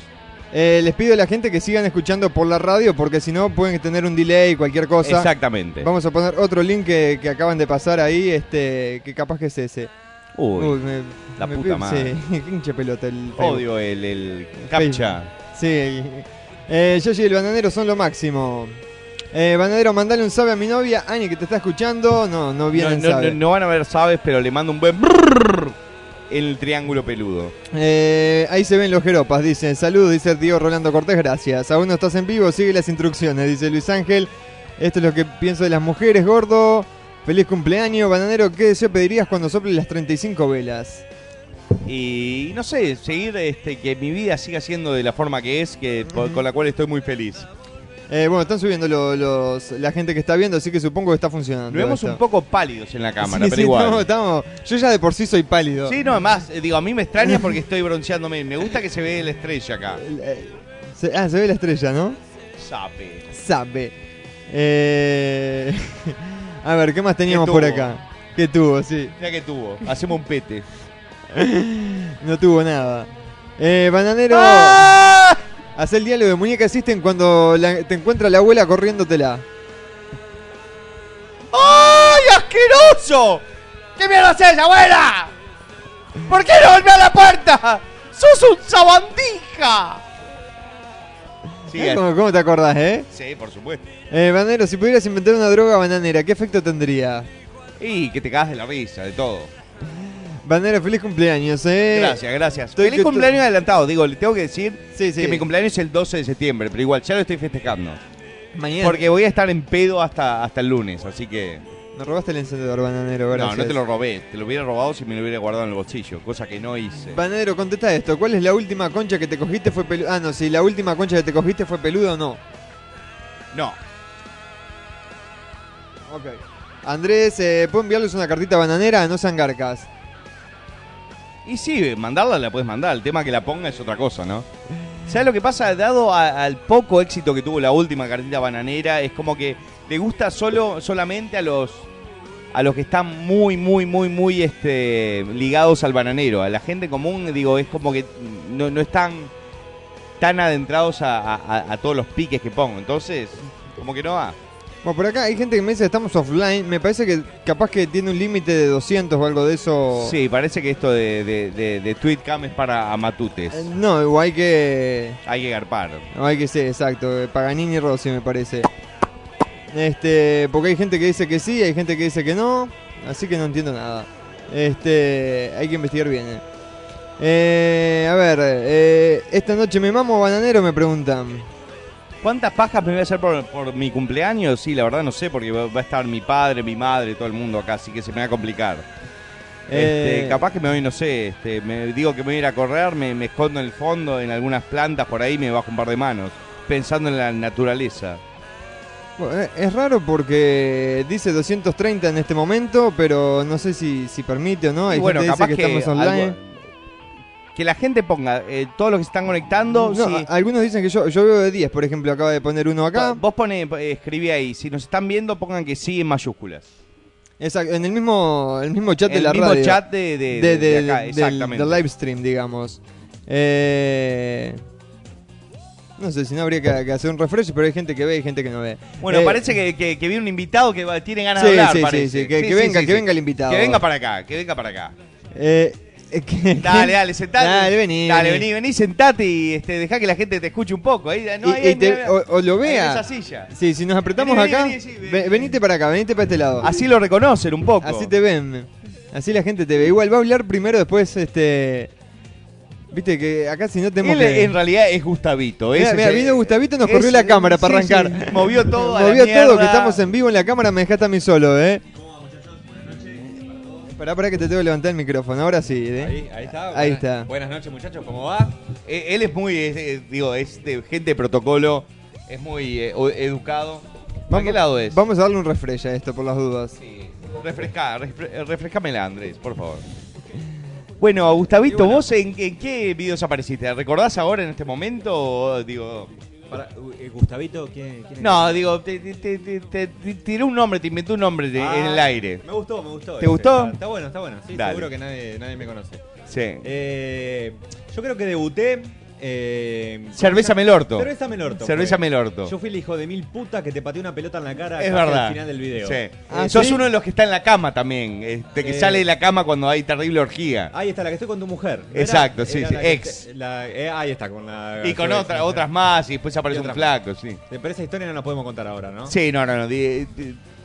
Eh, les pido a la gente que sigan escuchando por la radio porque si no pueden tener un delay, cualquier cosa. Exactamente. Vamos a poner otro link que, que acaban de pasar ahí, este, que capaz que es ese. Uy, me- la me puta pido- madre. Sí, qué hincha pelota el. Odio el, el captcha. Sí. Eh, Yoshi y el bananero son lo máximo. Eh, bananero, mandale un sabe a mi novia, Ani, que te está escuchando. No, no viene No, no- sabe. no- no van a ver sabes, pero le mando un buen brrrr en el triángulo peludo. Eh, ahí se ven los jeropas, dice. Saludos, dice Diego Rolando Cortés, gracias. Aún no estás en vivo, sigue las instrucciones, dice Luis Ángel. Esto es lo que pienso de las mujeres, gordo. Feliz cumpleaños, bananero. ¿Qué deseo pedirías cuando soplen las 35 velas? Y no sé, seguir este, que mi vida siga siendo de la forma que es, que con la cual estoy muy feliz. Eh, bueno, están subiendo lo- los, la gente que está viendo, así que supongo que está funcionando. Nos vemos esto. un poco pálidos en la cámara, Sí, pero sí, igual. estamos- yo ya de por sí soy pálido. Sí, no, además, eh, digo, a mí me extraña porque estoy bronceándome. Me gusta que se ve la estrella acá. Se- ah, se ve la estrella, ¿no? Sape. Sabe. Eh, a ver, ¿qué más teníamos ¿Qué por acá? ¿Qué tuvo? Sí. Mira que tuvo. Hacemos un pete. No tuvo nada. Eh, bananero. ¡Ah! Haz el diálogo de muñeca existen cuando la- te encuentra la abuela corriéndotela. ¡Ay, asqueroso! ¿Qué mierda haces, abuela? ¿Por qué no volvió a la puerta? ¡Sos un sabandija! Sí, ¿Cómo, cómo te acordás, eh? sí, por supuesto. Eh, Bananero, si pudieras inventar una droga bananera, ¿qué efecto tendría? Y que te cagas de la risa, de todo. Bananero, feliz cumpleaños, eh. Gracias, gracias. Estoy Feliz que- cumpleaños adelantado. Digo, le tengo que decir Sí, sí. que mi cumpleaños es el 12 de septiembre, pero igual ya lo estoy festejando. Mañana. Porque voy a estar en pedo hasta, hasta el lunes, así que... Me robaste el encendedor, bananero, No, gracias. no te lo robé. Te lo hubiera robado si me lo hubiera guardado en el bolsillo, cosa que no hice. Bananero, contesta esto. ¿Cuál es la última concha que te cogiste fue peluda? Ah, no, si la última concha que te cogiste fue peluda o no. No. Ok. Andrés, eh, ¿puedo enviarles una cartita bananera? No sean garcas. Y sí, mandarla la puedes mandar. El tema que la ponga es otra cosa, ¿no? ¿Sabes lo que pasa? Dado al poco éxito que tuvo la última cartita bananera, es como que le gusta solo solamente a los a los que están muy, muy, muy, muy este, ligados al bananero. A la gente común, digo, es como que no, no están tan adentrados a- a todos los piques que pongo. Entonces, como que no va. Bueno, por acá hay gente que me dice estamos offline. Me parece que capaz que tiene un límite de 200 o algo de eso. Sí, parece que esto de, de, de, de Tweetcam es para amatutes. Eh, No, o hay que. Hay que garpar. No, hay que ser, exacto. eh, Paganini y Rossi, me parece. Este, porque hay gente que dice que sí, hay gente que dice que no. Así que no entiendo nada. Este, hay que investigar bien. eh. Eh, a ver, eh, esta noche me mamo bananero, me preguntan. ¿Cuántas pajas me voy a hacer por, por mi cumpleaños? Sí, la verdad no sé, porque va a estar mi padre, mi madre, todo el mundo acá, así que se me va a complicar. Este, Eh. capaz que me voy, no sé, este, me digo que me voy a ir a correr, me, me escondo en el fondo, en algunas plantas por ahí, me bajo un par de manos, pensando en la naturaleza. Bueno, eh, Es raro porque dice 230 en este momento, pero no sé si, si permite o no. Hay Y bueno, gente capaz dice que, que, estamos online. algo- que la gente ponga eh, todos los que se están conectando. No, sí. Algunos dicen que yo, yo veo de 10, por ejemplo, acaba de poner uno acá. Vos pone, eh, escribí ahí, si nos están viendo, pongan que sí en mayúsculas. Exacto, en el mismo, el mismo chat de El la mismo radio. chat de- de- de acá, exactamente. Del, live stream, digamos. Eh, no sé si no habría que, que hacer un refresh, pero hay gente que ve y gente que no ve. Bueno, Eh, parece que, que, que viene un invitado que va- tiene ganas Sí, de hablar, sí, sí, parece. sí, que- que venga, que venga el invitado. Que venga para acá, que venga para acá. eh, Dale, dale, sentate. Dale, vení, Dale, vení. vení, sentate y este, deja que la gente te escuche un poco. Ahí, no, y- ahí, y te- o, o lo vea. esa silla. Sí, si nos apretamos Vení, acá, vení, vení, sí, ve- venite para acá, venite para este lado. Así lo reconocen un poco. Así te ven. Así la gente te ve. Igual va a hablar primero, después este. Viste que acá si no tenemos Él que. en realidad es Gustavito. Mira, mira, vino Gustavito, nos es- corrió la cámara para arrancar. sí, movió todo. a la Movió todo, mierda. que estamos en vivo en la cámara, me dejaste a mí solo, ¿eh? Pará, pará que te tengo que levantar el micrófono, ahora sí, ¿eh? Ahí, ahí está. Ahí Buenas- está. Buenas noches, muchachos, ¿cómo va? Eh, Él es muy, es, eh, digo, es de gente de protocolo, es muy eh, educado. ¿Para qué lado es? Vamos a darle un refresh a esto por las dudas. Refresca, refre- refrescámela, Andrés, por favor. Bueno, Gustavito, ¿vos en, en qué videos apareciste? ¿Recordás ahora en este momento? O, digo, Para, eh, Gustavito, ¿quién, quién es? No, digo, te, te, te, te- tiré un nombre, te inventé un nombre de- Ah, en el aire. Me gustó, me gustó. ¿Te ese. gustó? Está, está bueno, está bueno. Sí, Dale. seguro que nadie, nadie me conoce. Sí. Eh, yo creo que debuté. Eh, Cerveza Melorto. Cerveza Melorto. Cerveza. Melorto. Yo fui el hijo de mil puta que te pateó una pelota en la cara Es verdad. al final del video. Sí. Ah, Sos ¿sí? uno de los que está en la cama también, este, que Eh. sale de la cama cuando hay terrible orgía. Ahí está, la que estoy con tu mujer. ¿no era? Exacto, sí, Era sí, ex. te- la- eh, ahí está, con la. Y con otra- otras más, y después aparece Y un flaco, sí. Pero esa historia no la podemos contar ahora, ¿no? Sí, no, no, no.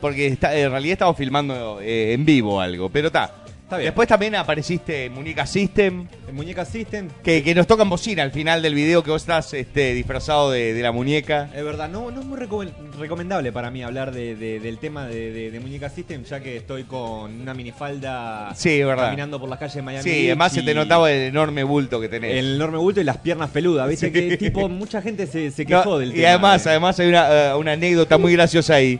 porque está- en realidad estamos filmando eh, en vivo algo, pero está. Está bien. Después también apareciste en Muñeca System. En Muñeca System. Que, que nos tocan bocina al final del video que vos estás este, disfrazado de, de la muñeca. Es verdad, no, no es muy reco- recomendable para mí hablar de- de- del tema de, Muñeca System, ya que estoy con una minifalda Sí, es verdad. caminando por las calles de Miami. Sí, Beach además se te y- notaba el enorme bulto que tenés. El enorme bulto y las piernas peludas, ¿viste? Sí. Que tipo, mucha gente se, se No, quejó del y tema. además, de- además hay una, eh, una anécdota muy graciosa ahí.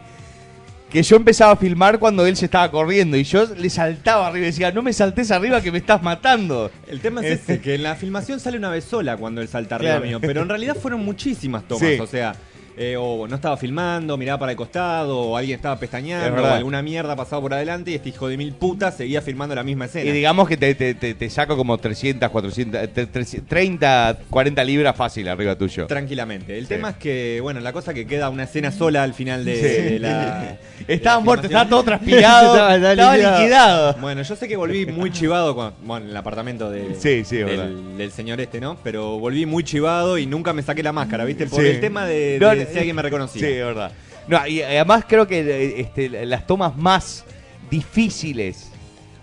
Que yo empezaba a filmar cuando él se estaba corriendo y yo le saltaba arriba y decía, no me saltes arriba que me estás matando. El tema es ese, que en la filmación sale una vez sola cuando él salta arriba Claro. mío, pero en realidad fueron muchísimas tomas, Sí. o sea, eh, o no estaba filmando, miraba para el costado, o alguien estaba Es pestañeando, o verdad. alguna mierda pasaba por adelante y este hijo de mil putas seguía filmando la misma escena. Y digamos que te, te, te- te saco como 300, 400, eh, tre- 300, 30, 40 libras fácil arriba tuyo. Tranquilamente. El Sí. tema es que, bueno, la cosa que queda una escena sola al final de, Sí. de la. Estaba de la muerto, estaba todo transpirado, Estaba- estaba estaba liquidado. liquidado. Bueno, yo sé que volví muy chivado con, bueno, en el apartamento de, Sí, es del, del señor este, ¿no? Pero volví muy chivado y nunca me saqué la máscara, ¿viste? Por el tema de, No, de no, si alguien me reconocía. Sí, es verdad. No, y además creo que eh, este, las tomas más difíciles,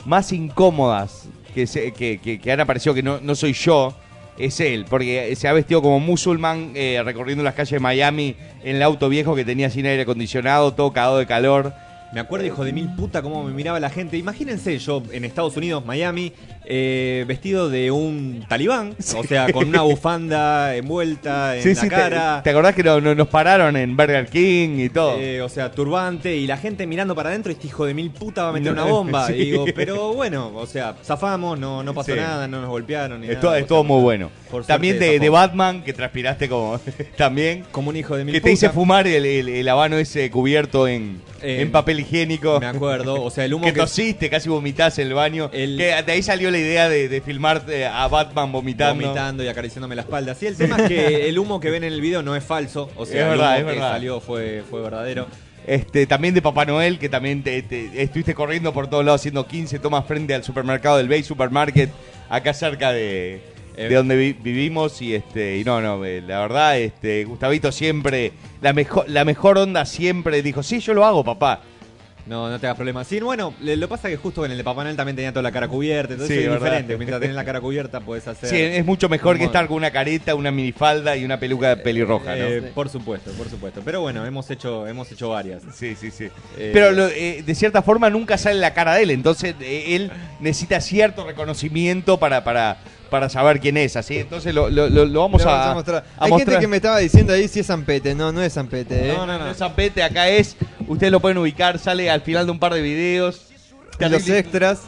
más incómodas que, se- que, que- que han aparecido, que no, no soy yo, es él, porque se ha vestido como musulmán eh, recorriendo las calles de Miami en el auto viejo que tenía sin aire acondicionado, todo cagado de calor. Me acuerdo, hijo de mil puta, cómo me miraba la gente. Imagínense yo en Estados Unidos, Miami, eh, vestido de un talibán, o sea, con una bufanda envuelta en Sí, la sí, cara. Te, acordás que no- no- nos pararon en Burger King y todo? Eh, o sea, turbante y la gente mirando para adentro, este hijo de mil puta va a meter No, una bomba. Y digo, pero bueno, o sea, zafamos, no, no pasó nada, no nos golpearon. Ni Es nada, todo, o es sea, todo muy bueno. También de. Batman, que transpiraste como también. Como un hijo de mil Que te hice fumar el, el- el habano ese cubierto en, Eh, en papel higiénico. Me acuerdo, o sea, el humo que, que- tosiste, casi vomitas el baño. Que de ahí salió la idea de, de filmar eh, a Batman vomitando. vomitando y acariciándome la espalda. Sí, el tema es que el humo que ven en el video no es falso. O sea, Es el verdad, humo es que verdad. salió fue, fue verdadero. Este, también de Papá Noel, que también te, te- estuviste corriendo por todos lados haciendo 15 tomas frente al supermercado del Bay Supermarket, acá cerca de, Eh. de donde vi- vivimos. Y este, y no, no, eh, la verdad, este, Gustavito siempre, la mejor, la mejor onda siempre dijo, sí, yo lo hago, papá. No, no te hagas problema. Sí, bueno, lo pasa que justo en el de Papá Noel también tenía toda la cara cubierta, entonces Sí, es verdad. diferente. Mientras tenés la cara cubierta puedes hacer... Sí, es mucho mejor que estar con una careta, una minifalda y una peluca pelirroja, ¿no? Eh, Por supuesto, por supuesto. Pero bueno, hemos hecho, hemos hecho varias. Sí, sí, sí. Eh, Pero lo- eh, de cierta forma nunca sale la cara de él, entonces eh, él necesita cierto reconocimiento para, para, para saber quién es, así. Entonces lo, lo- lo- lo vamos Lo a, mostrar. a Hay mostrar. gente que me estaba diciendo ahí si es Zampete. No, no es Zampete. ¿eh? No, no, no. es Zampete, acá es. Ustedes lo pueden ubicar, sale al final de un par de videos. En los extras.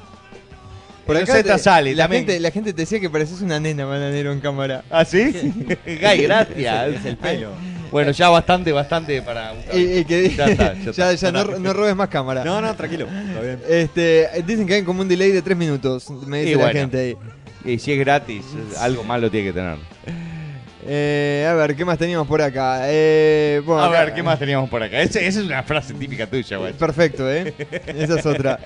Los acá te- sale, La también. gente, la gente te decía que pareces una nena bananero en cámara. ¿Ah, sí? Gay, gracias. Es el pelo. Bueno, ya bastante, bastante para. Y, y que- Ya está, ya ya, está. ya no, no robes más cámara. No, no, tranquilo. Está bien. Este, dicen que hay como un delay de 3 minutos. Me dice Y la bueno. gente ahí. Y si es gratis, algo malo tiene que tener. Eh, a ver, ¿qué más teníamos por acá? Eh, bueno, A acá- ver, ¿qué más teníamos por acá? Ese- esa es una frase típica tuya, güey. Perfecto, ¿eh? Esa es otra.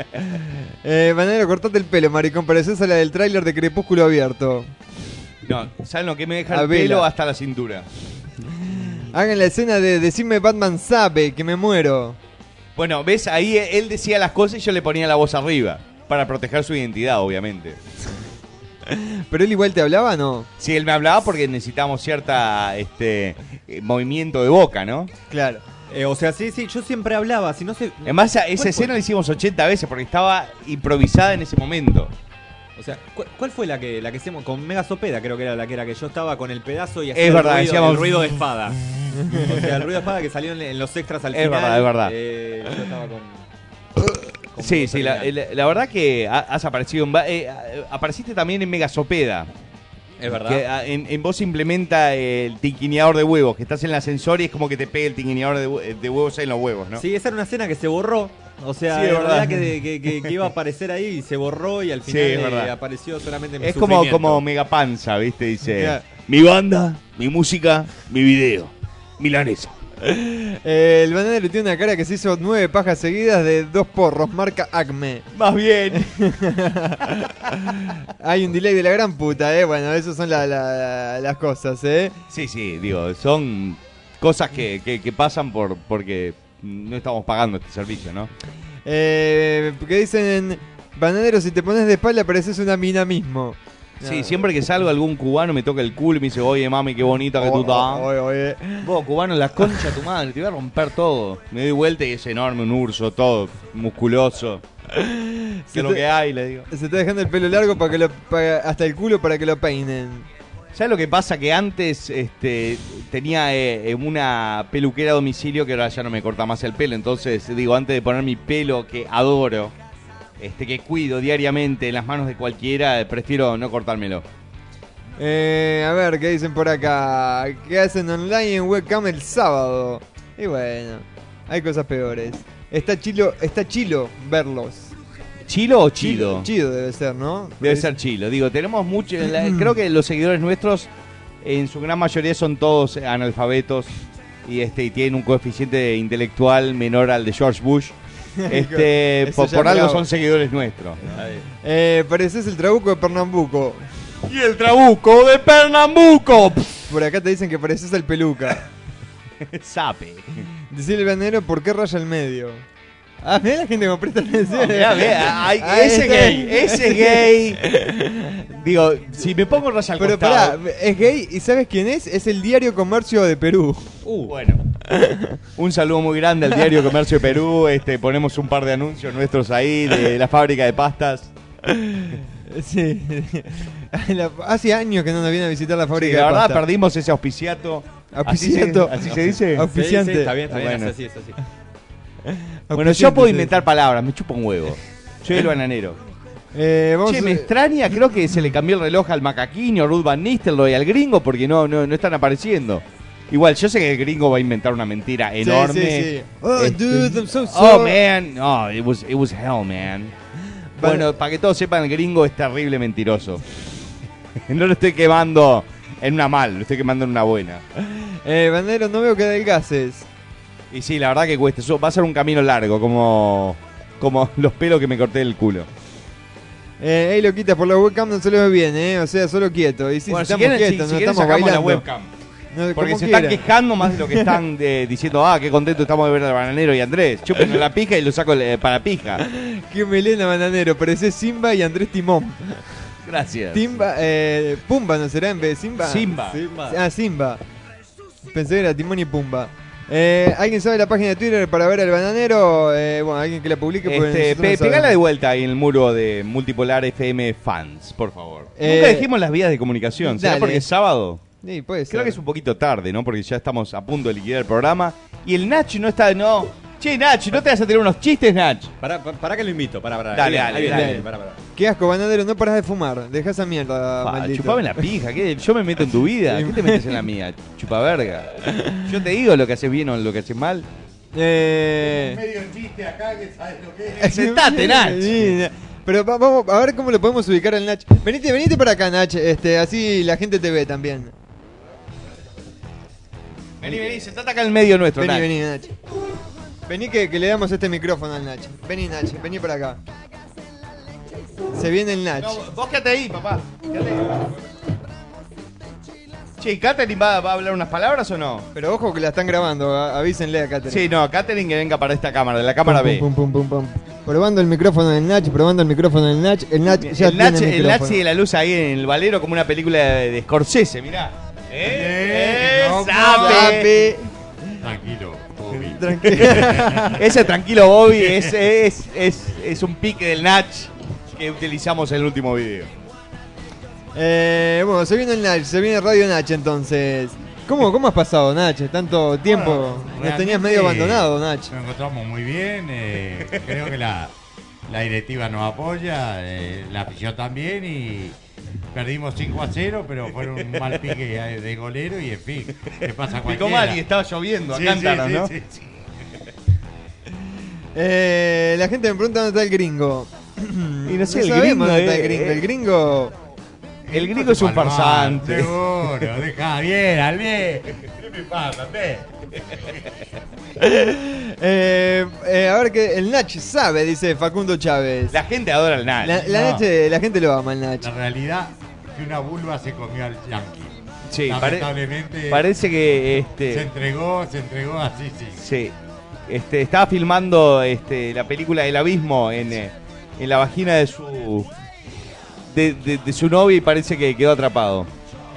Eh, Bananero, cortate el pelo, maricón. Pareces a la del tráiler de Crepúsculo Abierto. No, ¿saben lo que me deja el pelo hasta la cintura? Hagan la escena de Decime Batman sabe que me muero. Bueno, ves, ahí él decía las cosas y yo le ponía la voz arriba. Para proteger su identidad, obviamente. ¿Pero él igual te hablaba no? Sí, él me hablaba porque necesitábamos cierta este eh, movimiento de boca, ¿no? Claro. Eh, o sea, sí, sí, yo siempre hablaba, si no sé... Además, esa ¿Cuál fue? escena la hicimos 80 veces porque estaba improvisada en ese momento. O sea, ¿cu- ¿cuál fue la que la que hicimos con Mega Sopeda? Creo que era la que era que yo estaba con el pedazo y hacía Es el, verdad, ruido, decíamos- el ruido de espada. o sea, el ruido de espada que salió en, en los extras al Es final. verdad, es verdad. eh, yo estaba con. Sí, sí, la, la- la verdad que ha- has aparecido en... eh, apareciste también en Megasopeda. Es verdad. Que ah, en, en vos implementa el tinquineador de huevos, que estás en el ascensor y es como que te pega el tinquineador de, de huevos en los huevos, ¿no? Sí, esa era una escena que se borró. O sea, Sí, es verdad. verdad que, que- que- que iba a aparecer ahí y se borró y al Sí, final es eh, apareció solamente mi Es como, como Megapanza, ¿viste? Dice, mi banda, mi música, mi video, milanesa. El bananero tiene una cara que se hizo nueve pajas seguidas de dos porros, marca Acme. Más bien. Hay un delay de la gran puta, eh. Bueno, esas son la- la- las cosas, eh. Sí, sí, digo, son cosas que, que- que pasan por porque no estamos pagando este servicio, ¿no? Eh, que dicen, bananero, si te pones de espalda pareces una mina mismo. Sí, siempre que salgo algún cubano me toca el culo y me dice, oye mami, qué bonita que tú estás. Oye, oye. Vos, cubano, la concha de tu madre, te voy a romper todo. Me doy vuelta y es enorme, un urso, todo musculoso. ¿Qué Se es lo te- que hay? Le digo. Se está dejando el pelo largo para que lo, para- hasta el culo para que lo peinen. ¿Sabes lo que pasa? Que antes este, tenía eh, una peluquera a domicilio que ahora ya no me corta más el pelo. Entonces, digo, antes de poner mi pelo que adoro, este, que cuido diariamente en las manos de cualquiera, prefiero no cortármelo. Eh, a ver, ¿qué dicen por acá? ¿Qué hacen online en webcam el sábado? Y bueno, hay cosas peores. Está chilo, está chilo verlos. ¿Chilo o chido? Chido debe ser, ¿no? Debe ser chilo. Digo, tenemos mucho. la- creo que los seguidores nuestros, en su gran mayoría, son todos analfabetos y este y tienen un coeficiente intelectual menor al de George Bush. Este, por, por es algo son seguidores nuestros. Eh, pareces el trabuco de Pernambuco. Y el trabuco de Pernambuco. Por acá te dicen que pareces el peluca. Sape. Decirle el bananero por qué raya el medio. Ah, mira la gente que me presta atención. Mirá, mirá, ay, Ah, ese está- gay, ese gay. Digo, si me pongo raya al Pero costado. pará, es gay y ¿sabes quién es? Es el diario Comercio de Perú. Uh, bueno. Un saludo muy grande al diario Comercio de Perú. Este, ponemos un par de anuncios nuestros ahí de la fábrica de pastas. Sí. La- Hace años que no nos viene a visitar la Sí, fábrica la de verdad pasta. perdimos ese auspiciato. Auspiciato. ¿Así se, así se dice? Auspiciante. Sí, sí, está bien, está bien, Bueno. es así, es así. Bueno, yo puedo inventar palabras, me chupo un huevo. Soy el bananero. Eh, vamos Che, me a- extraña, creo que se le cambió el reloj al macaquinho, Ruth Van Nistelrooy, al gringo, porque no, no, no están apareciendo. Igual, yo sé que el gringo va a inventar una mentira Sí, enorme. sí, sí. Oh, Este- dude, I'm so Oh, sorry. man. No, it was, it was hell, man. Bueno, para que todos sepan, el gringo es terrible mentiroso. no lo estoy quemando en una mal, lo estoy quemando en una buena. Eh, Banero, no veo que adelgaces. Y sí, la verdad que cuesta. Eso va a ser un camino largo, como, como los pelos que me corté del culo. Eh, ahí lo quitas por la webcam no se lo ve bien, eh. O sea, solo quieto. Y si Bueno, si estamos quieren, si- quietos, si no quieren estamos sacamos la bailando. webcam. No, Porque se están quejando más de lo que están diciendo, ah, qué contento estamos de ver al bananero y Andrés. Chúpenlo la pija y lo saco eh, para pija. Qué melena, bananero. Parecés Simba y Andrés Timón. Gracias. Timba, eh, Pumba, ¿no será en vez de Simba? Simba. Ah, Simba. Pensé que era Timón y Pumba. Eh, ¿Alguien sabe la página de Twitter para ver al bananero? Eh, bueno, alguien que la publique. porque Este, pe- no pegala de vuelta ahí en el muro de Multipolar FM Fans, por favor. Eh, Nunca dijimos las vías de comunicación. ¿Será dale. porque es sábado? Sí, puede ser. Creo que es un poquito tarde, ¿no? Porque ya estamos a punto de liquidar el programa. Y el Nach no está. No. Che, Nach, ¿no te vas a tirar unos chistes, Nach? Para, para, que lo invito, para, para. Dale, dale, dale. Qué asco, bananero, no paras de fumar. Deja esa mierda, Pa, maldito. chupame la pija, ¿qué? yo me meto en tu vida. ¿Qué te metes en la mía? Chupa verga. Yo te digo lo que haces bien o lo que haces mal. Eh... Medio chiste acá que sabes lo que es. Sentate, Nach. Pero va- vamos a ver cómo lo podemos ubicar al Nach. Venite, venite para acá, Nach. Este, así la gente te ve también. Vení, vení, sentate acá en el medio nuestro, Vení, Nach. vení, Nach. Vení que, que le damos este micrófono al Nach. Vení, Nach, vení para acá. Se viene el Nach. No, vos quédate ahí, papá. Quédate ahí. Che, ¿Catherine va, va a hablar unas palabras o no? Pero ojo que la están grabando, a- avísenle a Catherine. Sí, no, Catherine que venga para esta cámara, de la cámara Pum, B. pum, pum, pum, pum. Probando el micrófono del Nach, probando el micrófono del Nach. El Nach ya el Nach, tiene el Nach sigue la luz ahí en el valero como una película de, de Scorsese, mirá. ¡Eh! no, ¡Sape! Tranquilo, Bobby. Tranquilo. Ese tranquilo Bobby es, es, es, es un pique del Nach que utilizamos en el último video. Eh, bueno, se viene el Nach, se viene Radio Nach entonces. ¿Cómo, cómo has pasado, Nach? Tanto tiempo. Nos tenías medio abandonado, Nach. Nos encontramos muy bien. eh, creo que la, la directiva nos apoya, eh, la afición también y, perdimos 5 a 0, pero fueron un mal pique de golero y en fin, ¿qué pasa Picó mal y estaba lloviendo a Sí, cántaros, sí, ¿no? sí, sí. Eh, la gente me pregunta dónde está el gringo. Y no sé, el sabemos gringo, dónde está el gringo. El gringo. El gringo es un farsante. Seguro, deja bien, al bien. ¿Qué me pasa, ve? Eh, eh, a ver que el Nach sabe, dice Facundo Chávez. La gente adora al Nach. La, la No. Nach, la gente lo ama, el Nach. La realidad que una vulva se comió al yankee. Sí, pare- Lamentablemente parece que se este entregó, se entregó así, sí. sí, este estaba filmando este la película El abismo en, eh, en la vagina de su de, de- de su novia y parece que quedó atrapado.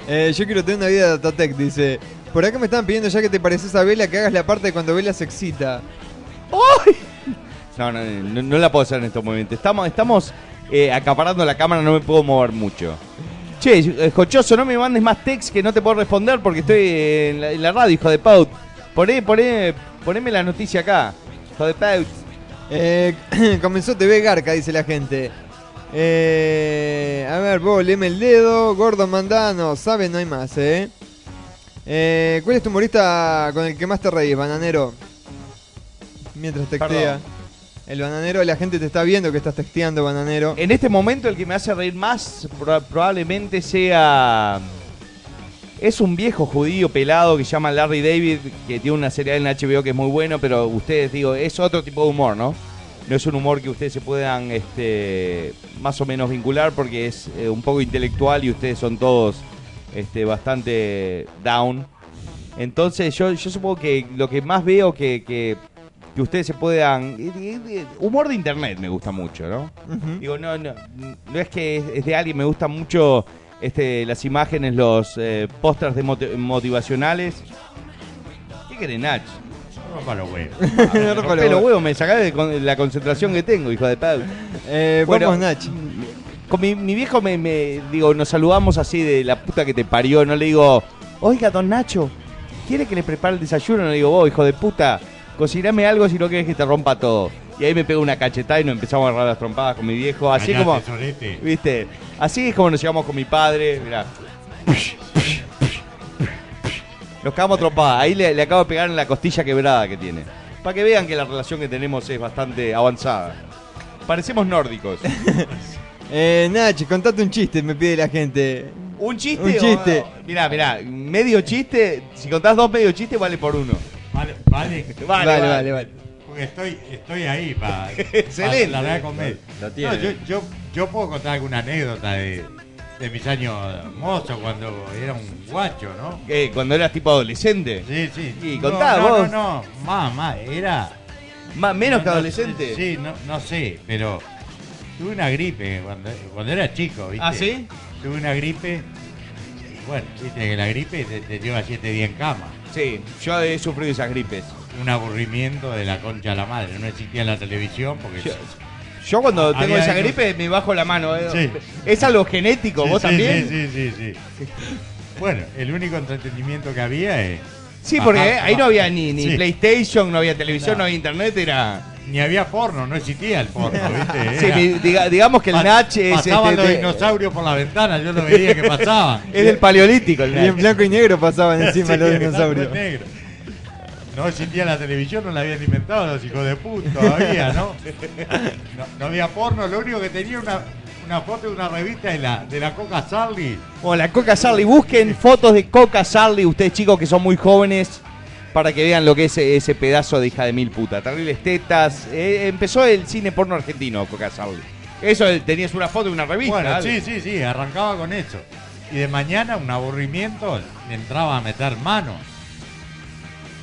Eh, yo quiero tener una vida de Datatec, dice. Por acá me están pidiendo ya que te pareces a Vela que hagas la parte de cuando Vela se excita. No, no, no, no la puedo hacer en estos momentos. Estamos, estamos eh, acaparando la cámara, no me puedo mover mucho. Che, eh, Jochoso, no me mandes más text que no te puedo responder porque estoy en la, en la radio, hijo de Paut. Poné, poné, poneme la noticia acá, hijo de Paut. Eh, comenzó TV Garca, dice la gente. Eh, a ver, vos, leme el dedo. Gordo Mandano, sabe, no hay más, ¿eh? Eh, ¿Cuál es tu humorista con el que más te reís, bananero? Mientras textea. Perdón. El bananero, la gente te está viendo que estás texteando, bananero. En este momento el que me hace reír más pro- probablemente sea... Es un viejo judío pelado que se llama Larry David, que tiene una serie en HBO que es muy bueno, pero ustedes, digo, es otro tipo de humor, ¿no? No es un humor que ustedes se puedan este, más o menos vincular porque es eh, un poco intelectual y ustedes son todos este, bastante down. Entonces yo, yo supongo que lo que más veo que, que, que ustedes se puedan... eh, eh, eh, Humor de internet me gusta mucho, ¿no? Digo, no, no, no es que es, es de alguien, me gustan mucho este, las imágenes, los eh, pósters de moti- motivacionales. ¿Qué querés, Nach? Rompa los huevos. Rompa los huevos. me sacás de con- la concentración que tengo, hijo de. Eh, vamos, Nach. Con mi, mi viejo me, me- digo, nos saludamos así de la puta que te parió, no le digo, oiga, don Nacho, ¿quiere que le prepare el desayuno? No le digo, vos, hijo de puta, cociname algo si no quieres que te rompa todo. Y ahí me pego una cachetada y nos empezamos a agarrar las trompadas con mi viejo, así Callate, como, viste, así es como nos llevamos con mi padre, mirá. Nos cagamos trompadas, ahí le, le acabo de pegar en la costilla quebrada que tiene. Para que vean que la relación que tenemos es bastante avanzada. Parecemos nórdicos. Eh, Nach, contate un chiste, me pide la gente. ¿Un chiste? Un chiste. o- mirá, mirá, medio chiste, si contás dos medio chistes vale por uno. Vale, vale. Vale, Vale, vale. vale, vale. Porque estoy, estoy ahí para Excelente. la verdad comer. Lo tiene. No, yo, yo, yo puedo contar alguna anécdota de, de mis años mozos cuando era un guacho, ¿no? ¿Qué, ¿Cuando eras tipo adolescente? Sí, sí. Y No, contá no, vos. No, no, más, más, era... Más, menos que no, no, adolescente. Sí, no, no sé, pero tuve una gripe cuando, cuando era chico, ¿viste? ¿Ah, sí? Tuve una gripe y bueno, viste que la gripe te, te lleva siete días en cama. Sí, yo he sufrido esas gripes. Un aburrimiento de la concha a la madre, no existía en la televisión porque... Yo, yo cuando Había tengo esa gripe me bajo la mano. eh. Sí. Es algo genético, Sí, vos sí, también. Sí, sí, sí, sí. Bueno, el único entretenimiento que había es... Sí, porque ahí no había ni, ni. PlayStation, no había televisión, No. no había internet, era... Ni había porno, no existía el porno, ¿viste? Sí, Era- mi- diga- digamos que el Pa- Nach es... Pasaban este, los de- dinosaurios por la ventana, yo lo veía que pasaban. Es del paleolítico el Y en blanco y negro pasaban encima Sí, los dinosaurios. negro. No existía la televisión, no la habían inventado los hijos de puta todavía, ¿no? ¿no? no había porno, lo único que tenía una, una foto de una revista de la, de la Coca Charlie. O la Coca Charlie. Busquen fotos de Coca Charlie, ustedes chicos que son muy jóvenes, para que vean lo que es ese pedazo de hija de mil puta. Terribles tetas. Eh, empezó el cine porno argentino, Coca Charlie. Eso, eh, tenías una foto de una revista. Bueno, sí, sí, sí, arrancaba con eso. Y de mañana, un aburrimiento, entraba a meter mano.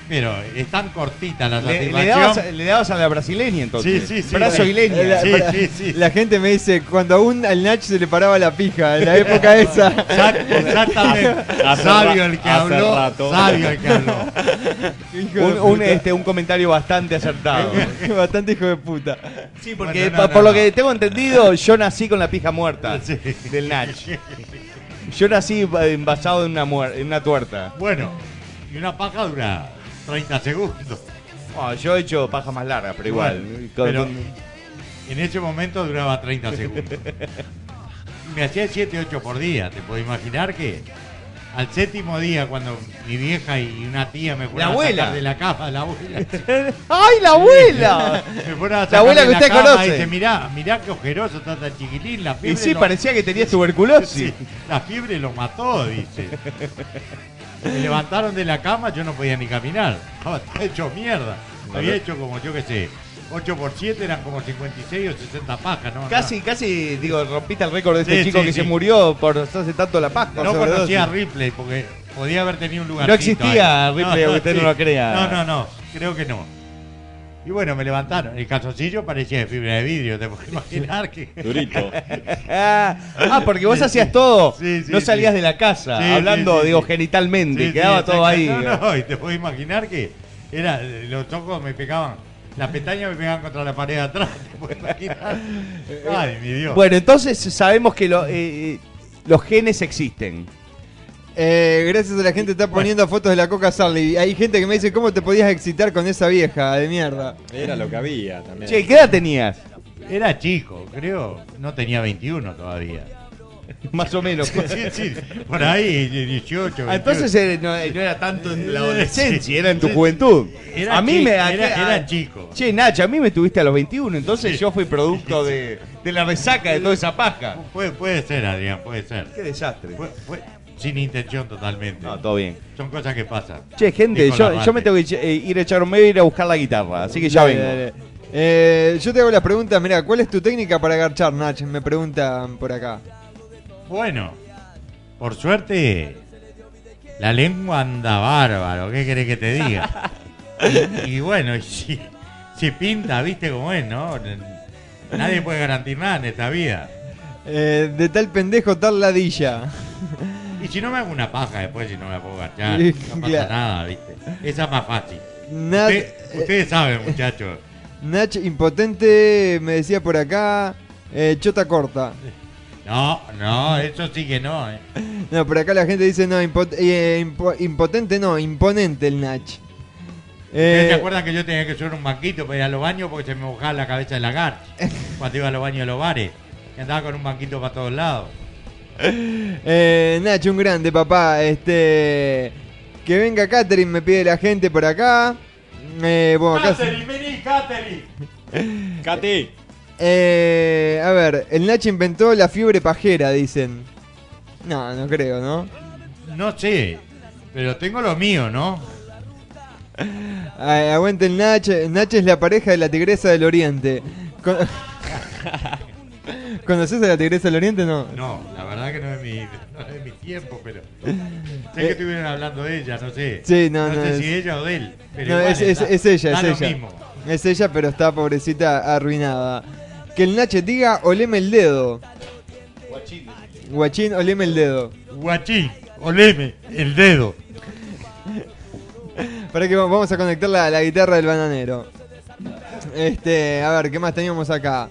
Pero es tan cortita la Le, satisfacción. le dabas, le dabas a la brasileña entonces. Sí, sí, sí. Brazo y leña. La, Sí, sí, sí. la gente me dice, cuando aún al Nach se le paraba la pija, en la época esa. Exact- Exactamente. Sabio el que habló. Sabio el que habló. Un, este, un comentario bastante acertado. Bastante hijo de puta. Sí, porque Bueno, no, pa- por no, lo que tengo entendido, yo nací con la pija muerta Sí. del Nach. Yo nací eh, envasado en una, en una tuerta. Bueno, y una paja dura 30 segundos. Oh, yo he hecho paja más larga, pero igual. Bueno, pero en ese momento duraba 30 segundos. me hacía 7, 8 por día. ¿Te puedo imaginar que al séptimo día, cuando mi vieja y una tía me fueron La a abuela. sacar de la cama, la abuela. ¡Ay, la abuela! me fueron a La sacar abuela de que usted cama conoce. Y dice, mirá, mirá qué ojeroso está tan chiquitín. La Y fiebre sí, lo- parecía que tenías tuberculosis. Sí, la fiebre lo mató, dice. Me levantaron de la cama, yo no podía ni caminar. Estaba hecho mierda. Había hecho como, yo qué sé, 8 por 7 eran como 56 o 60 pajas, ¿no? Casi, casi, digo, rompiste el récord de este Sí, chico sí, que sí. se murió por hace tanto la pasta. No conocía a Ripley porque podía haber tenido un lugar. No existía Ripley, aunque usted no lo crea. No, no, no, creo que no. Y bueno, me levantaron. El calzoncillo parecía de fibra de vidrio, te puedes imaginar que. Durito. ah, porque vos hacías todo. Sí, sí, no salías sí. de la casa, Sí, hablando, sí, sí, digo, sí. genitalmente. Sí, quedaba sí, todo ahí. No, no, y te puedes imaginar que era, los ojos me pegaban, las pestañas me pegaban contra la pared de atrás. ¿Te puedes imaginar? Ay, mi Dios. Bueno, entonces sabemos que lo- eh, eh, los genes existen. Eh, gracias a la gente que está poniendo fotos de la Coca Sarli. Hay gente que me dice, ¿cómo te podías excitar con esa vieja de mierda? Era lo que había también. Che, ¿qué edad tenías? Era chico, creo. No tenía 21 todavía. Más o menos. Sí, sí, por ahí, 18. Ah, entonces 21. eh, no, eh, no era tanto en la adolescencia, era en tu juventud. Era a mí chico, me. era- a- era a- chico. Che, Nacho, a mí me tuviste a los 21, entonces yo fui producto de, de la resaca de toda esa paja. Puede, puede ser, Adrián, puede ser. Qué desastre. Fue- fue sin intención totalmente. No, todo bien. Son cosas que pasan. Che, gente, yo, me tengo que eh, ir a echar un medio y ir a buscar la guitarra, así que ya Dale, vengo. dale. Eh, yo te hago la pregunta, mira, ¿cuál es tu técnica para agarchar, Nach? Me preguntan por acá. Bueno, por suerte, la lengua anda bárbaro. ¿Qué querés que te diga? y, y bueno, si, si pinta, viste cómo es, ¿no? Nadie puede garantizar nada en esta vida. Eh, de tal pendejo, tal ladilla. Y si no me hago una paja después, si no me la puedo agachar, no pasa claro. nada, ¿viste? Esa es más fácil. Usted- ustedes saben, muchachos. Nach impotente, me decía por acá. eh, chota corta. No, no, eso sí que no, ¿eh? No, por acá la gente dice, no, eh, impo- impotente no, imponente el Nach. ¿Ustedes Eh, se acuerdan que yo tenía que subir un banquito para ir a los baños porque se me mojaba la cabeza de la garcha cuando iba a los baños de los bares? Que andaba con un banquito para todos lados. Eh, Nacho, un grande, papá. Este. Que venga Catherine, me pide la gente por acá. Eh, bueno, acá. vení, Catherine. Cati. Eh, a ver, el Nacho inventó la fiebre pajera, dicen. No, no creo, ¿no? No sé, pero tengo lo mío, ¿no? Ay, aguante el Nach. Nach es la pareja de la tigresa del oriente. Con- ¿Conoces a la tigresa del oriente? No. No, la verdad que no es mi, no es de mi tiempo, pero sé que estuvieron hablando de ella, no sé. Eh, Sí, no, no sé es- si ella o de él. Pero No, es, es- es ella, es ella. mismo. Es ella, pero está pobrecita arruinada. Que el Nache diga, oleme el dedo. Guachín, oleme el dedo. Guachín, oleme el dedo. Para que vamos a conectar la, la guitarra del bananero. Este, a ver, ¿qué más teníamos acá?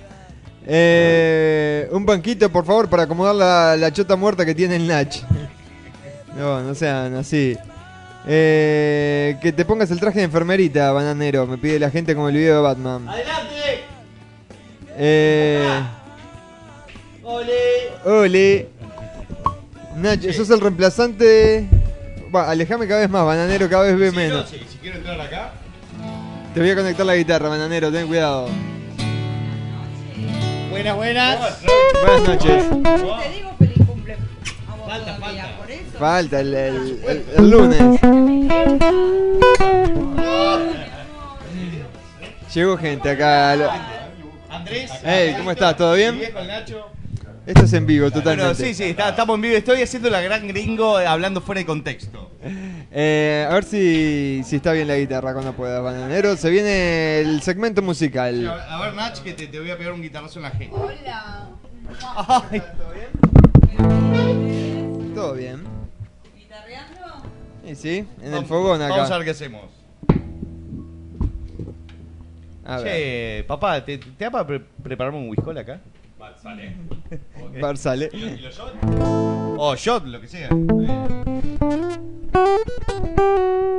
Eh, un banquito, por favor, para acomodar la, la chota muerta que tiene el Nach. No, no sean así. Eh, que te pongas el traje de enfermerita, bananero. Me pide la gente como el video de Batman. ¡Adelante! Eh, ¡Ole! ole. Nach, sos el reemplazante. Va, alejame cada vez más, bananero, cada vez ve menos. si, si quiero entrar acá. Te voy a conectar la guitarra, bananero, ten cuidado. Buenas, buenas. Buenas noches. Te digo feliz cumple a vos todavía, por eso. Falta el, el- el- el lunes. Llegó gente acá. Andrés. Hey, ¿cómo estás? ¿Todo bien? Esto es en vivo, totalmente. Bueno, sí, sí, está- estamos en vivo. Estoy haciendo la gran gringo eh, hablando fuera de contexto. Eh, a ver si, si está bien la guitarra cuando pueda, bananero. Se viene el segmento musical. A ver, Nach, que te, te voy a pegar un guitarrazo en la gente. Hola. Ay. Todo bien. ¿Guitarreando? Y sí, en el Vamos- fogón acá. Vamos a ver qué hacemos. A ver. che, papá, ¿te, te da para pre- prepararme un whisky acá? Sale. Barzale. ¿Y los shot? O shot, lo que sea.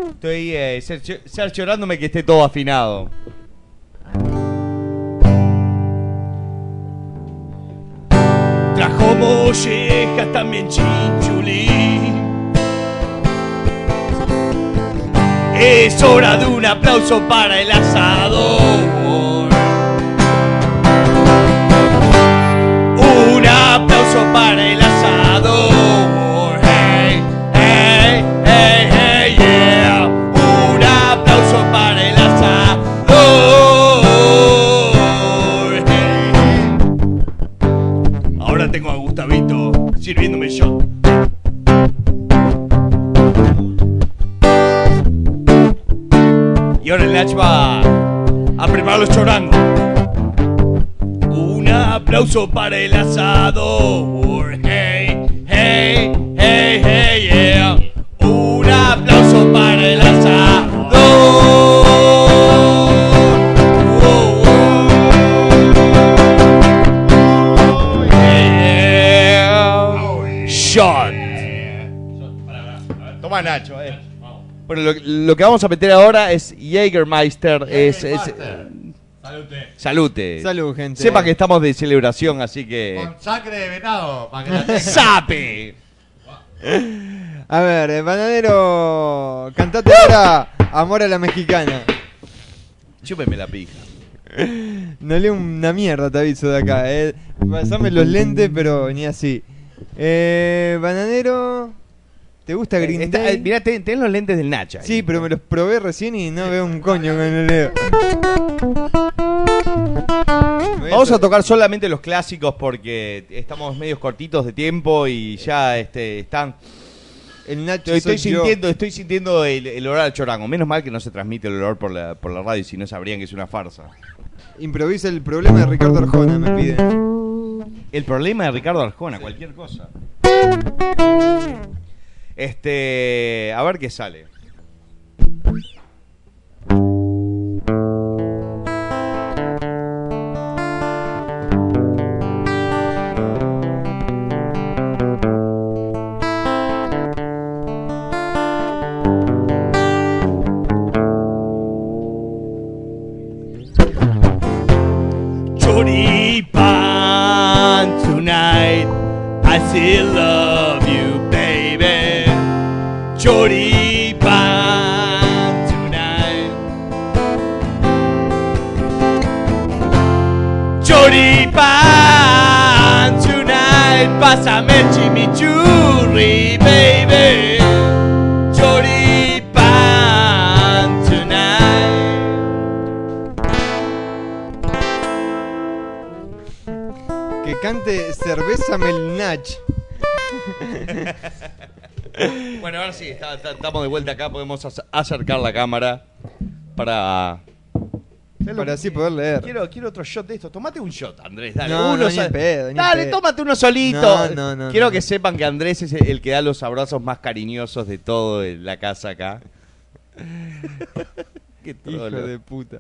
Estoy eh, cerciorándome que esté todo afinado. Trajo mollejas, también chinchulí. Es hora de un aplauso para el asador. Aplauso para el asador. Hey, hey, hey, hey, yeah. Un aplauso para el asador. Hey. Ahora tengo a Gustavito sirviéndome shot. Y ahora el Nach va a preparar los chorangos. Un aplauso para el asador. Hey, hey, hey, hey, yeah. Un aplauso para el asador. Oh, yeah. Shot. Toma Nacho, eh. Bueno, lo, lo que vamos a meter ahora es Jägermeister. Es, es- Salute. Eh, Salute. Salud, gente. Sepa que estamos de celebración, así que. Con sangre de venado, para que la tenga. ¡Sape! A ver, eh, bananero, cantate ahora Amor a la Mexicana. Chúpeme la pija. No leo una mierda, te aviso de acá. Eh. Pasame los lentes, pero ni así. Eh, bananero, ¿te gusta Green Está- Day? eh, mirá, ten, ten los lentes del Nacha. Sí, pero me los probé recién y no veo un coño con el leo. Vamos a tocar solamente los clásicos porque estamos medios cortitos de tiempo y ya este, están. El Nacho Estoy, yo. sintiendo, estoy sintiendo el, el olor al chorango. Menos mal que no se transmite el olor por la, por la radio, si no sabrían que es una farsa. Improvisa el problema de Ricardo Arjona, me piden. El problema de Ricardo Arjona, cualquier cosa. Este, a ver qué sale. Cerveza Melnach. Bueno, ahora sí, está- está- estamos de vuelta acá, podemos ac- acercar la cámara para... Para así poder leer. Quiero, quiero otro shot de esto. Tomate un shot, Andrés. Dale, No, uno no, ni sa- en pedo, ni en Dale, pedo. tómate uno solito. No, no, no, quiero no. que sepan que Andrés es el que da los abrazos más cariñosos de todo en la casa acá. Qué Hijo trolo. de puta.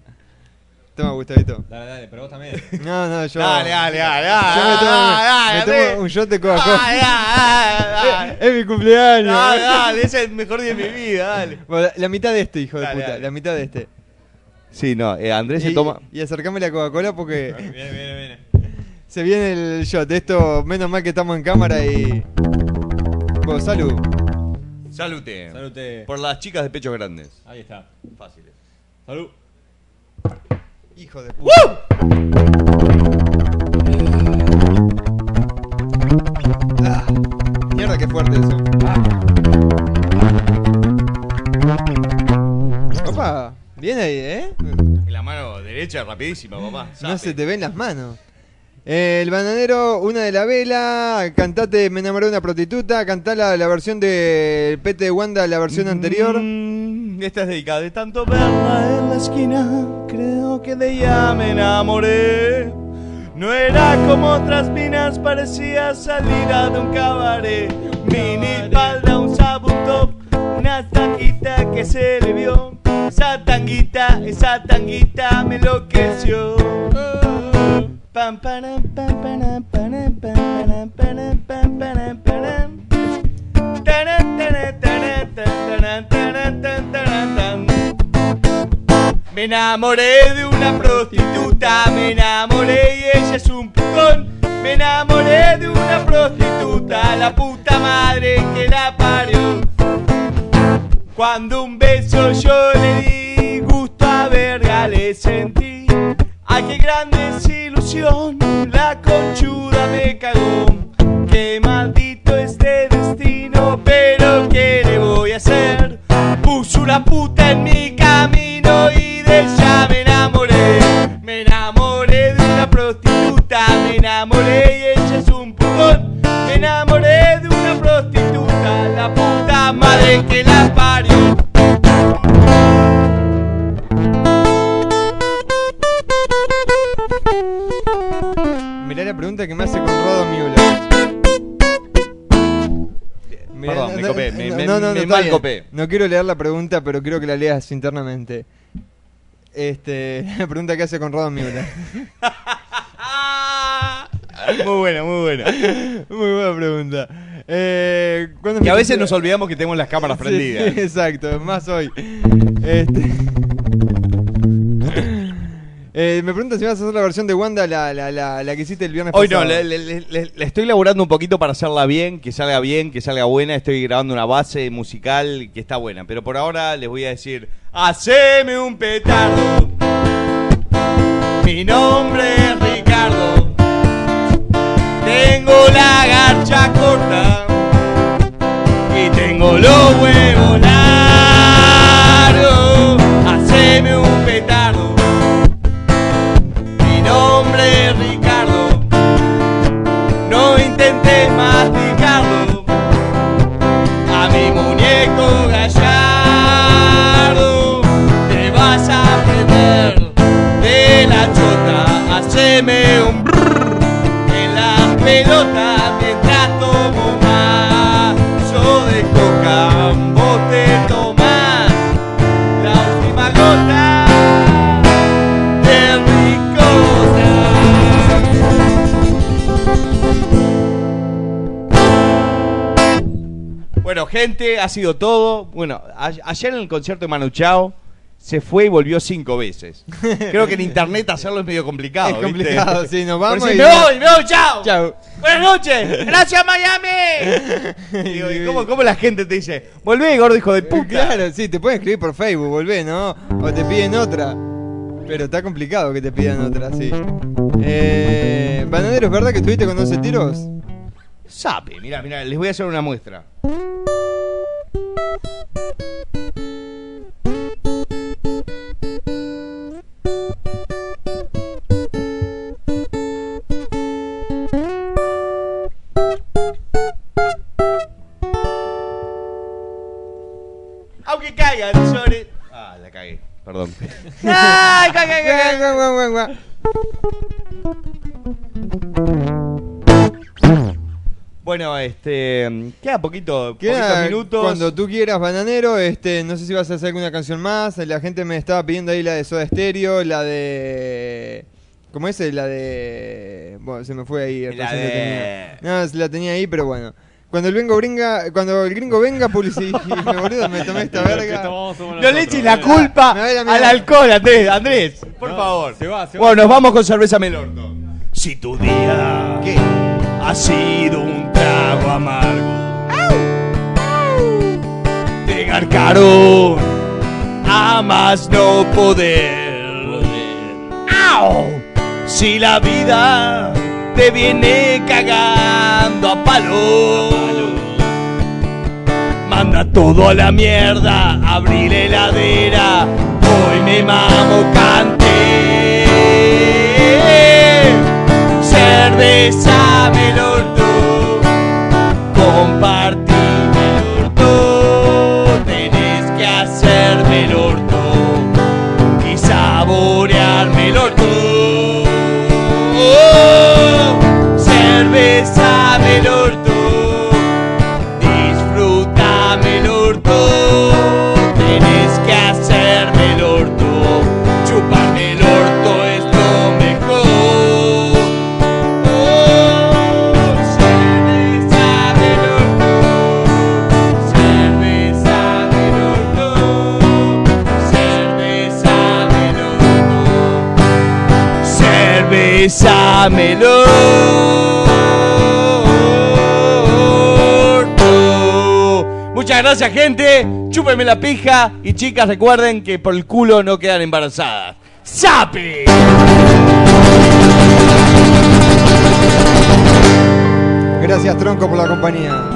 Toma, Gustavito. Dale, dale, pero vos también. No, no, yo. Dale, dale, dale, Yo dale, me tomo, dale, dale, me tomo dale. un shot de Coca-Cola. Dale, dale, dale. Es mi cumpleaños. Dale, dale, ese es el mejor día de mi vida, dale. Bueno, la, la mitad de este, hijo de Dale, puta. dale. La mitad de este. Sí, no, eh, Andrés se Y, toma... y acercame la Coca-Cola porque Viene, viene, viene. se viene el shot. Esto, menos mal que estamos en cámara y. Bueno, salud. Salute. Salute. Por las chicas de pechos grandes. Ahí está. Fáciles. Salud. Hijo de puta. Ah, mierda, qué fuerte eso. Opa, bien ahí, ¿eh? La mano derecha rapidísima, papá. No se te ven las manos. El bananero, una de la vela, cantate Me enamoré de una prostituta, cantá la, la versión de Pete de Wanda, la versión anterior. Mm, esta es dedicada de tanto verla en la esquina. Creo que de ella me enamoré. No era como otras minas, parecía salida de un cabaret. Mini falda, un sabutop, una tanguita que se le vio. Esa tanguita, esa tanguita me enloqueció. Pam, Me enamoré de una prostituta, me enamoré y ella es un putón. Me enamoré de una prostituta, la puta madre que la parió. Cuando un beso yo le di, gusto a verga le sentí. Ay, qué gran desilusión, la conchuda me cagó. Qué maldito este destino, pero ¿qué le voy a hacer? Puso una puta en mi que la parió. Mirá la pregunta que me hace Conrado Müller. Mirá, Perdón, me no, copé, me- no, me- no, no, me está mal bien. copé. No quiero leer la pregunta, pero quiero que la leas internamente. Este, la pregunta que hace Conrado Müller. Muy buena, muy buena. Muy buena pregunta. Eh, ¿cuándo Que a veces nos olvidamos que tenemos las cámaras Sí, prendidas. exacto, más hoy. Este. Eh, me preguntan si vas a hacer la versión de Wanda, la, la, la, la que hiciste el viernes Hoy no, pasado. le, le- le- le- le estoy laburando un poquito para hacerla bien, que salga bien, que salga buena. Estoy grabando una base musical que está buena. Pero por ahora les voy a decir: Haceme un petardo. Mi nombre la garcha corta. Y tengo los huevos largos. Haceme un petardo. Mi nombre es Ricardo. No intentes masticarlo. A mi muñeco Ha sido todo. Bueno, a- ayer en el concierto de Manu Chao se fue y volvió cinco veces. Creo que en internet hacerlo es medio complicado. Es complicado, sí, nos vamos Por y- me voy, me voy, chao. Chao. Buenas noches. Gracias, Miami. Digo, ¿y cómo, cómo la gente te dice? Volvé, gordo hijo de puta. Claro, sí, te pueden escribir por Facebook, volvé, ¿no? O te piden otra. Pero está complicado que te pidan otra, sí. Eh, Bananero, ¿es verdad que estuviste con 12 tiros? Sabe, mira, mira, les voy a hacer una muestra. Aunque caigan sobre. Ah, la cagué. Perdón. ¡Ay, cagué, cagué! Bueno, este. Queda poquito, Queda poquitos minutos. Cuando tú quieras, Bananero, este, no sé si vas a hacer alguna canción más. La gente me estaba pidiendo ahí la de Soda Stereo, la de. ¿Cómo es? La de. Bueno, se me fue ahí. La de- tenía. No, se la tenía ahí, pero bueno. Cuando el vengo bringa, cuando el gringo venga, publicidad. boludo, me tomé esta verga. No le eches la culpa Me al alcohol, Andrés. Andrés, por favor. se va, se va. Bueno, nos vamos con cerveza Melordo. Si tu día ha sido un trago amargo, te garcaron a más no poder. Si la vida te viene cagando a palo, manda todo a la mierda, abrí la heladera, hoy me mamo canté. Cerveza me Bésamelo. Muchas gracias, gente. Chúpenme la pija. Y chicas, recuerden que por el culo no quedan embarazadas. ¡Sapi! Gracias, Tronco, por la compañía.